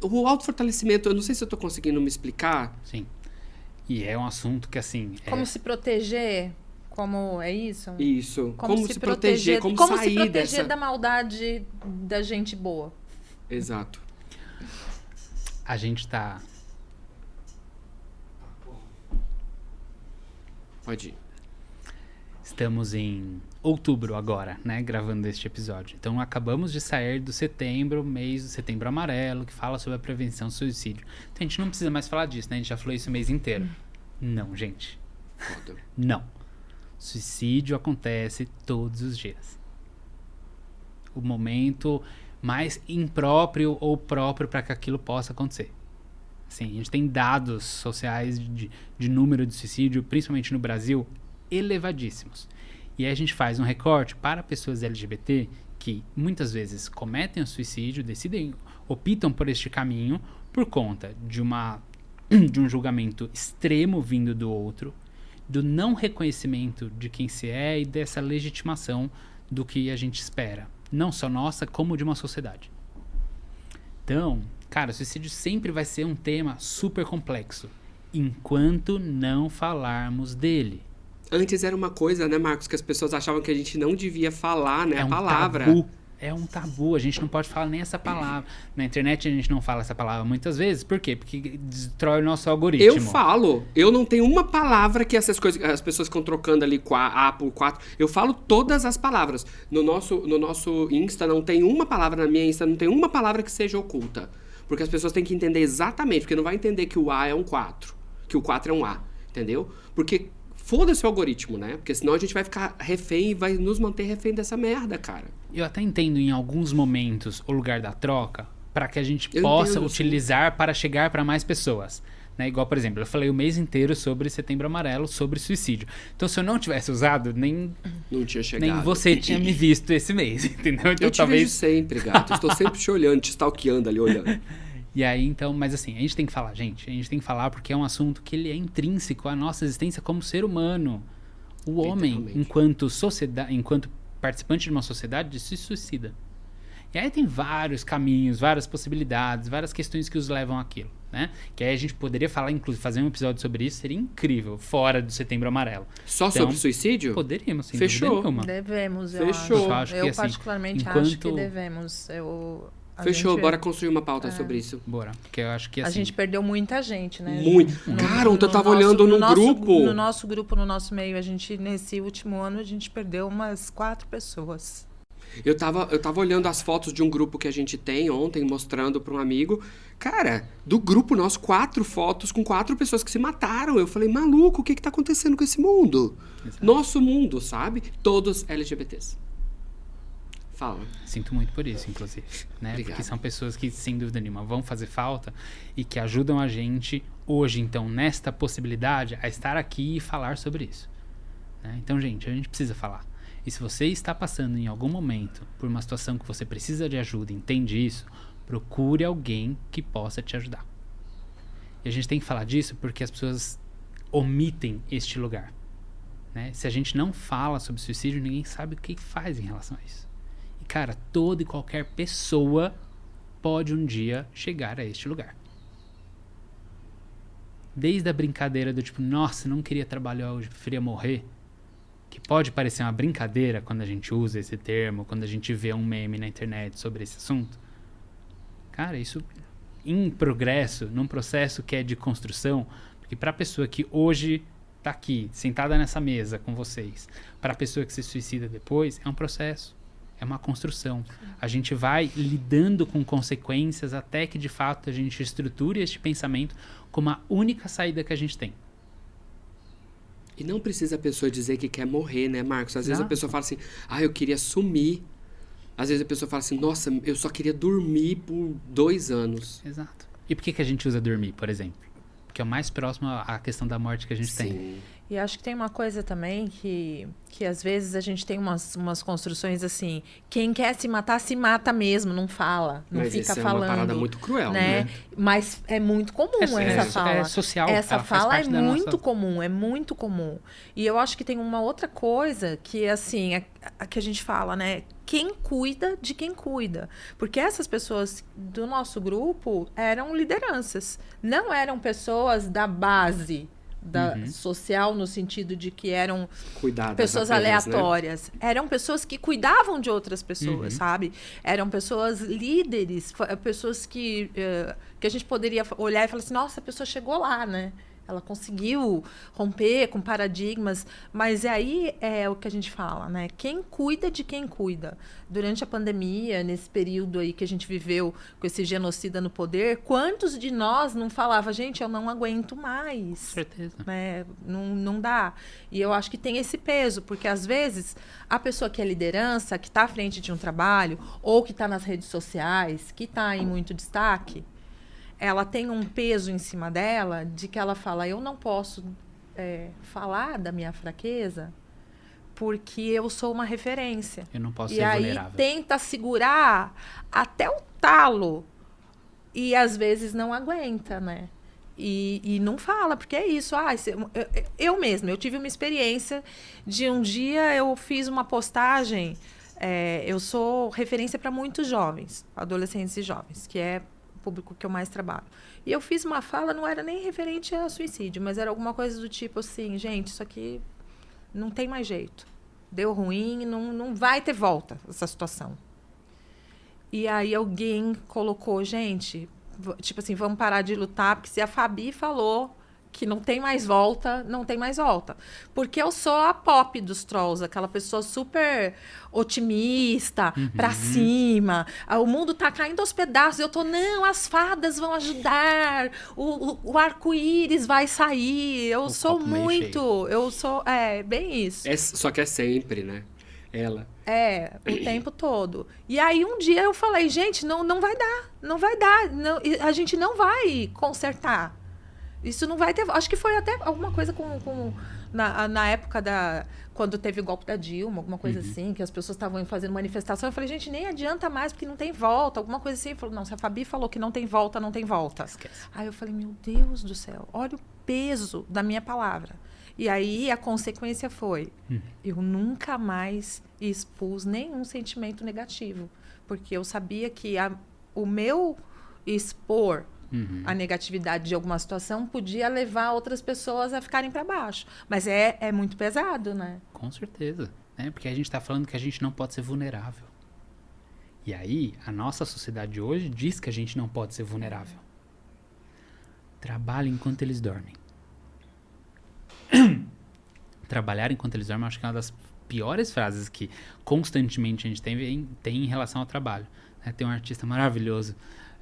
O autofortalecimento, eu não sei se eu estou conseguindo me explicar. Sim. E é um assunto que, assim... Como é... se proteger como é isso? Isso. Como, como se, se, proteger, como, como sair se proteger dessa... da maldade da gente boa. Exato. A gente tá. Pode ir. Estamos em outubro agora, né? Gravando este episódio. Então acabamos de sair do setembro, mês do setembro amarelo, que fala sobre a prevenção do suicídio. Então a gente não precisa mais falar disso, né? A gente já falou isso o mês inteiro. Não, gente. Foda. Não. Suicídio acontece todos os dias. O momento mais impróprio ou próprio para que aquilo possa acontecer. Sim, a gente tem dados sociais de, de número de suicídio, principalmente no Brasil, elevadíssimos. E aí a gente faz um recorte para pessoas LGBT que muitas vezes cometem o suicídio, decidem, optam por este caminho por conta de uma de um julgamento extremo vindo do outro, do não reconhecimento de quem se é e dessa legitimação do que a gente espera, não só nossa, como de uma sociedade. Então, Cara, o suicídio sempre vai ser um tema super complexo. Enquanto não falarmos dele. Antes era uma coisa, né, Marcos, que as pessoas achavam que a gente não devia falar, né? É a um palavra. tabu. É um tabu, a gente não pode falar nem essa palavra. Na internet a gente não fala essa palavra muitas vezes. Por quê? Porque destrói o nosso algoritmo. Eu falo, eu não tenho uma palavra que essas coisas, as pessoas ficam trocando ali qua- A por 4. Eu falo todas as palavras. No nosso, no nosso Insta não tem uma palavra, na minha Insta não tem uma palavra que seja oculta. Porque as pessoas têm que entender exatamente, porque não vai entender que o A é um 4, que o 4 é um A, entendeu? Porque foda-se o algoritmo, né? Porque senão a gente vai ficar refém e vai nos manter refém dessa merda, cara. Eu até entendo em alguns momentos o lugar da troca para que a gente Eu possa entendo, sim. utilizar para chegar para mais pessoas. Né? Igual, por exemplo, eu falei o mês inteiro sobre Setembro Amarelo, sobre suicídio. Então, se eu não tivesse usado, nem, Não tinha chegado. nem você tinha me visto esse mês, entendeu? Então, Eu te talvez vejo sempre, gato. Estou sempre te olhando, te stalkeando ali, olhando. E aí, então, mas assim, a gente tem que falar, gente. A gente tem que falar porque é um assunto que ele é intrínseco à nossa existência como ser humano. O homem, enquanto sociedade, enquanto participante de uma sociedade, se suicida. E aí tem vários caminhos, várias possibilidades, várias questões que os levam àquilo, né? Que aí a gente poderia falar, inclusive, fazer um episódio sobre isso, seria incrível, fora do Setembro Amarelo. Só Então, sobre suicídio? Poderíamos, sem Fechou. dúvida nenhuma. Devemos, eu Fechou. acho. Eu acho que, eu assim, particularmente acho que enquanto- devemos. Eu, a Fechou, gente- bora construir uma pauta sobre isso. Bora, porque eu acho que A assim... gente perdeu muita gente, né? Muito. No- Cara, ontem eu no tava nosso- olhando no, nosso- grupo. No nosso grupo, no nosso meio, a gente, nesse último ano, a gente perdeu umas quatro pessoas. Eu tava, eu tava olhando as fotos de um grupo que a gente tem ontem, mostrando pra um amigo. Cara, do grupo nosso, quatro fotos com quatro pessoas que se mataram. Eu falei, maluco, o que que tá acontecendo com esse mundo? Exato. Nosso mundo, sabe? Todos LGBTs. Fala. Sinto muito por isso, inclusive. Né? Obrigado. Porque são pessoas que, sem dúvida nenhuma, vão fazer falta e que ajudam a gente hoje, então, nesta possibilidade, a estar aqui e falar sobre isso. né? Então, gente, a gente precisa falar. E se você está passando em algum momento por uma situação que você precisa de ajuda, entende isso, procure alguém que possa te ajudar. E a gente tem que falar disso porque as pessoas omitem este lugar. né? Se a gente não fala sobre suicídio, ninguém sabe o que faz em relação a isso. Cara, toda e qualquer pessoa pode um dia chegar a este lugar. Desde a brincadeira do tipo, nossa, não queria trabalhar hoje, preferia morrer. Que pode parecer uma brincadeira quando a gente usa esse termo, quando a gente vê um meme na internet sobre esse assunto. Cara, isso em progresso, num processo que é de construção, porque para a pessoa que hoje tá aqui, sentada nessa mesa com vocês, para a pessoa que se suicida depois, é um processo, é uma construção. A gente vai lidando com consequências até que de fato a gente estruture este pensamento como a única saída que a gente tem. E não precisa a pessoa dizer que quer morrer, né, Marcos? Às vezes a pessoa fala assim, ah, eu queria sumir. Às vezes a pessoa fala assim, nossa, eu só queria dormir por dois anos. Exato. E por que, que a gente usa dormir, por exemplo? Porque é o mais próximo à questão da morte que a gente tem. E acho que tem uma coisa também que, que às vezes a gente tem umas, umas construções assim: quem quer se matar, se mata mesmo, não fala, não Mas fica isso é falando. uma parada muito cruel, né? né? Mas é muito comum É, essa é- fala. é social, Essa faz fala é muito nossa- comum, é muito comum. E eu acho que tem uma outra coisa que, assim, a, a que a gente fala, né? Quem cuida de quem cuida. Porque essas pessoas do nosso grupo eram lideranças. Não eram pessoas da base da Uhum. social, no sentido de que eram Cuidar das pessoas apenas, né? aleatórias. Eram pessoas que cuidavam de outras pessoas, Uhum. sabe? Eram pessoas líderes, pessoas que, eh, que a gente poderia olhar e falar assim, nossa, a pessoa chegou lá, né? Ela conseguiu romper com paradigmas, mas aí é o que a gente fala, né? Quem cuida de quem cuida. Durante a pandemia, nesse período aí que a gente viveu com esse genocida no poder, quantos de nós não falava, gente, eu não aguento mais certeza. né? Não, não dá. E eu acho que tem esse peso, porque às vezes a pessoa que é liderança, que está à frente de um trabalho, ou que está nas redes sociais, que está em muito destaque, ela tem um peso em cima dela de que ela fala: eu não posso é, falar da minha fraqueza porque eu sou uma referência. Eu não posso E ser aí vulnerável. tenta segurar até o talo. E às vezes não aguenta, né? E, e não fala, porque é isso. Ah, eu, eu- eu mesma, eu tive uma experiência de um dia eu fiz uma postagem. é, eu sou referência para muitos jovens, adolescentes e jovens, que é público que eu mais trabalho. E eu fiz uma fala, não era nem referente a suicídio, mas era alguma coisa do tipo assim, gente, isso aqui não tem mais jeito. Deu ruim, não, não vai ter volta essa situação. E aí alguém colocou, gente, tipo assim, vamos parar de lutar, porque se a Fabi falou que não tem mais volta, não tem mais volta. Porque eu sou a pop dos trolls, aquela pessoa super otimista, uhum. pra cima. Ah, o mundo tá caindo aos pedaços. Eu tô, não, as fadas vão ajudar. O, o, o arco-íris vai sair. Eu o sou muito. Eu sou. É, bem isso. É, só que é sempre, né? Ela. É, o tempo todo. E aí um dia eu falei, gente, não, não vai dar. Não vai dar. Não, a gente não vai consertar isso não vai ter. Acho que foi até alguma coisa com. com na, na época da. Quando teve o golpe da Dilma, alguma coisa uhum. assim, que as pessoas estavam fazendo manifestação. Eu falei, gente, nem adianta mais, porque não tem volta, alguma coisa assim. Falou, não, se a Fabi falou que não tem volta, não tem volta. Esquece. Aí eu falei, meu Deus do céu, olha o peso da minha palavra. E aí a consequência foi: uhum. eu nunca mais expus nenhum sentimento negativo. Porque eu sabia que a, o meu expor uhum. a negatividade de alguma situação podia levar outras pessoas a ficarem para baixo. Mas é, é muito pesado, né? Com certeza. Né? Porque a gente está falando que a gente não pode ser vulnerável. E aí, a nossa sociedade hoje diz que a gente não pode ser vulnerável. Trabalhe enquanto eles dormem. Trabalhar enquanto eles dormem, acho que é uma das piores frases que constantemente a gente tem, tem em relação ao trabalho. Né? Tem um artista maravilhoso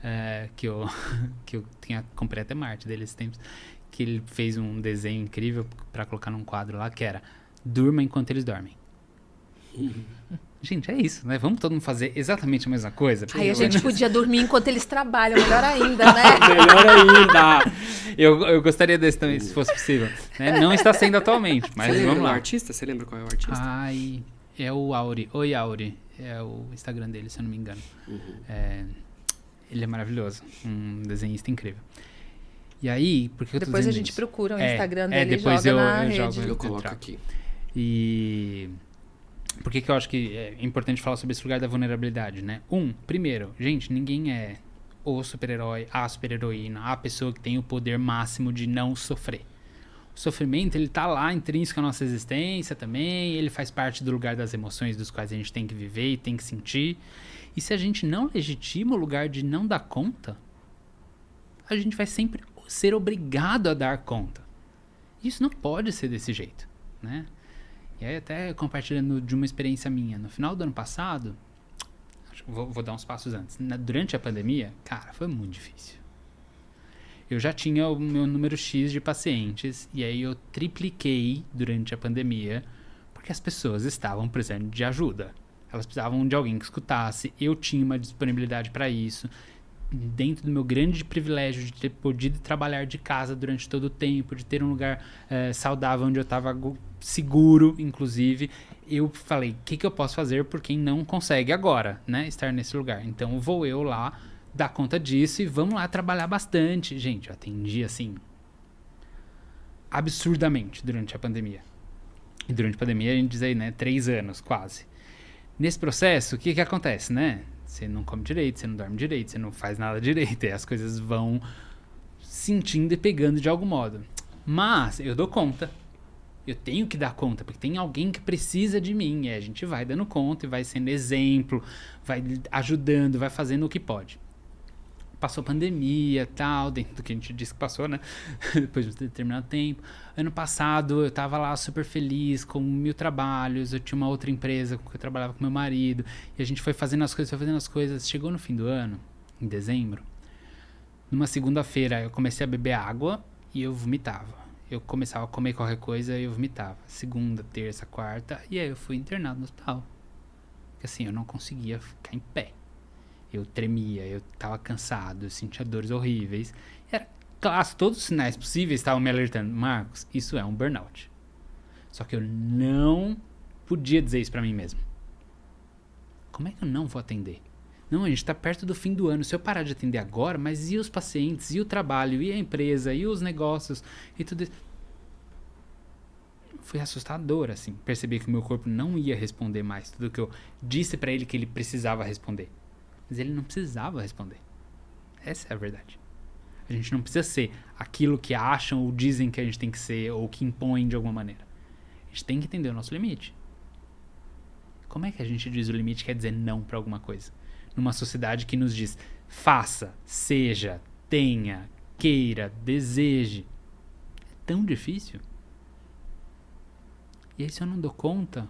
é, que eu que eu tinha comprei até Marte dele esses tempos, que ele fez um desenho incrível para colocar num quadro lá que era durma enquanto eles dormem. Gente, é isso, né? Vamos todo mundo fazer exatamente a mesma coisa. Aí a gente podia dormir enquanto eles trabalham, melhor ainda, né? melhor ainda. Eu, eu gostaria desse também, se fosse possível. Né? Não está sendo atualmente, mas Você vamos lá. o artista? Você lembra qual é o artista? Ai, é o Auri. Oi, Auri. É o Instagram dele, se eu não me engano. Uhum. É, ele é maravilhoso. Um desenhista incrível. E aí, porque eu tô Depois a gente isso? procura o é, Instagram é, dele é, depois joga eu, na eu rede. jogo eu coloco aqui. E por que, que eu acho que é importante falar sobre esse lugar da vulnerabilidade, né? Um, primeiro, gente, ninguém é o super-herói, a super-heroína, a pessoa que tem o poder máximo de não sofrer. O sofrimento, ele tá lá intrínseco à nossa existência também, ele faz parte do lugar das emoções dos quais a gente tem que viver e tem que sentir. E se a gente não legitima o lugar de não dar conta, a gente vai sempre ser obrigado a dar conta. Isso não pode ser desse jeito, né? E aí até compartilhando de uma experiência minha, no final do ano passado, vou, vou dar uns passos antes. Na, durante a pandemia, cara, foi muito difícil. Eu já tinha o meu número X de pacientes e aí eu tripliquei durante a pandemia porque as pessoas estavam precisando de ajuda. Elas precisavam de alguém que escutasse. Eu tinha uma disponibilidade para isso. Dentro do meu grande privilégio de ter podido trabalhar de casa durante todo o tempo, de ter um lugar é, saudável onde eu estava seguro, inclusive, eu falei: o que, que eu posso fazer por quem não consegue agora, né? Estar nesse lugar. Então vou eu lá dar conta disso e vamos lá trabalhar bastante. Gente, eu atendi assim absurdamente durante a pandemia. E durante a pandemia a gente diz aí, né, três anos quase. Nesse processo, o que que acontece, né? Você não come direito, você não dorme direito, você não faz nada direito, e as coisas vão sentindo e pegando de algum modo. Mas eu dou conta. Eu tenho que dar conta, porque tem alguém que precisa de mim. E a gente vai dando conta e vai sendo exemplo, vai ajudando, vai fazendo o que pode passou pandemia tal, dentro do que a gente disse que passou, né? Depois de um determinado tempo. Ano passado eu tava lá super feliz com mil trabalhos, eu tinha uma outra empresa que eu trabalhava com meu marido, e a gente foi fazendo as coisas, foi fazendo as coisas. Chegou no fim do ano, em dezembro, numa segunda-feira eu comecei a beber água e eu vomitava. Eu começava a comer qualquer coisa e eu vomitava. Segunda, terça, quarta, e aí eu fui internado no hospital. Porque assim, eu não conseguia ficar em pé. Eu tremia, eu estava cansado, eu sentia dores horríveis. Era claro, todos os sinais possíveis estavam me alertando. Marcos, isso é um burnout. Só que eu não podia dizer isso para mim mesmo. Como é que eu não vou atender? Não, a gente está perto do fim do ano. Se eu parar de atender agora, mas e os pacientes, e o trabalho, e a empresa, e os negócios, e tudo isso. Foi assustador, assim. Perceber que o meu corpo não ia responder mais tudo que eu disse para ele que ele precisava responder. Mas ele não precisava responder. Essa é a verdade. A gente não precisa ser aquilo que acham ou dizem que a gente tem que ser ou que impõem de alguma maneira. A gente tem que entender o nosso limite. Como é que a gente diz o limite quer dizer não para alguma coisa? Numa sociedade que nos diz faça, seja, tenha, queira, deseje. É tão difícil. E aí, se eu não dou conta,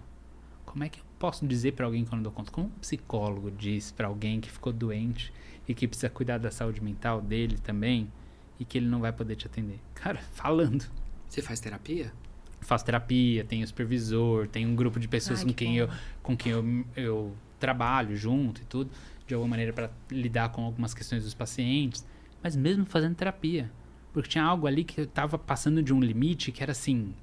como é que eu posso dizer para alguém que eu não dou conta? Como um psicólogo diz para alguém que ficou doente e que precisa cuidar da saúde mental dele também e que ele não vai poder te atender? Cara, falando. Você faz terapia? Faço terapia, tenho supervisor, tenho um grupo de pessoas Ai, com que quem, bom. eu, com quem eu, eu trabalho junto e tudo, de alguma maneira para lidar com algumas questões dos pacientes, mas mesmo fazendo terapia. Porque tinha algo ali que eu tava passando de um limite que era assim.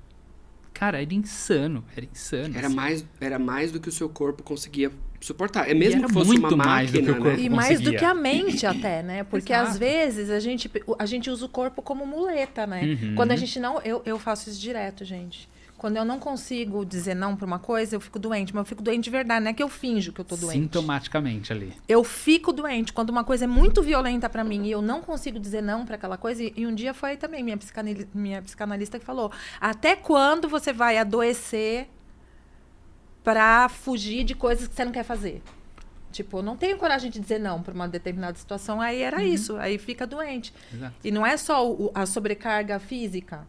Cara, era insano, era insano. Era assim. mais, era mais do que o seu corpo conseguia suportar. É mesmo era que fosse muito uma mais do que máquina, o corpo né? E mais do que a mente até, né? Porque Exato. às vezes a gente, a gente usa o corpo como muleta, né? Uhum. Quando a gente não. Eu, eu faço isso direto, gente. Quando eu não consigo dizer não pra uma coisa, eu fico doente. Mas eu fico doente de verdade, não é que eu finjo que eu tô doente. Sintomaticamente ali. Eu fico doente. Quando uma coisa é muito violenta pra mim e eu não consigo dizer não pra aquela coisa. E, e um dia foi também minha, psicanali- minha psicanalista que falou: até quando você vai adoecer pra fugir de coisas que você não quer fazer? Tipo, eu não tenho coragem de dizer não pra uma determinada situação. Aí era isso. Aí fica doente. Exato. E não é só o- a sobrecarga física,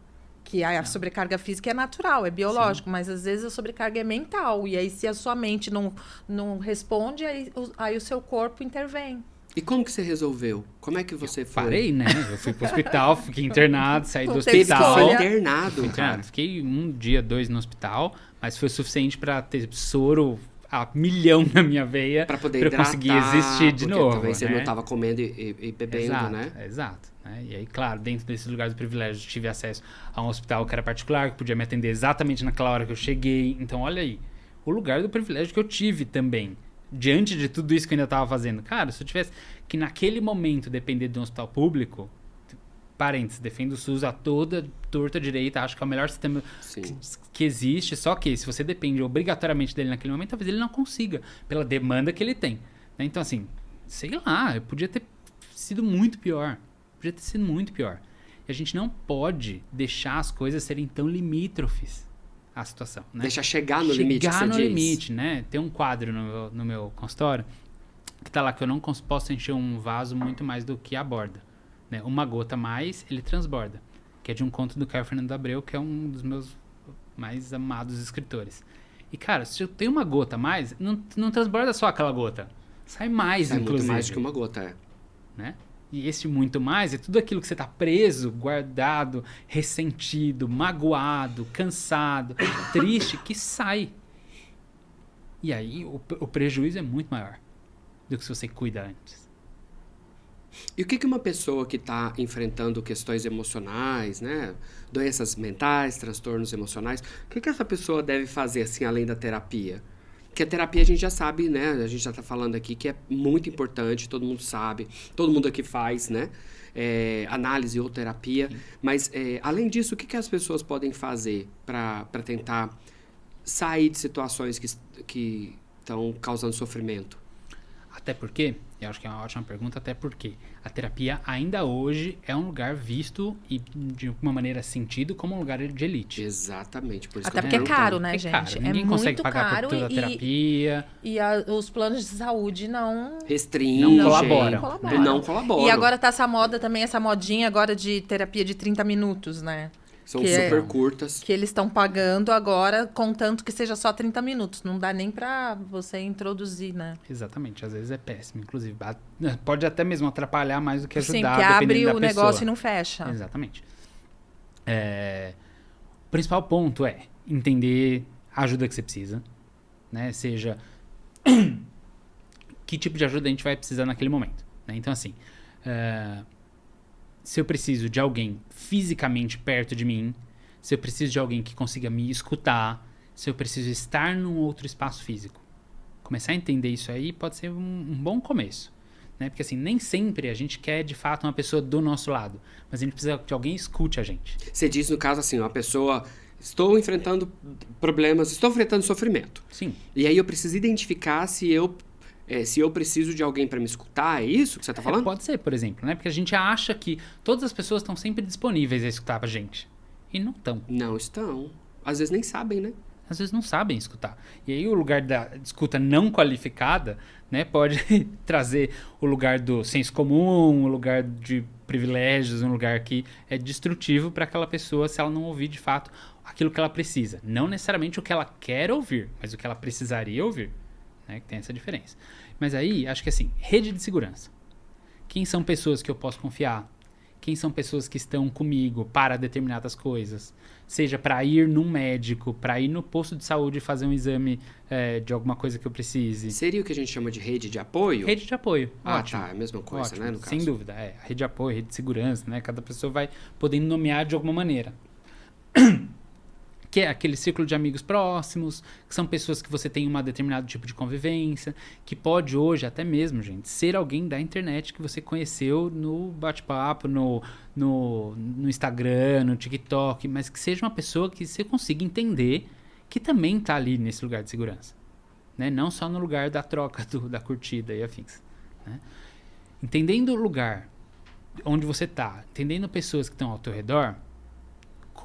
que a, a sobrecarga física é natural, é biológico, mas às vezes a sobrecarga é mental. E aí, se a sua mente não, não responde, aí, o- aí o seu corpo intervém. E como que você resolveu? Como é que você foi? Parei, né? Eu fui pro hospital, fiquei internado, saí do teve Teve hospital. escolha. internado, internado. cara. Fiquei um dia, dois no hospital, mas foi o suficiente pra ter soro a milhão na minha veia Pra poder pra hidratar, conseguir existir de novo. Talvez você né? não tava comendo e, e- e bebendo, exato, né? Exato. né? E aí, claro, dentro desses lugares de privilégio, tive acesso a um hospital que era particular, que podia me atender exatamente naquela hora que eu cheguei. Então, olha aí, o lugar do privilégio que eu tive também. Diante de tudo isso que eu ainda estava fazendo. Cara, se eu tivesse que naquele momento depender de um hospital público, parênteses, defendo o SUS a toda torta direita, acho que é o melhor sistema que, que existe, só que se você depende obrigatoriamente dele naquele momento, talvez ele não consiga, pela demanda que ele tem. né? Então, assim, sei lá, podia ter sido muito pior. Podia ter sido muito pior. E a gente não pode deixar as coisas serem tão limítrofes à situação. Né? Deixa chegar no Chegar limite você no diz. limite, né? Tem um quadro no meu, no meu consultório que tá lá que eu não posso encher um vaso muito mais do que a borda. Né? Uma gota mais, ele transborda. Que é de um conto do Caio Fernando Abreu, que é um dos meus mais amados escritores. E, cara, se eu tenho uma gota a mais, não, não transborda só aquela gota. Sai mais, Sai inclusive. muito mais do que uma gota, é. né? E esse muito mais é tudo aquilo que você tá preso, guardado, ressentido, magoado, cansado, triste, que sai. E aí o, o prejuízo é muito maior do que se você cuida antes. E o que, que uma pessoa que está enfrentando questões emocionais, né? Doenças mentais, transtornos emocionais, o que, que essa pessoa deve fazer, assim, além da terapia? Porque a terapia a gente já sabe, né? A gente já está falando aqui que é muito importante, todo mundo sabe, todo mundo aqui faz, né? É, análise ou terapia. Mas, é, além disso, o que, que as pessoas podem fazer para tentar sair de situações que que estão causando sofrimento? Até porque, eu acho que é uma ótima pergunta, até porque a terapia ainda hoje é um lugar visto e de uma maneira sentido como um lugar de elite. Exatamente. Por isso Até que porque é caro, né, É gente? caro, é ninguém muito consegue pagar caro por toda a e, terapia. e a- os planos de saúde não Restringe. Não colaboram. Não colaboram. E agora tá essa moda também, essa modinha agora de terapia de 30 minutos, né? São que é- super curtas. Que eles estão pagando agora, contanto que seja só 30 minutos. Não dá nem pra você introduzir, né? Exatamente, às vezes é péssimo, inclusive. Pode até mesmo atrapalhar mais do que ajudar, Sim, porque abre o negócio e não fecha. Exatamente. É, O principal ponto é entender a ajuda que você precisa, né? Seja que tipo de ajuda a gente vai precisar naquele momento. né? Então, assim, é, se eu preciso de alguém fisicamente perto de mim, se eu preciso de alguém que consiga me escutar, se eu preciso estar num outro espaço físico. Começar a entender isso aí pode ser um, um bom começo. Né? Porque assim, nem sempre a gente quer de fato uma pessoa do nosso lado, mas a gente precisa que alguém escute a gente. Você diz, no caso, assim, uma pessoa... Estou enfrentando problemas, estou enfrentando sofrimento. Sim, E aí eu preciso identificar se eu é, se eu preciso de alguém para me escutar, é isso que você tá falando? É, pode ser, por exemplo, né? Porque a gente acha que todas as pessoas estão sempre disponíveis a escutar a gente. E não estão. Não estão. Às vezes nem sabem, né? Às vezes não sabem escutar. E aí o lugar da escuta não qualificada, né, pode trazer o lugar do senso comum, o lugar de privilégios, um lugar que é destrutivo para aquela pessoa se ela não ouvir de fato aquilo que ela precisa. Não necessariamente o que ela quer ouvir, mas o que ela precisaria ouvir. Né, que tem essa diferença. Mas aí, acho que assim, rede de segurança. Quem são pessoas que eu posso confiar? Quem são pessoas que estão comigo para determinadas coisas? Seja para ir num médico, para ir no posto de saúde fazer um exame é, de alguma coisa que eu precise. Seria o que a gente chama de rede de apoio? Rede de apoio. Ah, Ótimo. tá. É a mesma coisa, Ótimo, né? No caso. Sem dúvida. É, rede de apoio, rede de segurança, né? Cada pessoa vai podendo nomear de alguma maneira. Que é aquele círculo de amigos próximos, que são pessoas que você tem um determinado tipo de convivência, que pode hoje até mesmo, gente, ser alguém da internet que você conheceu no bate-papo, no, no, no Instagram, no TikTok, mas que seja uma pessoa que você consiga entender que também está ali nesse lugar de segurança. Né? Não só no lugar da troca, do, da curtida e afins. Né? Entendendo o lugar onde você está, entendendo pessoas que estão ao teu redor,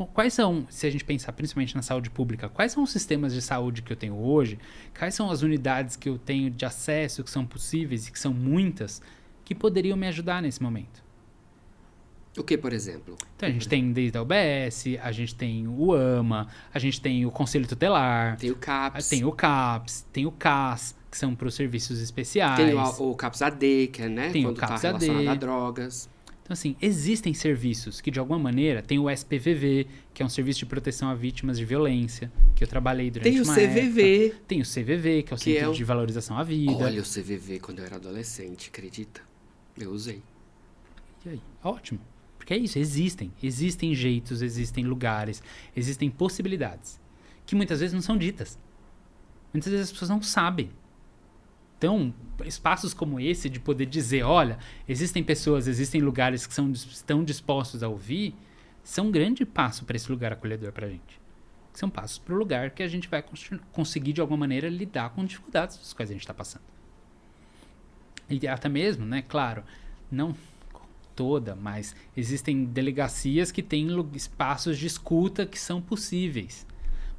quais são, se a gente pensar principalmente na saúde pública, quais são os sistemas de saúde que eu tenho hoje? Quais são as unidades que eu tenho de acesso, que são possíveis e que são muitas, que poderiam me ajudar nesse momento? O que, por exemplo? Então a gente tem desde a UBS, a gente tem o AMA, a gente tem o Conselho Tutelar, Tem o CAPS. tem o CAPS, tem o CAS, que são para os serviços especiais. Tem o, o CAPS AD, que é, né? Tem o quando CAPS tá AD. relacionado a drogas. Então, assim, existem serviços que, de alguma maneira, tem o SPVV, que é um serviço de proteção a vítimas de violência, que eu trabalhei durante Tem o uma CVV. época. Tem o CVV, que é o Que Centro é o- de Valorização à Vida. Olha o CVV quando eu era adolescente, acredita? Eu usei. E aí? Ótimo. Porque é isso, existem. Existem jeitos, existem lugares, existem possibilidades. Que muitas vezes não são ditas. Muitas vezes as pessoas não sabem. Então, espaços como esse de poder dizer, olha, existem pessoas, existem lugares que são, estão dispostos a ouvir, são um grande passo para esse lugar acolhedor para a gente. São passos para o lugar que a gente vai conseguir, de alguma maneira, lidar com dificuldades das quais a gente está passando. E até mesmo, né, claro, não toda, mas existem delegacias que têm espaços de escuta que são possíveis.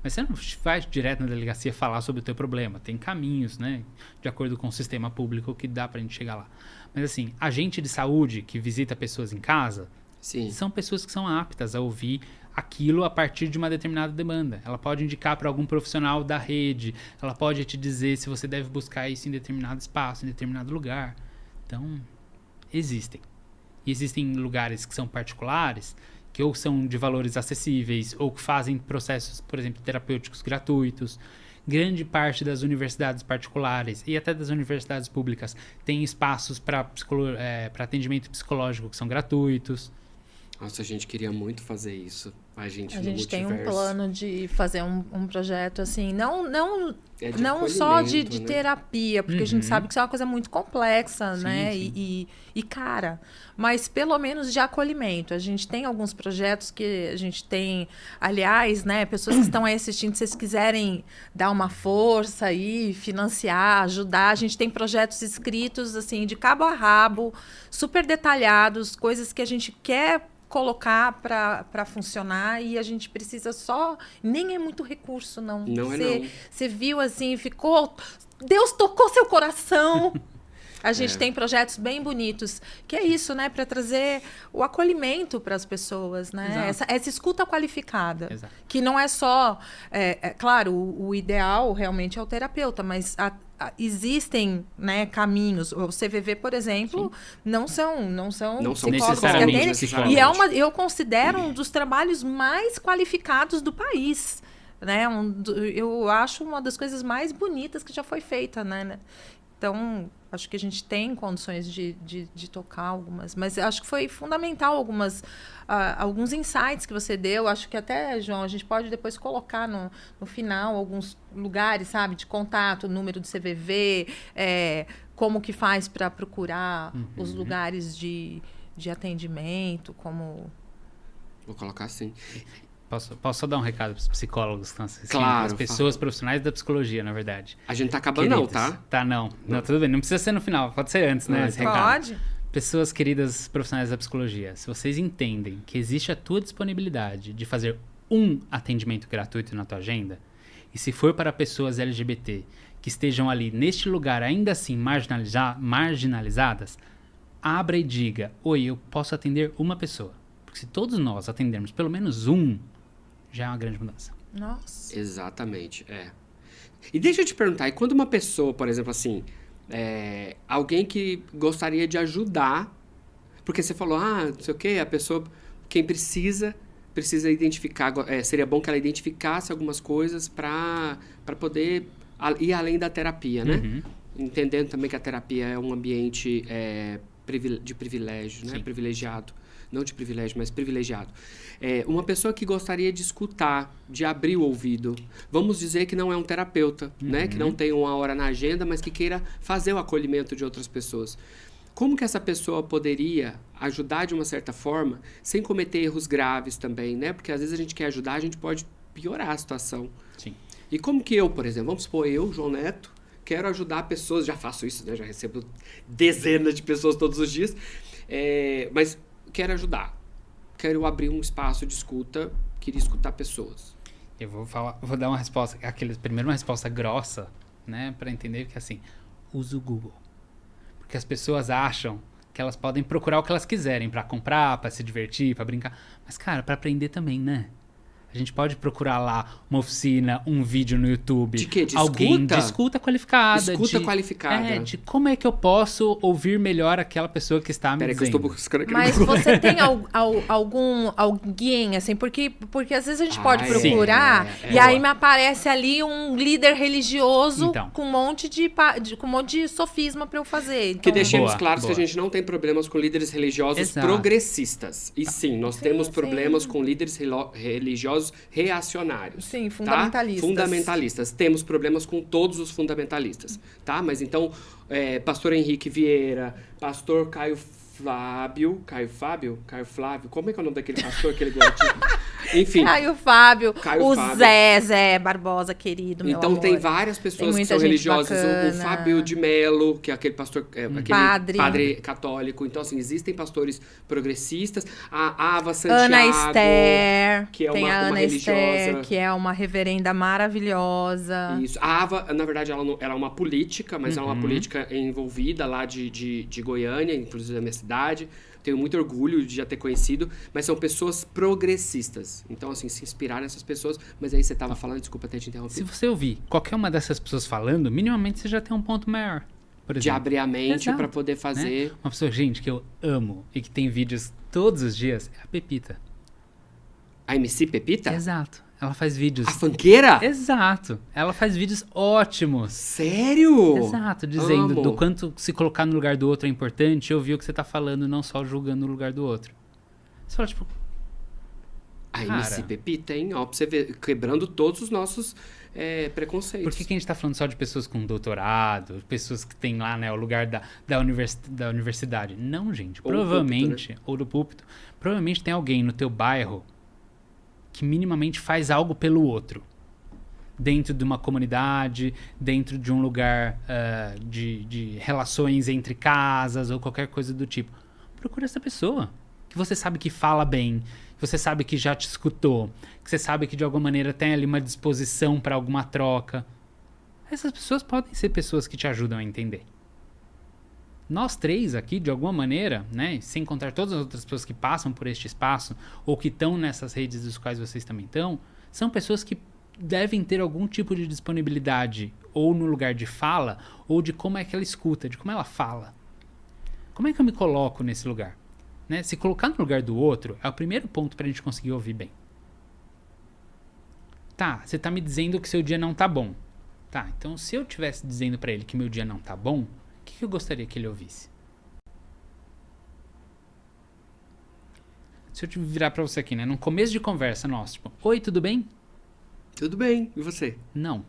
Mas você não vai direto na delegacia falar sobre o teu problema. Tem caminhos, né? De acordo com o sistema público que dá pra gente chegar lá. Mas assim, agente de saúde que visita pessoas em casa, Sim. são pessoas que são aptas a ouvir aquilo a partir de uma determinada demanda. Ela pode indicar para algum profissional da rede, ela pode te dizer se você deve buscar isso em determinado espaço, em determinado lugar. Então, existem. E existem lugares que são particulares, que ou são de valores acessíveis, ou que fazem processos, por exemplo, terapêuticos gratuitos. Grande parte das universidades particulares e até das universidades públicas tem espaços para atendimento psicológico que são gratuitos. Nossa, a gente queria muito fazer isso. A gente A no gente tem um plano de fazer um, um projeto assim, não, não, É não só de, de né? terapia, porque a gente Uhum. sabe que isso é uma coisa muito complexa, Sim, né? sim. E, e, e cara, mas pelo menos de acolhimento. A gente tem alguns projetos que a gente tem, aliás, né? Pessoas que estão aí assistindo, se vocês quiserem dar uma força aí, financiar, ajudar, a gente tem projetos escritos assim de cabo a rabo, super detalhados, coisas que a gente quer colocar para funcionar e a gente precisa só nem é muito recurso não Não é Você- não. você viu assim, ficou. Deus tocou seu coração. A gente É. tem projetos bem bonitos, que é isso, né? Para trazer o acolhimento para as pessoas, né? Essa, essa escuta qualificada. Exato. Que não é só. É, é, claro, o, o ideal realmente é o terapeuta, mas a- a- existem né, caminhos. O CVV, por exemplo, não são, não são Não são psicólogos que necessariamente atendem. psicólogos. E é uma, eu considero um dos trabalhos mais qualificados do país. Né? Um eu acho uma das coisas mais bonitas que já foi feita. Né? Então, acho que a gente tem condições de, de, de tocar algumas. Mas acho que foi fundamental algumas, ah, alguns insights que você deu. Acho que até, João, a gente pode depois colocar no, no final alguns lugares, sabe, de contato, número do CVV, é, como que faz para procurar os lugares de, de atendimento, como Vou colocar assim. Posso, posso só dar um recado para os psicólogos que estão assistindo? Claro, As pessoas profissionais da psicologia, na verdade. A gente tá acabando, não, Queridos. tá? Tá, não. não. tudo bem. Não precisa ser no final. Pode ser antes, né? Esse recado. Pode? Pessoas queridas profissionais da psicologia, se vocês entendem que existe a tua disponibilidade de fazer um atendimento gratuito na tua agenda, e se for para pessoas LGBT que estejam ali neste lugar ainda assim marginaliza marginalizadas, abra e diga: Oi, eu posso atender uma pessoa. Porque se todos nós atendermos pelo menos um, já é uma grande mudança. Nossa. Exatamente, é. E deixa eu te perguntar, e quando uma pessoa, por exemplo, assim, é, alguém que gostaria de ajudar, porque você falou, ah, não sei o quê, a pessoa, quem precisa, precisa identificar, é, seria bom que ela identificasse algumas coisas para poder ir além da terapia, né? Uhum. Entendendo também que a terapia é um ambiente é, de privilégio, né? Sim. Privilegiado. Não de privilégio, mas privilegiado. É, uma pessoa que gostaria de escutar, de abrir o ouvido. Vamos dizer que não é um terapeuta, né? Que não tem uma hora na agenda, mas que queira fazer o acolhimento de outras pessoas. Como que essa pessoa poderia ajudar de uma certa forma, sem cometer erros graves também, né? Porque às vezes a gente quer ajudar, a gente pode piorar a situação. Sim. E como que eu, por exemplo, vamos supor, eu, João Neto, quero ajudar pessoas, já faço isso, né? Já recebo dezenas de pessoas todos os dias, é, mas quero ajudar. Quero abrir um espaço de escuta, queria escutar pessoas. Eu vou falar, vou dar uma resposta, aquele, primeiro uma resposta grossa, né, Pra entender que assim, use o Google. Porque as pessoas acham que elas podem procurar o que elas quiserem pra comprar, pra se divertir, pra brincar, mas cara, pra aprender também, né? A gente pode procurar lá uma oficina, um vídeo no YouTube. De quê? De alguém escuta? de escuta qualificada. Escuta de, qualificada. É, de como é que eu posso ouvir melhor aquela pessoa que está me Peraí que eu dizendo. estou Mas você tem al- al- algum alguém, assim, porque, porque às vezes a gente Ah, pode é, procurar é, é. e aí me aparece ali um líder religioso Então. com um monte de, de- com um monte de sofisma pra eu fazer. Então, Que deixemos Boa, claros que boa. a gente não tem problemas com líderes religiosos Exato. progressistas. E sim, nós Sim, temos sim. problemas com líderes relo- religiosos reacionários. Sim, tá? fundamentalistas. Fundamentalistas. Temos problemas com todos os fundamentalistas, tá? Mas então, é, pastor Henrique Vieira, pastor Caio Fábio, Caio Fábio? Caio Flávio, como é que é o nome daquele pastor, aquele gordinho? Enfim, Caio Fábio, Caio o Fábio. Zé, Zé Barbosa, querido, então amor. tem várias pessoas que muita são religiosas. O-. Fábio de Melo, que é aquele pastor, é, aquele Padre. padre católico. Então, assim, existem pastores progressistas. A Ava Santiago. Ana Esther, que é tem uma- a uma Ana religiosa. Esther, que é uma reverenda maravilhosa. Isso. A Ava, na verdade, ela, não- ela é uma política, mas é Uhum. uma política envolvida lá de, de, de Goiânia, inclusive da minha cidade. Tenho muito orgulho de já ter conhecido, mas são pessoas progressistas. Então, assim, se inspirar nessas pessoas. Mas aí você tava falando, desculpa ter te Se interrompido. você ouvir qualquer uma dessas pessoas falando, minimamente você já tem um ponto maior. De abrir a mente para poder fazer. Uma pessoa, gente, que eu amo e que tem vídeos todos os dias é a Pepita. A MC Pepita? Exato. Ela faz vídeos. A fanqueira? Exato. Ela faz vídeos ótimos. Sério? Exato, dizendo Amo. do quanto se colocar no lugar do outro é importante, ouvir o que você tá falando, não só julgando o lugar do outro. Você fala, tipo, A Cara. MC Pepita, hein? Ó, pra você ver, quebrando todos os nossos é, preconceitos. por que, que a gente tá falando só de pessoas com doutorado, pessoas que têm lá, né, o lugar da, da, univers, da universidade? Não, gente. Ou provavelmente, ou do púlpito, provavelmente tem alguém no teu bairro que minimamente faz algo pelo outro. Dentro de uma comunidade, dentro de um lugar ah, de, de relações entre casas ou qualquer coisa do tipo. Procura essa pessoa. Que você sabe que fala bem, que você sabe que já te escutou, que você sabe que de alguma maneira tem ali uma disposição para alguma troca. Essas pessoas podem ser pessoas que te ajudam a entender. Nós três aqui, de alguma maneira, né, sem contar todas as outras pessoas que passam por este espaço ou que estão nessas redes dos quais vocês também estão, são pessoas que devem ter algum tipo de disponibilidade ou no lugar de fala ou de como é que ela escuta, de como ela fala. Como é que eu me coloco nesse lugar? Né? Se colocar no lugar do outro é o primeiro ponto para a gente conseguir ouvir bem. Tá, você tá me dizendo que seu dia não tá bom. Tá, então se eu tivesse dizendo para ele que meu dia não tá bom, que, que eu gostaria que ele ouvisse? Se eu te virar pra você aqui, né? No começo de conversa nossa, tipo, oi, tudo bem? Tudo bem, e você? Não.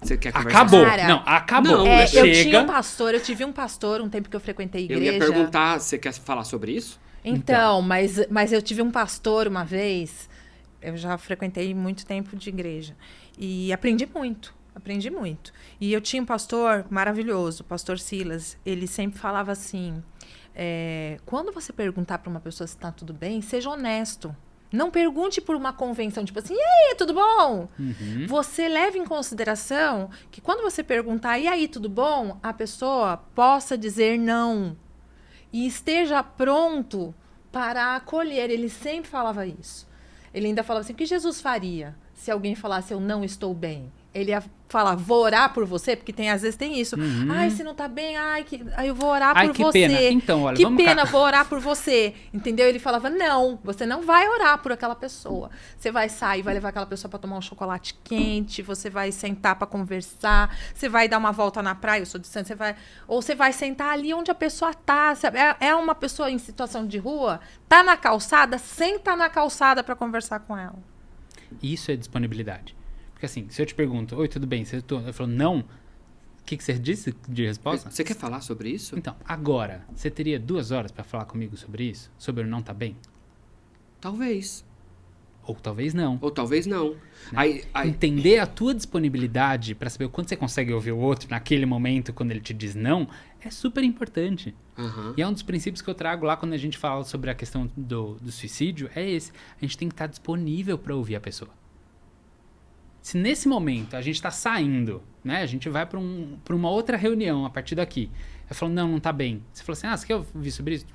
Você quer conversar? Acabou. Cara, não, acabou. não, É, eu tinha um pastor, eu tive um pastor um tempo que eu frequentei a Eu igreja. ia perguntar, você quer falar sobre isso? Então, mas, mas eu tive um pastor uma vez eu já frequentei muito tempo de igreja e aprendi muito. Aprendi muito. E eu tinha um pastor maravilhoso, o pastor Silas. Ele sempre falava assim: é, quando você perguntar para uma pessoa se está tudo bem, seja honesto. Não pergunte por uma convenção, tipo assim, e aí, tudo bom? Uhum. Você leve em consideração que quando você perguntar, e aí, tudo bom? A pessoa possa dizer não. E esteja pronto para acolher. Ele sempre falava isso. Ele ainda falava assim: o que Jesus faria se alguém falasse eu não estou bem? Ele ia falar, vou orar por você, porque tem, às vezes tem isso. Uhum. Ai, se não tá bem, ai, que, ai eu vou orar Ai, por que você. pena. Então, olha, que pena, cá. vou orar por você. Entendeu? Ele falava, não, você não vai orar por aquela pessoa. Você vai sair, vai levar aquela pessoa para tomar um chocolate quente, você vai sentar para conversar, você vai dar uma volta na praia, eu sou de Santos, você vai. Ou você vai sentar ali onde a pessoa tá. sabe? É, é uma pessoa em situação de rua, tá na calçada, senta na calçada para conversar com ela. Isso é disponibilidade. Porque assim, se eu te pergunto, oi, tudo bem? Você tô... Eu falo, não. O que, que você disse de resposta? Você quer falar sobre isso? Então, agora, você teria duas horas para falar comigo sobre isso? Sobre o não tá bem? Talvez. Ou talvez não. Ou talvez não. Aí, aí, Entender a tua disponibilidade para saber o quanto você consegue ouvir o outro naquele momento quando ele te diz não é super importante. Aham. E é um dos princípios que eu trago lá quando a gente fala sobre a questão do, do suicídio, é esse. A gente tem que estar disponível para ouvir a pessoa. Se nesse momento a gente está saindo, né? A gente vai para um, uma outra reunião a partir daqui. Eu falo, não, não tá bem. Você falou assim, ah, você quer ouvir sobre isso?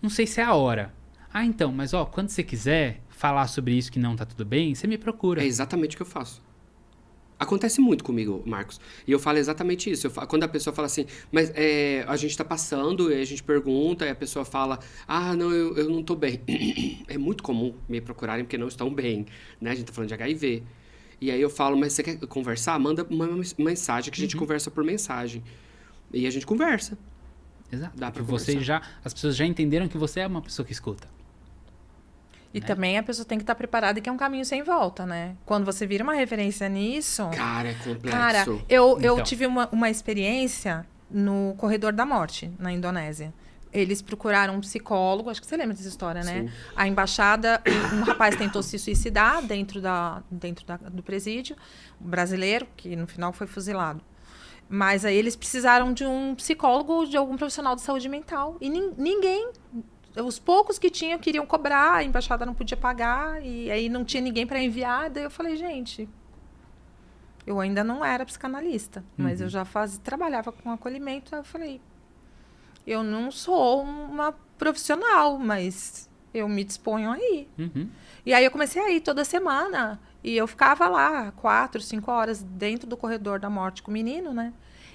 Não sei se é a hora. Ah, então, mas ó, quando você quiser falar sobre isso que não tá tudo bem, você me procura. É exatamente o que eu faço. Acontece muito comigo, Marcos. E eu falo exatamente isso. Eu fa- quando a pessoa fala assim, mas é, a gente tá passando, e a gente pergunta, e a pessoa fala, ah, não, eu, eu não tô bem. é muito comum me procurarem porque não estão bem, né? A gente tá falando de HIV. E aí eu falo, mas você quer conversar? Manda uma mens- mensagem que a gente conversa por mensagem. E a gente conversa. Exato. Dá pra você já, as pessoas já entenderam que você é uma pessoa que escuta. E Né? também a pessoa tem que estar preparada que é um caminho sem volta, né? Quando você vira uma referência nisso. Cara, é complexo. Cara, eu, eu Então. tive uma, uma experiência no Corredor da Morte, na Indonésia. Eles procuraram um psicólogo, acho que você lembra dessa história, né? Sim. A embaixada, um, rapaz tentou se suicidar dentro, da, dentro da- do presídio, um brasileiro, que no final foi fuzilado. Mas aí eles precisaram de um psicólogo ou de algum profissional de saúde mental. E nin- ninguém, os poucos que tinham queriam cobrar, a embaixada não podia pagar, e aí não tinha ninguém para enviar. Daí eu falei, gente, eu ainda não era psicanalista, mas Uhum. eu já faz, trabalhava com acolhimento. Aí eu falei, eu não sou uma profissional, mas eu me disponho aí. Uhum. E aí eu comecei a ir toda semana. E eu ficava lá quatro, cinco horas dentro do corredor da morte com o menino, né?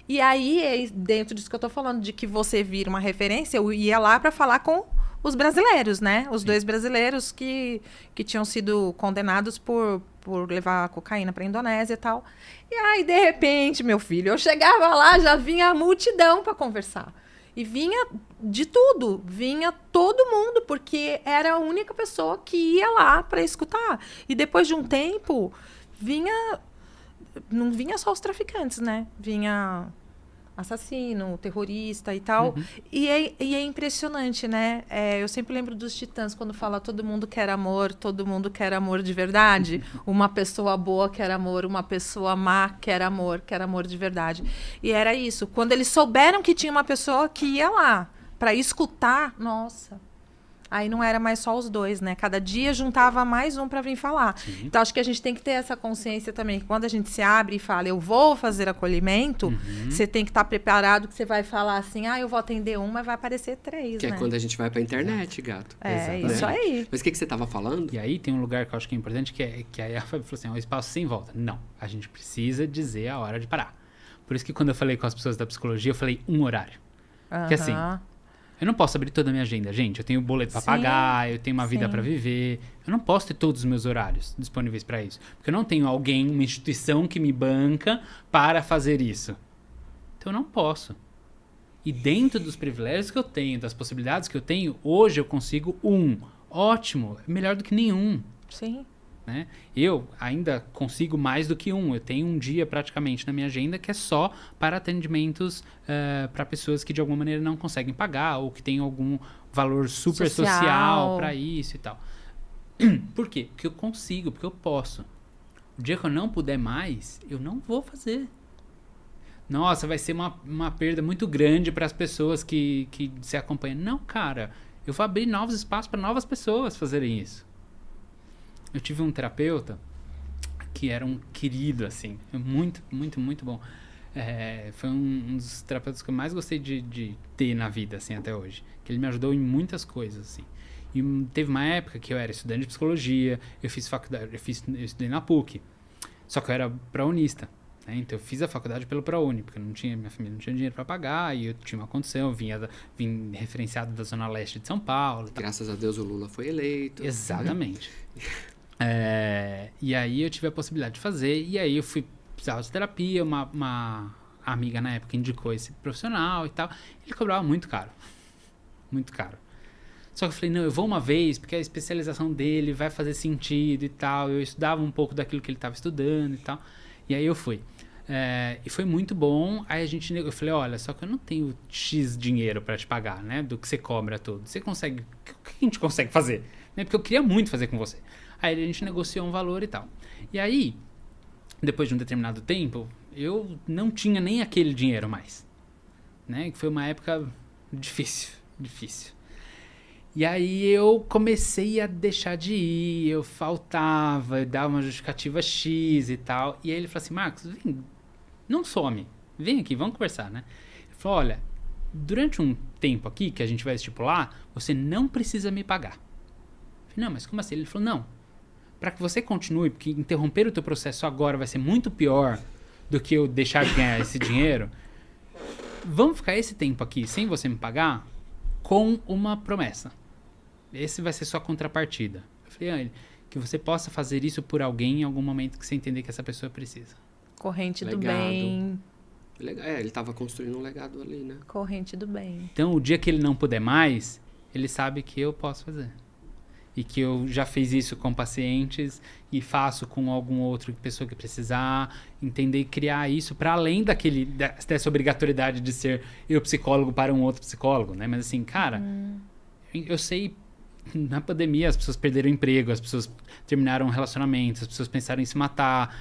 E aí, é dentro disso que eu tô falando, de que você vira uma referência, eu ia lá para falar com os brasileiros, né? Os dois brasileiros que, que tinham sido condenados por, por levar cocaína para Indonésia e tal. E aí, de repente, meu filho, eu chegava lá, já vinha a multidão para conversar. E vinha de tudo, vinha todo mundo, porque era a única pessoa que ia lá para escutar. E depois de um tempo, vinha. Não vinha só os traficantes, né? Vinha assassino, terrorista e tal. E, é, e é impressionante, né? É, eu sempre lembro dos Titãs quando fala todo mundo quer amor, todo mundo quer amor de verdade. Uma pessoa boa quer amor, uma pessoa má quer amor, quer amor de verdade. E era isso. Quando eles souberam que tinha uma pessoa que ia lá para escutar, nossa. Aí não era mais só os dois, né? Cada dia juntava mais um para vir falar. Então acho que a gente tem que ter essa consciência também que quando a gente se abre e fala, eu vou fazer acolhimento, Uhum. você tem que estar preparado que você vai falar assim, ah, eu vou atender um, mas vai aparecer três, Que né? é quando a gente vai pra internet, gato. É, Exato. isso aí. Mas o que, que você tava falando? E aí tem um lugar que eu acho que é importante, que, é, que aí a Fábio falou assim, é um espaço sem volta. Não, a gente precisa dizer a hora de parar. Por isso que quando eu falei com as pessoas da psicologia, eu falei um horário. Que assim. Eu não posso abrir toda a minha agenda, gente. Eu tenho boleto pra Sim, pagar, eu tenho uma vida pra viver. Eu não posso ter todos os meus horários disponíveis pra isso. Porque eu não tenho alguém, uma instituição que me banca para fazer isso. Então eu não posso. E dentro dos privilégios que eu tenho, das possibilidades que eu tenho, hoje eu consigo um. Ótimo, é melhor do que nenhum. Sim. Né? Eu ainda consigo mais do que um. Eu tenho um dia praticamente na minha agenda que é só para atendimentos para pessoas que de alguma maneira não conseguem pagar ou que tem algum valor super social, Social. para isso e tal. Por quê? Porque eu consigo, porque eu posso. O dia que eu não puder mais, eu não vou fazer. Nossa, vai ser uma, uma perda muito grande para as pessoas que, que se acompanham. Não, cara. Eu vou abrir novos espaços para novas pessoas fazerem isso. Eu tive um terapeuta que era um querido, assim. Muito, muito, muito bom. É, foi um, um, dos terapeutas que eu mais gostei de, de, ter na vida, assim, até hoje. Que ele me ajudou em muitas coisas, assim. E teve uma época que eu era estudante de psicologia, eu fiz faculdade, eu, fiz, eu estudei na PUC. Só que eu era praunista. Né? Então eu fiz a faculdade pelo ProUni, porque não tinha, minha família não tinha dinheiro para pagar, e eu tinha uma condição, eu vinha da, vim referenciado da Zona Leste de São Paulo. Graças a Deus o Lula foi eleito. Exatamente. é, e aí eu tive a possibilidade de fazer, e aí eu fui precisava de terapia, uma, uma amiga na época indicou esse profissional e tal. Ele cobrava muito caro. Muito caro. Só que eu falei, não, eu vou uma vez, porque a especialização dele vai fazer sentido e tal. Eu estudava um pouco daquilo que ele estava estudando e tal. E aí eu fui. É, e foi muito bom. Aí a gente eu falei, olha, só que eu não tenho X dinheiro para te pagar, né? Do que você cobra todo. Você consegue. O que a gente consegue fazer? Né? Porque eu queria muito fazer com você. Aí a gente negociou um valor e tal. E aí, depois de um determinado tempo, eu não tinha nem aquele dinheiro mais. Né? Foi uma época difícil, difícil. E aí eu comecei a deixar de ir, eu faltava, eu dava uma justificativa X e tal. E aí ele falou assim, Marcos, vem, não some, vem aqui, vamos conversar, né? Ele falou, olha, durante um tempo aqui que a gente vai estipular, você não precisa me pagar. Eu falei, não, mas como assim? Ele falou, não, para que você continue, porque interromper o teu processo agora vai ser muito pior do que eu deixar de ganhar esse dinheiro, vamos ficar esse tempo aqui sem você me pagar com uma promessa. Esse vai ser sua contrapartida. Eu falei, ah, que você possa fazer isso por alguém em algum momento que você entender que essa pessoa precisa. Corrente legado. do bem. É, ele estava construindo um legado ali, né? Corrente do bem. Então, o dia que ele não puder mais, ele sabe que eu posso fazer. E que eu já fiz isso com pacientes e faço com algum outro pessoa que precisar, entender e criar isso para além daquele dessa obrigatoriedade de ser eu psicólogo para um outro psicólogo, né? Mas assim, cara, hum. eu sei na pandemia as pessoas perderam emprego, as pessoas terminaram relacionamentos, as pessoas pensaram em se matar.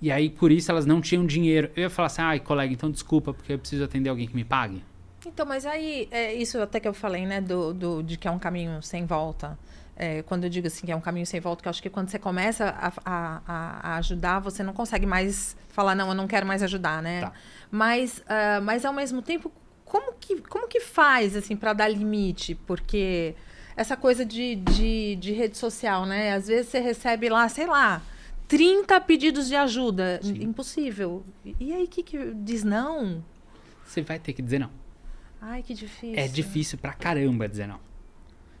E aí, por isso, elas não tinham dinheiro. Eu ia falar assim, ai, colega, então desculpa, porque eu preciso atender alguém que me pague. Então, mas aí, é isso até que eu falei, né, do, do, de que é um caminho sem volta. É, quando eu digo assim que é um caminho sem volta, que eu acho que quando você começa a, a, a, ajudar, você não consegue mais falar, não, eu não quero mais ajudar, né? Tá. Mas, uh, mas ao mesmo tempo, como que, como que faz, assim, para dar limite? Porque essa coisa de, de, de, rede social, né? Às vezes você recebe lá, sei lá, 30 pedidos de ajuda. Sim. Impossível. E aí, que, que diz não? Você vai ter que dizer não. Ai, que difícil. É difícil pra caramba dizer não.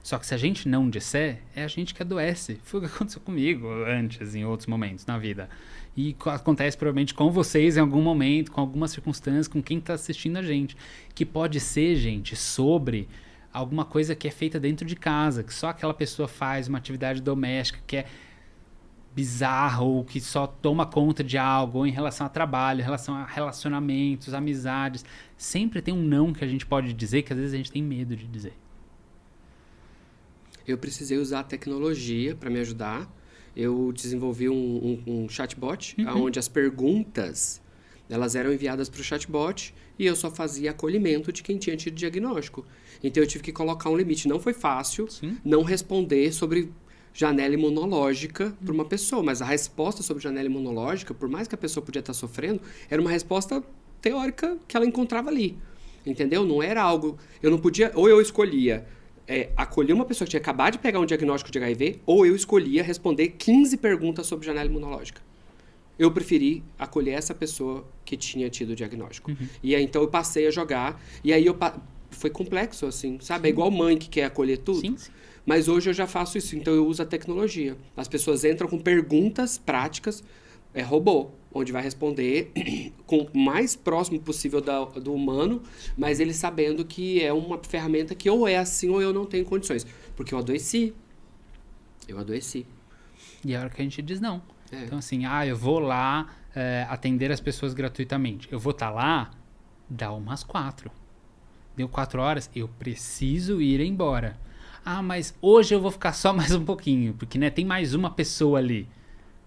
Só que se a gente não disser, é a gente que adoece. Foi o que aconteceu comigo antes, em outros momentos na vida. E acontece provavelmente com vocês em algum momento, com algumas circunstâncias, com quem está assistindo a gente. Que pode ser, gente, sobre alguma coisa que é feita dentro de casa, que só aquela pessoa faz, uma atividade doméstica que é bizarra ou que só toma conta de algo, ou em relação a trabalho, em relação a relacionamentos, amizades. Sempre tem um não que a gente pode dizer que às vezes a gente tem medo de dizer. Eu precisei usar a tecnologia para me ajudar. Eu desenvolvi um, um, um chatbot, uhum. onde as perguntas elas eram enviadas para o chatbot e eu só fazia acolhimento de quem tinha tido diagnóstico. Então eu tive que colocar um limite. Não foi fácil Sim. não responder sobre janela imunológica para uma pessoa, mas a resposta sobre janela imunológica, por mais que a pessoa podia estar sofrendo, era uma resposta teórica que ela encontrava ali. Entendeu? Não era algo. Eu não podia. Ou eu escolhia é, acolher uma pessoa que tinha acabado de pegar um diagnóstico de HIV, ou eu escolhia responder 15 perguntas sobre janela imunológica. Eu preferi acolher essa pessoa que tinha tido o diagnóstico. Uhum. E aí, então eu passei a jogar, e aí eu foi complexo, assim, sabe? É sim. É igual mãe que quer acolher tudo. Sim, sim. Mas hoje eu já faço isso, então eu uso a tecnologia. As pessoas entram com perguntas práticas, é robô, onde vai responder com o mais próximo possível da, do humano, mas ele sabendo que é uma ferramenta que ou é assim ou eu não tenho condições. Porque eu adoeci. Eu adoeci. E é a hora que a gente diz não. É. Então, assim, ah, eu vou lá é, atender as pessoas gratuitamente. Eu vou estar tá lá, dá umas quatro. Deu quatro horas, eu preciso ir embora. Ah, mas hoje eu vou ficar só mais um pouquinho, porque né, tem mais uma pessoa ali.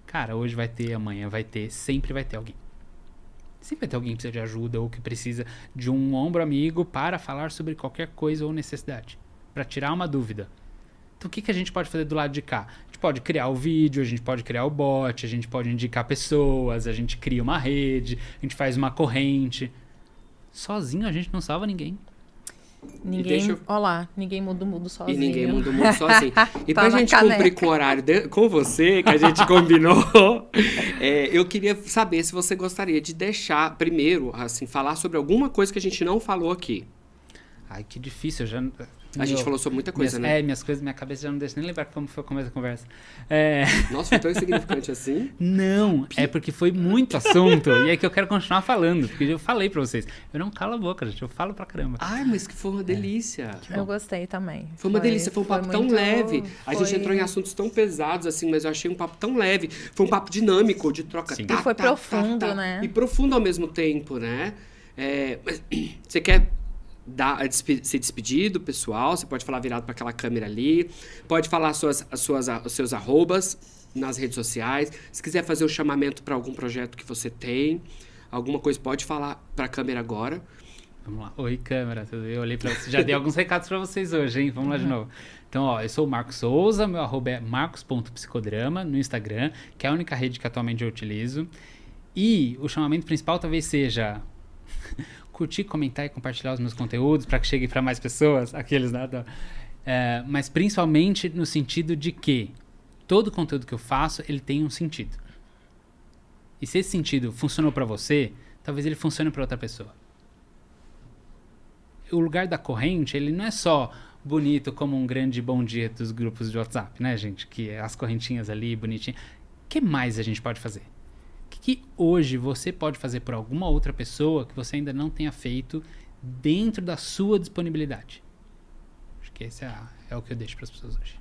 Cara, hoje vai ter, amanhã vai ter, sempre vai ter alguém. Sempre vai ter alguém que precisa de ajuda ou que precisa de um ombro amigo para falar sobre qualquer coisa ou necessidade, para tirar uma dúvida. Então o que, que a gente pode fazer do lado de cá? A gente pode criar o vídeo, a gente pode criar o bot, a gente pode indicar pessoas, a gente cria uma rede, a gente faz uma corrente. Sozinho a gente não salva ninguém. Ninguém, deixa eu- ó lá, ninguém muda o mundo E sozinho. ninguém muda o mundo sozinho. E Tá pra gente caneca. cumprir com o horário de- com você, que a gente combinou, é, eu queria saber se você gostaria de deixar, primeiro, assim, falar sobre alguma coisa que a gente não falou aqui. Ai, que difícil, eu já. A gente falou sobre muita coisa, minhas, né? É, minhas coisas, minha cabeça já não deixa nem lembrar como foi o começo da conversa. É, Nossa, foi tão insignificante assim. não, é porque foi muito assunto e é que eu quero continuar falando, porque eu falei pra vocês. Eu não calo a boca, gente, eu falo pra caramba. Ai, mas que foi uma delícia. Eu gostei também. Foi uma delícia, foi um papo tão muito- leve. A gente foi- entrou em assuntos tão pesados, assim, mas eu achei um papo tão leve. Foi um papo dinâmico, de troca. Sim. tá, E foi tá, profundo, tá, tá. né? E profundo ao mesmo tempo, né? É, mas, você quer dar, a despe- se despedir do pessoal? Você pode falar virado para aquela câmera ali. Pode falar suas, as suas, os seus arrobas nas redes sociais. Se quiser fazer o chamamento para algum projeto que você tem, alguma coisa, pode falar para a câmera agora. Vamos lá. Oi, câmera, tudo bem? Eu olhei pra vocês. Já dei alguns recados pra vocês hoje, hein? Vamos lá de novo. Então, ó, eu sou o Marcos Souza, meu arroba é marcos.psicodrama no Instagram, que é a única rede que atualmente eu utilizo. E o chamamento principal talvez seja curtir, comentar e compartilhar os meus conteúdos para que chegue para mais pessoas, aqueles nada. É, mas principalmente no sentido de que todo conteúdo que eu faço, ele tem um sentido. E se esse sentido funcionou para você, talvez ele funcione para outra pessoa o lugar da corrente, ele não é só bonito como um grande bom dia dos grupos de WhatsApp, né, gente? Que é as correntinhas ali, bonitinho. O que mais a gente pode fazer? Que, hoje você pode fazer por alguma outra pessoa que você ainda não tenha feito dentro da sua disponibilidade? Acho que esse é, é o que eu deixo para as pessoas hoje.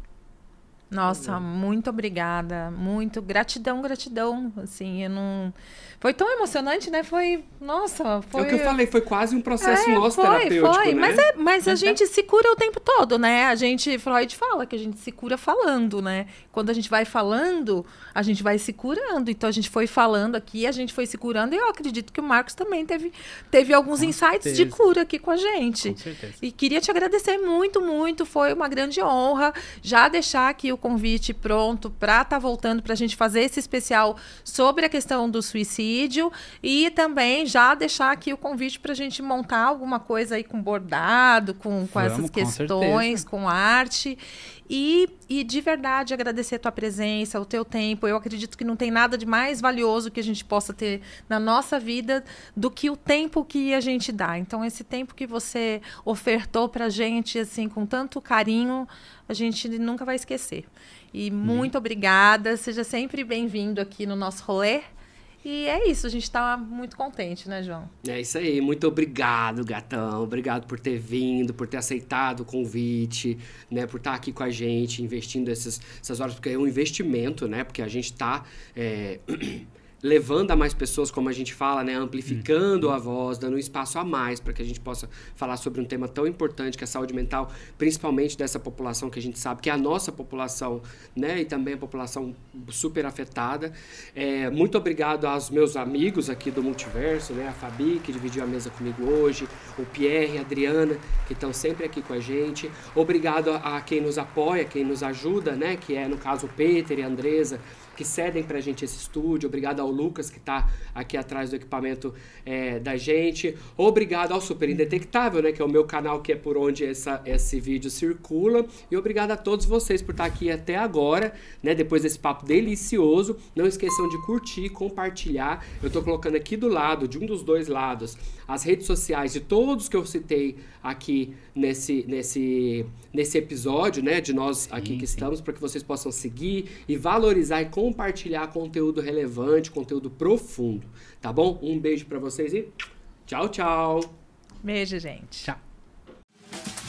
Nossa, muito obrigada. Muito gratidão, gratidão. Assim, eu não. Foi tão emocionante, né? Foi. Nossa, foi. É o que eu falei, foi quase um processo É, nosso foi, terapêutico, foi. né? Mas, é, mas a é. gente se cura o tempo todo, né? A gente, Freud fala que a gente se cura falando, né? Quando a gente vai falando, a gente vai se curando. Então a gente foi falando aqui, a gente foi se curando. E eu acredito que o Marcos também teve, teve alguns Com insights de certeza. cura aqui com a gente. Com certeza. E queria te agradecer muito, muito. Foi uma grande honra já deixar aqui o convite pronto para estar voltando para a gente fazer esse especial sobre a questão do suicídio e também já deixar aqui o convite para a gente montar alguma coisa aí com bordado, com, com Vamos, essas com questões, certeza. com arte. E, e de verdade agradecer a tua presença, o teu tempo. Eu acredito que não tem nada de mais valioso que a gente possa ter na nossa vida do que o tempo que a gente dá. Então, esse tempo que você ofertou pra gente, assim, com tanto carinho, a gente nunca vai esquecer. E muito obrigada. Seja sempre bem-vindo aqui no nosso rolê. E é isso, a gente tá muito contente, né, João? É isso aí, muito obrigado, gatão. Obrigado por ter vindo, por ter aceitado o convite, né? Por estar aqui com a gente, investindo essas, essas horas, porque é um investimento, né? Porque a gente tá é, levando a mais pessoas, como a gente fala, né? Amplificando a voz, dando um espaço a mais para que a gente possa falar sobre um tema tão importante que é a saúde mental, principalmente dessa população que a gente sabe que é a nossa população, né? E também a população super afetada. É, muito obrigado aos meus amigos aqui do Multiverso, né? A Fabi, que dividiu a mesa comigo hoje, o Pierre, a Adriana, que estão sempre aqui com a gente. Obrigado a, a quem nos apoia, quem nos ajuda, né? Que é, no caso, o Peter e a Andresa, que cedem pra gente esse estúdio. Obrigado ao Lucas, que tá aqui atrás do equipamento é, da gente. Obrigado ao Super Indetectável, né? Que é o meu canal, que é por onde essa, esse vídeo circula. E obrigado a todos vocês por estar aqui até agora, né? Depois desse papo delicioso. Não esqueçam de curtir, compartilhar. Eu tô colocando aqui do lado, de um dos dois lados, as redes sociais de todos que eu citei aqui nesse, nesse, nesse episódio, né? De nós aqui Sim, que sim. estamos, para que vocês possam seguir e valorizar e compartilhar conteúdo relevante, conteúdo profundo, tá bom? Um beijo para vocês e tchau, tchau. Beijo, gente. Tchau.